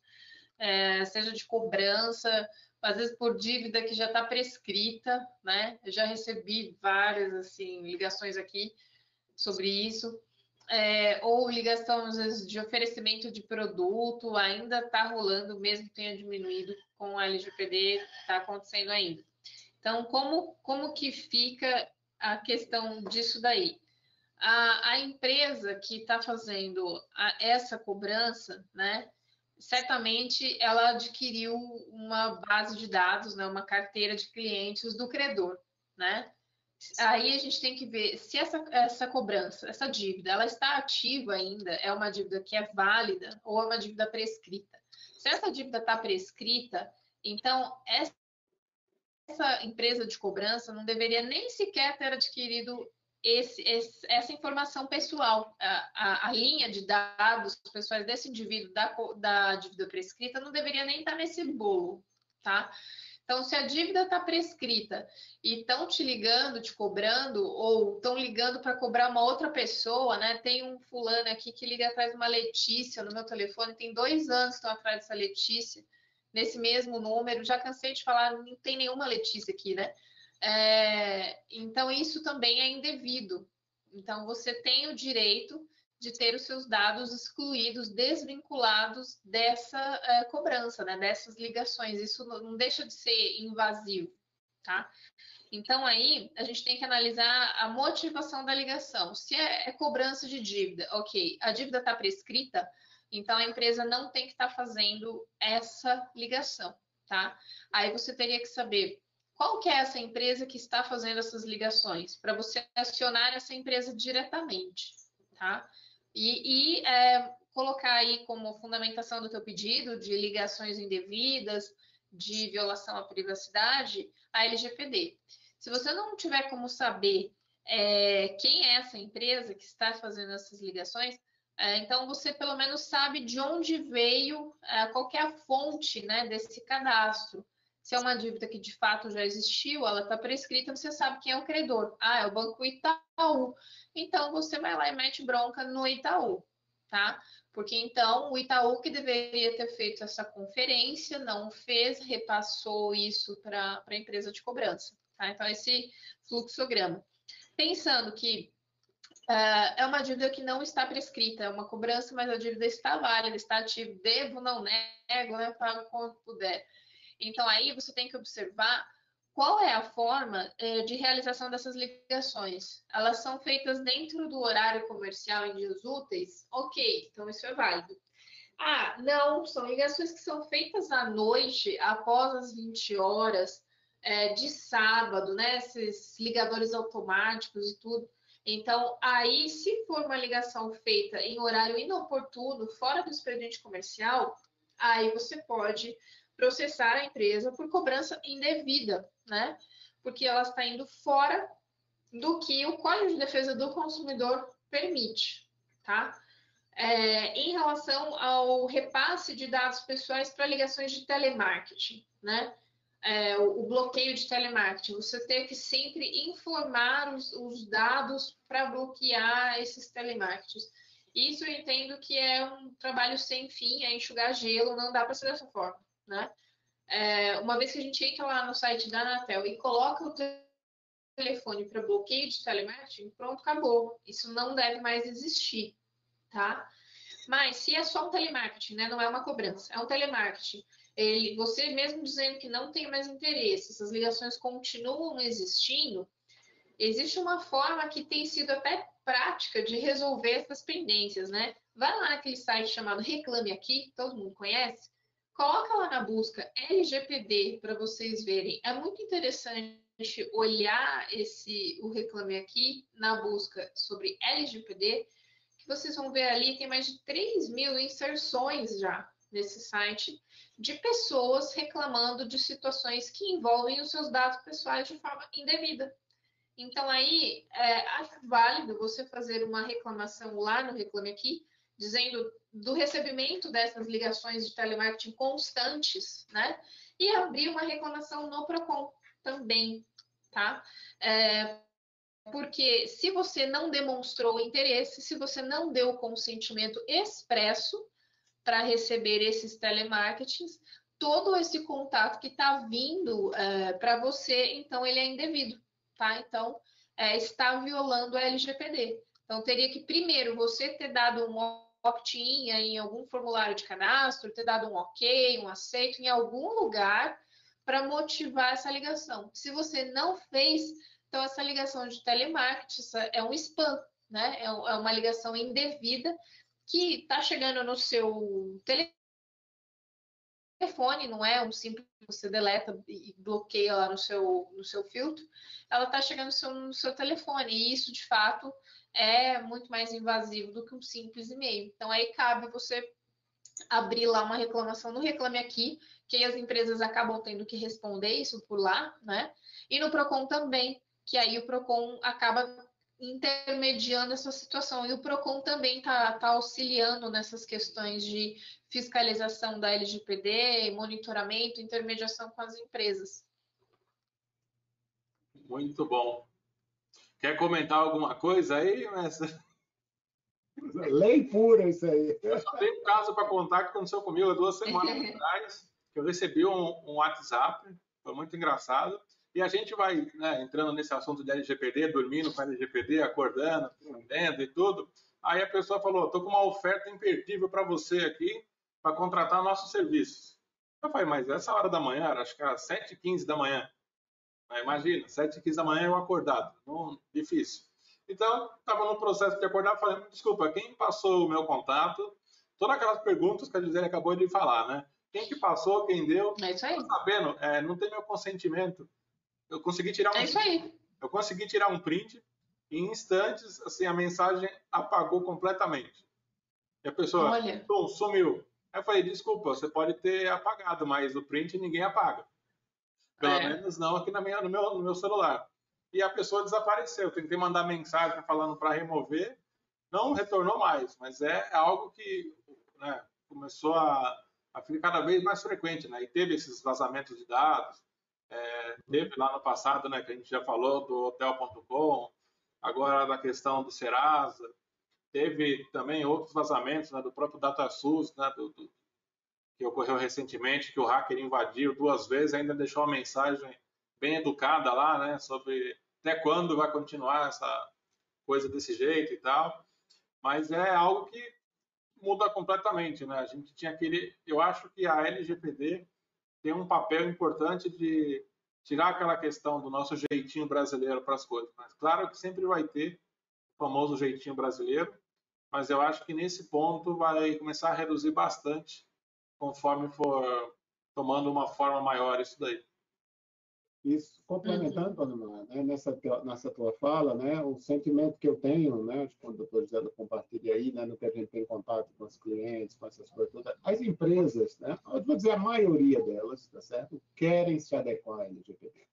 é, seja de cobrança, às vezes por dívida que já está prescrita, né? Eu já recebi várias assim ligações aqui sobre isso. É, ou ligação às vezes de oferecimento de produto ainda está rolando, mesmo tenha diminuído com a LGPD, está acontecendo ainda. Então, como, como que fica a questão disso daí? A, a empresa que está fazendo a- essa cobrança, né, certamente ela adquiriu uma base de dados, né, uma carteira de clientes do credor, né? Aí a gente tem que ver se essa, essa cobrança, essa dívida, ela está ativa ainda, é uma dívida que é válida ou é uma dívida prescrita. Se essa dívida está prescrita, então essa empresa de cobrança não deveria nem sequer ter adquirido esse- esse- essa informação pessoal. A, a- a linha de dados pessoais desse indivíduo da, da dívida prescrita não deveria nem estar nesse bolo, tá? Então, se a dívida está prescrita e estão te ligando, te cobrando, ou estão ligando para cobrar uma outra pessoa, né? Tem um fulano aqui que liga atrás de uma Letícia no meu telefone, tem dois anos que estão atrás dessa Letícia nesse mesmo número. Já cansei de falar, não tem nenhuma Letícia aqui, né? É, então, isso também é indevido. Então, você tem o direito de ter os seus dados excluídos, desvinculados dessa é, cobrança, né? dessas ligações. Isso não deixa de ser invasivo, tá? Então, aí, a gente tem que analisar a motivação da ligação. Se é, é cobrança de dívida, ok, a dívida está prescrita, então a empresa não tem que estar fazendo essa ligação, tá? Aí você teria que saber qual que é essa empresa que está fazendo essas ligações, para você acionar essa empresa diretamente, tá? E, e, é, colocar aí como fundamentação do teu pedido de ligações indevidas, de violação à privacidade, a LGPD. Se você não tiver como saber é, quem é essa empresa que está fazendo essas ligações, é, então você pelo menos sabe de onde veio, é, qual que a fonte né, desse cadastro. Se é uma dívida que de fato já existiu, ela está prescrita, você sabe quem é o credor. Ah, é o Banco Itaú. Então você vai lá e mete bronca no Itaú, tá? Porque então o Itaú que deveria ter feito essa conferência não fez, repassou isso para a empresa de cobrança, tá? Então esse fluxograma. Pensando que uh, é uma dívida que não está prescrita, é uma cobrança, mas a dívida está válida, está ativa, devo, não nego, né? Pago quando puder. Então aí você tem que observar qual é a forma eh, de realização dessas ligações? Elas são feitas dentro do horário comercial em dias úteis? Ok, então isso é válido. Ah, não, são ligações que são feitas à noite, após as 20 horas, eh, de sábado, né? Esses ligadores automáticos e tudo. Então, aí, se for uma ligação feita em horário inoportuno, fora do expediente comercial, aí você pode processar a empresa por cobrança indevida, né? Porque ela está indo fora do que o Código de Defesa do Consumidor permite, tá? É, em relação ao repasse de dados pessoais para ligações de telemarketing, né? É, o, o, bloqueio de telemarketing, você ter que sempre informar os, os dados para bloquear esses telemarketings. Isso eu entendo que é um trabalho sem fim, é enxugar gelo, não dá para ser dessa forma né? É, uma vez que a gente entra lá no site da Anatel e coloca o telefone para bloqueio de telemarketing, pronto, acabou. Isso não deve mais existir, tá? Mas se é só um telemarketing, né? Não é uma cobrança, é um telemarketing. Ele, você mesmo dizendo que não tem mais interesse, essas ligações continuam existindo, existe uma forma que tem sido até prática de resolver essas pendências, né? Vai lá naquele site chamado Reclame Aqui, todo mundo conhece, coloca lá na busca LGPD para vocês verem. É muito interessante olhar esse o Reclame Aqui na busca sobre LGPD, que vocês vão ver ali, tem mais de 3 mil inserções já nesse site de pessoas reclamando de situações que envolvem os seus dados pessoais de forma indevida. Então, aí, é, acho válido você fazer uma reclamação lá no Reclame Aqui, dizendo do recebimento dessas ligações de telemarketing constantes, né? E abrir uma reclamação no PROCON também, tá? É, porque se você não demonstrou interesse, se você não deu consentimento expresso para receber esses telemarketings, todo esse contato que está vindo é, para você, então ele é indevido tá? Então, é, está violando a LGPD. Então, teria que primeiro você ter dado um opt-in em algum formulário de cadastro, ter dado um ok, um aceito em algum lugar para motivar essa ligação. Se você não fez, então essa ligação de telemarketing é um spam, né? É, é uma ligação indevida que está chegando no seu telefone, não é um simples você deleta e bloqueia lá no seu, no seu filtro, ela está chegando no seu, no seu telefone, e isso de fato é muito mais invasivo do que um simples e-mail. Então aí cabe você abrir lá uma reclamação no Reclame Aqui, que as empresas acabam tendo que responder isso por lá, né? E no Procon também, que aí o Procon acaba intermediando essa situação. E o PROCON também está tá auxiliando nessas questões de fiscalização da LGPD, monitoramento, intermediação com as empresas. Muito bom. Quer comentar alguma coisa aí, mestre? Lei pura isso aí. Eu só tenho um caso para contar que aconteceu comigo há duas semanas atrás, que eu recebi um, um WhatsApp, foi muito engraçado, e a gente vai né, entrando nesse assunto de LGPD, dormindo com LGPD, acordando, vendo e tudo. Aí a pessoa falou: estou com uma oferta imperdível para você aqui para contratar nossos serviços. Eu falei, mas essa hora da manhã, acho que era 7h15 da manhã. Imagina, 7h15 da manhã eu acordado. Não, difícil. Então, estava no processo de acordar, falei, desculpa, quem passou o meu contato? Todas aquelas perguntas que a Gisele acabou de falar, né? Quem que passou, quem deu? É isso aí. Sabendo, é, não tem meu consentimento. Eu consegui tirar um. É isso aí. Eu consegui tirar um print. Em instantes, assim, a mensagem apagou completamente. E a pessoa Olha. Sumiu. Aí eu falei, desculpa, você pode ter apagado, mas o print ninguém apaga. Pelo é. menos não aqui na minha, no, meu, no meu celular. E a pessoa desapareceu. Eu tentei mandar mensagem falando para remover, não retornou mais, mas é algo que né, começou a, a, ficar cada vez mais frequente. Né? E teve esses vazamentos de dados, é, teve lá no passado, né, que a gente já falou do Hotel.com, agora da questão do Serasa, teve também outros vazamentos né, do próprio DataSUS, né, do, do, que ocorreu recentemente, que o hacker invadiu duas vezes, ainda deixou uma mensagem bem educada lá, né, sobre até quando vai continuar essa coisa desse jeito e tal. Mas é algo que muda completamente, né? A gente tinha aquele, eu acho que a LGPD tem um papel importante de tirar aquela questão do nosso jeitinho brasileiro para as coisas. Mas claro que sempre vai ter o famoso jeitinho brasileiro, mas eu acho que nesse ponto vai começar a reduzir bastante conforme for tomando uma forma maior isso daí. Isso, complementando, uhum. né, nessa, nessa tua fala, né, o sentimento que eu tenho, né, quando o doutor José compartilha aí, né, no que a gente tem contato com os clientes, com essas coisas todas, as empresas, né, eu vou dizer a maioria delas, tá certo, querem se adequar à LGPD,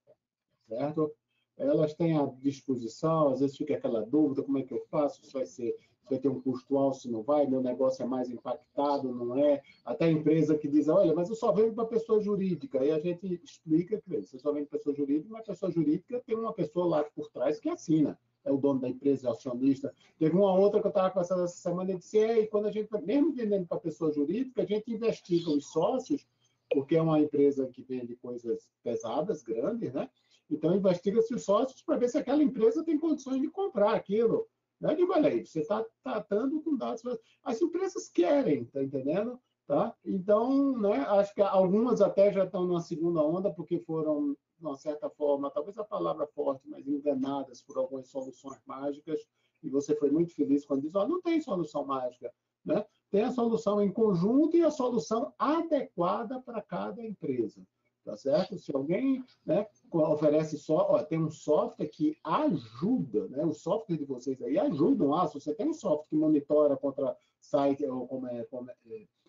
certo? Elas têm à disposição, às vezes fica aquela dúvida, como é que eu faço, isso vai ser vai ter um custo alto, se não vai, meu negócio é mais impactado, não é? Até a empresa que diz, olha, mas eu só vendo para pessoa jurídica. E a gente explica você só vende pessoa jurídica, mas pessoa jurídica tem uma pessoa lá por trás que assina. É o dono da empresa, é acionista. Teve uma outra que eu estava conversando essa semana e disse, e quando a gente, mesmo vendendo para pessoa jurídica, a gente investiga os sócios, porque é uma empresa que vende coisas pesadas, grandes, né? Então, investiga-se os sócios para ver se aquela empresa tem condições de comprar aquilo. Eu digo, olha aí, você está tratando com dados. As empresas querem, tá entendendo? Tá? Então, né, acho que algumas até já estão numa segunda onda, porque foram, de uma certa forma, talvez a palavra forte, mas enganadas enganadas por algumas soluções mágicas e você foi muito feliz quando diz, oh, não tem solução mágica, né? Tem a solução em conjunto e a solução adequada para cada empresa, tá certo? Se alguém né, oferece só, ó, tem um software que ajuda, né? Os softwares de vocês aí ajudam. Ah, se você tem um software que monitora contra site ou como é, como é,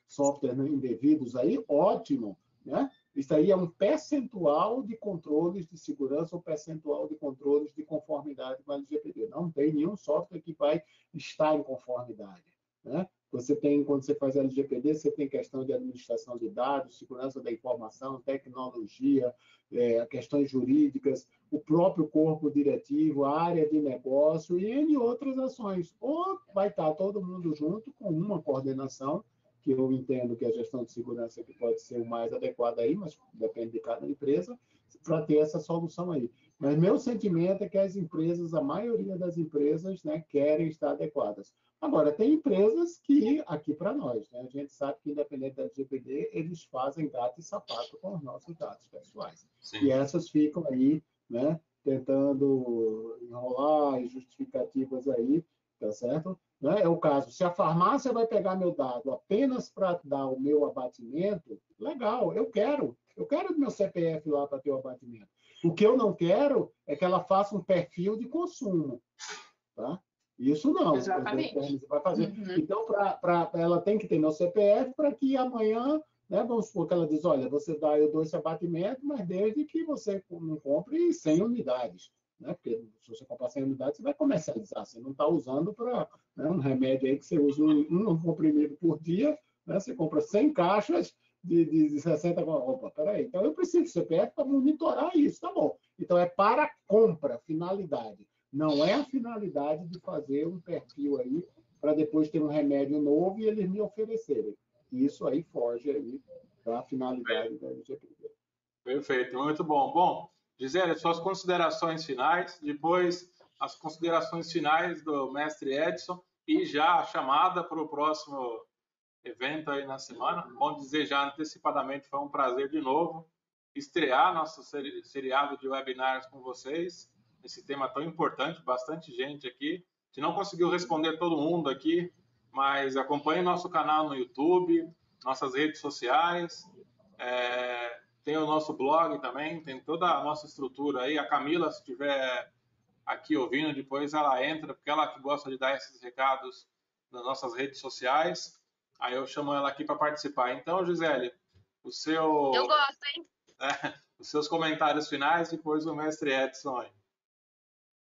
software indevidos aí, ótimo, né? Isso aí é um percentual de controles de segurança ou percentual de controles de conformidade com a LGPD. Não tem nenhum software que vai estar em conformidade. Né? Você tem, quando você faz LGPD, você tem questão de administração de dados, segurança da informação, tecnologia, é, questões jurídicas, o próprio corpo diretivo, a área de negócio e N outras ações. Ou vai estar todo mundo junto com uma coordenação que eu entendo que a gestão de segurança que pode ser o mais adequada aí, mas depende de cada empresa, para ter essa solução aí. Mas meu sentimento é que as empresas, a maioria das empresas, né, querem estar adequadas. Agora, tem empresas que, aqui para nós, né, a gente sabe que, independente da LGPD, eles fazem gato e sapato com os nossos dados pessoais. Sim. E essas ficam aí, né, tentando enrolar justificativas aí, tá certo? Né? É o caso, se a farmácia vai pegar meu dado apenas para dar o meu abatimento, legal, eu quero. Eu quero meu CPF lá para ter o abatimento. O que eu não quero é que ela faça um perfil de consumo. Tá? Isso não. Exatamente. Vai fazer. Uhum. Então, pra, pra, ela tem que ter meu CPF para que amanhã, né, vamos supor que ela diz, olha, você dá, eu dou esse abatimento, mas desde que você não compre 100 unidades né? Porque se você comprar 100 unidades, você vai comercializar. Você não está usando para né, um remédio aí que você usa um, um comprimido por dia, né? Você compra 100 caixas de, de, de 60. Opa, peraí. Então eu preciso do CPF para monitorar isso, tá bom? Então é para compra, finalidade. Não é a finalidade de fazer um perfil aí para depois ter um remédio novo e eles me oferecerem. Isso aí foge aí da finalidade da LGPD. Perfeito, muito bom. Bom, Gisele, suas considerações finais, depois as considerações finais do mestre Edson e já a chamada para o próximo evento aí na semana. Bom dizer já antecipadamente, foi um prazer de novo estrear nosso seriado de webinars com vocês. Esse tema tão importante, bastante gente aqui. Se não conseguiu responder todo mundo aqui, mas acompanhe nosso canal no YouTube, nossas redes sociais. É, tem o nosso blog também, tem toda a nossa estrutura aí. A Camila, se estiver aqui ouvindo, depois ela entra, porque ela que gosta de dar esses recados nas nossas redes sociais. Aí eu chamo ela aqui para participar. Então, Gisele, o seu. Eu gosto, hein? É, os seus comentários finais, depois o mestre Edson aí.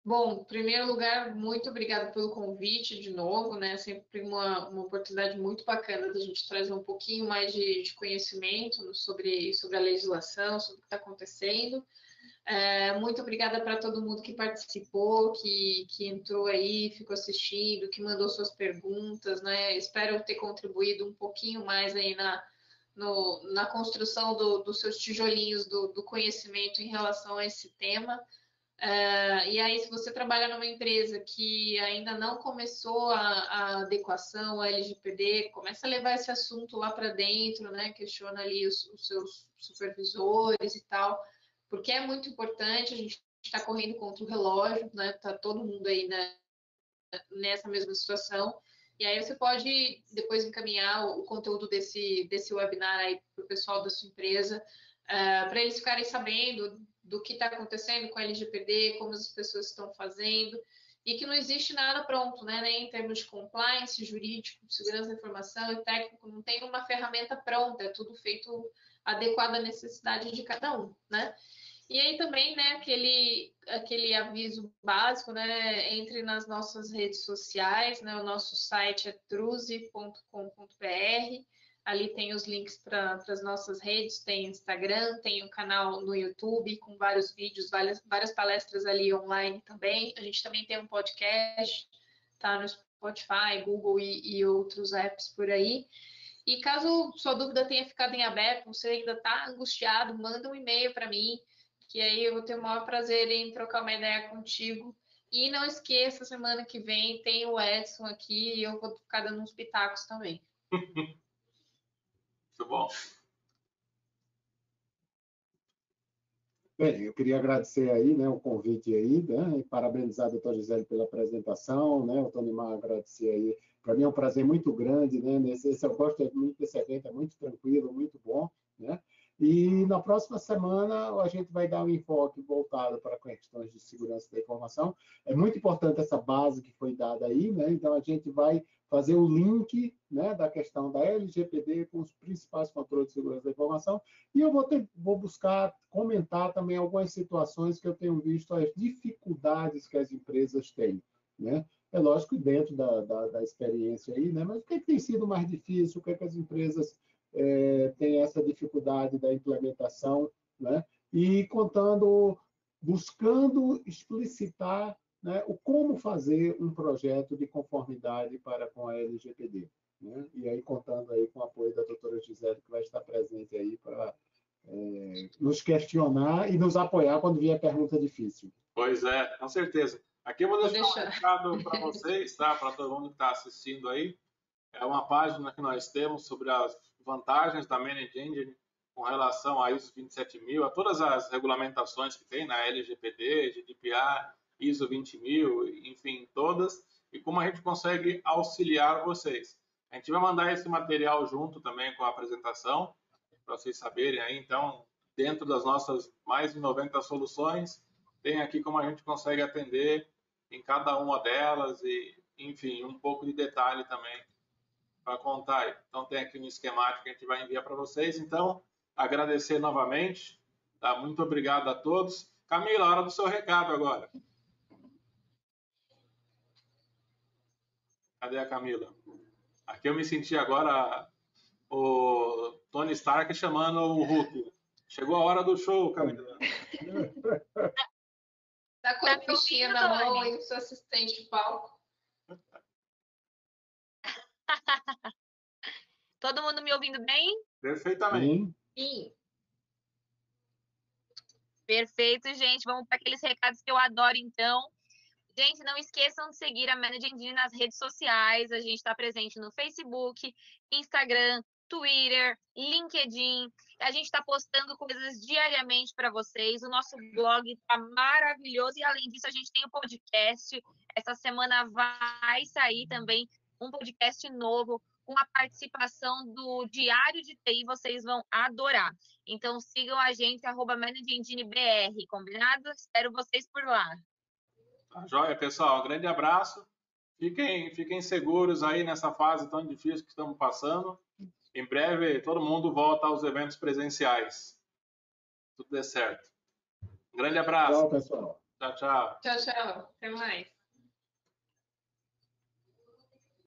Bom, em primeiro lugar, muito obrigada pelo convite de novo, né? Sempre uma, uma oportunidade muito bacana da gente trazer um pouquinho mais de, de conhecimento sobre, sobre a legislação, sobre o que está acontecendo. É, muito obrigada para todo mundo que participou, que, que entrou aí, ficou assistindo, que mandou suas perguntas, né? Espero ter contribuído um pouquinho mais aí na, no, na construção do, dos seus tijolinhos do, do conhecimento em relação a esse tema. Uh, e aí, se você trabalha numa empresa que ainda não começou a, a adequação ao LGPD, começa a levar esse assunto lá para dentro, né? Questiona ali os, os, seus supervisores e tal, porque é muito importante, a gente está correndo contra o relógio, né? Tá todo mundo aí né, nessa mesma situação. E aí você pode depois encaminhar o, o conteúdo desse, desse webinar aí para o pessoal da sua empresa, uh, para eles ficarem sabendo do que está acontecendo com a LGPD, como as pessoas estão fazendo, e que não existe nada pronto, né? Nem em termos de compliance, jurídico, segurança da informação e técnico, não tem uma ferramenta pronta, é tudo feito adequado à necessidade de cada um, né? E aí também, né, aquele, aquele aviso básico, né, entre nas nossas redes sociais, né, o nosso site é truze.com.br, Ali tem os links para as nossas redes, tem Instagram, tem um canal no YouTube com vários vídeos, várias, várias palestras ali online também. A gente também tem um podcast, tá no Spotify, Google e, e outros apps por aí. E caso sua dúvida tenha ficado em aberto, você ainda está angustiado, manda um e-mail para mim, que aí eu vou ter o maior prazer em trocar uma ideia contigo. E não esqueça, semana que vem tem o Edson aqui e eu vou ficar dando uns pitacos também. Muito bom. Bem, eu queria agradecer aí, né, o convite aí, né, e parabenizar a doutora Gisele pela apresentação, né, o Tony Mar agradecer aí. Para mim é um prazer muito grande, né, nesse, esse, eu gosto muito desse evento, é muito tranquilo, muito bom, né, e na próxima semana a gente vai dar um enfoque voltado para questões de segurança da informação. É muito importante essa base que foi dada aí, né? Então a gente vai fazer o link né, da questão da LGPD com os principais controles de segurança da informação. E eu vou, ter, vou buscar comentar também algumas situações que eu tenho visto as dificuldades que as empresas têm. Né? É lógico dentro da, da, da experiência aí, né? mas o que, é que tem sido mais difícil, o que, é que as empresas é, têm essa dificuldade da implementação, né? e contando, buscando explicitar né, o como fazer um projeto de conformidade para com a LGPD. Né? E aí contando aí com o apoio da doutora Gisele, que vai estar presente aí para é, nos questionar e nos apoiar quando vier pergunta difícil. Pois é, com certeza. Aqui eu vou deixar, vou deixar. um recado para vocês, tá? para todo mundo que está assistindo aí. É uma página que nós temos sobre as vantagens da Managed Engine com relação a ISO 27000, a todas as regulamentações que tem na LGPD, GDPR, ISO 20000, enfim, todas, e como a gente consegue auxiliar vocês. A gente vai mandar esse material junto também com a apresentação, para vocês saberem aí, então, dentro das nossas mais de 90 soluções, tem aqui como a gente consegue atender em cada uma delas e, enfim, um pouco de detalhe também para contar aí. Então, tem aqui um esquemático que a gente vai enviar para vocês. Então, agradecer novamente. Tá? Muito obrigado a todos. Camila, hora do seu recado agora. Cadê a Camila? Aqui eu me senti agora o Tony Stark chamando o Hulk. Chegou a hora do show, Camila. Tá com a fichinha na mão e o seu assistente de palco. Todo mundo me ouvindo bem? Perfeitamente. Sim. Perfeito, gente. Vamos para aqueles recados que eu adoro, então. Gente, não esqueçam de seguir a Manage Engine nas redes sociais. A gente está presente no Facebook, Instagram, Twitter, LinkedIn. A gente está postando coisas diariamente para vocês. O nosso blog está maravilhoso e, além disso, a gente tem o um podcast. Essa semana vai sair também um podcast novo com a participação do Diário de TI. Vocês vão adorar. Então, sigam a gente, arroba BR, combinado? Espero vocês por lá. Tá joia, pessoal. Um grande abraço. Fiquem, fiquem seguros aí nessa fase tão difícil que estamos passando. Em breve, todo mundo volta aos eventos presenciais. Tudo dê certo. Um grande abraço. Tchau, pessoal. Tchau, tchau. Tchau, tchau. Até mais.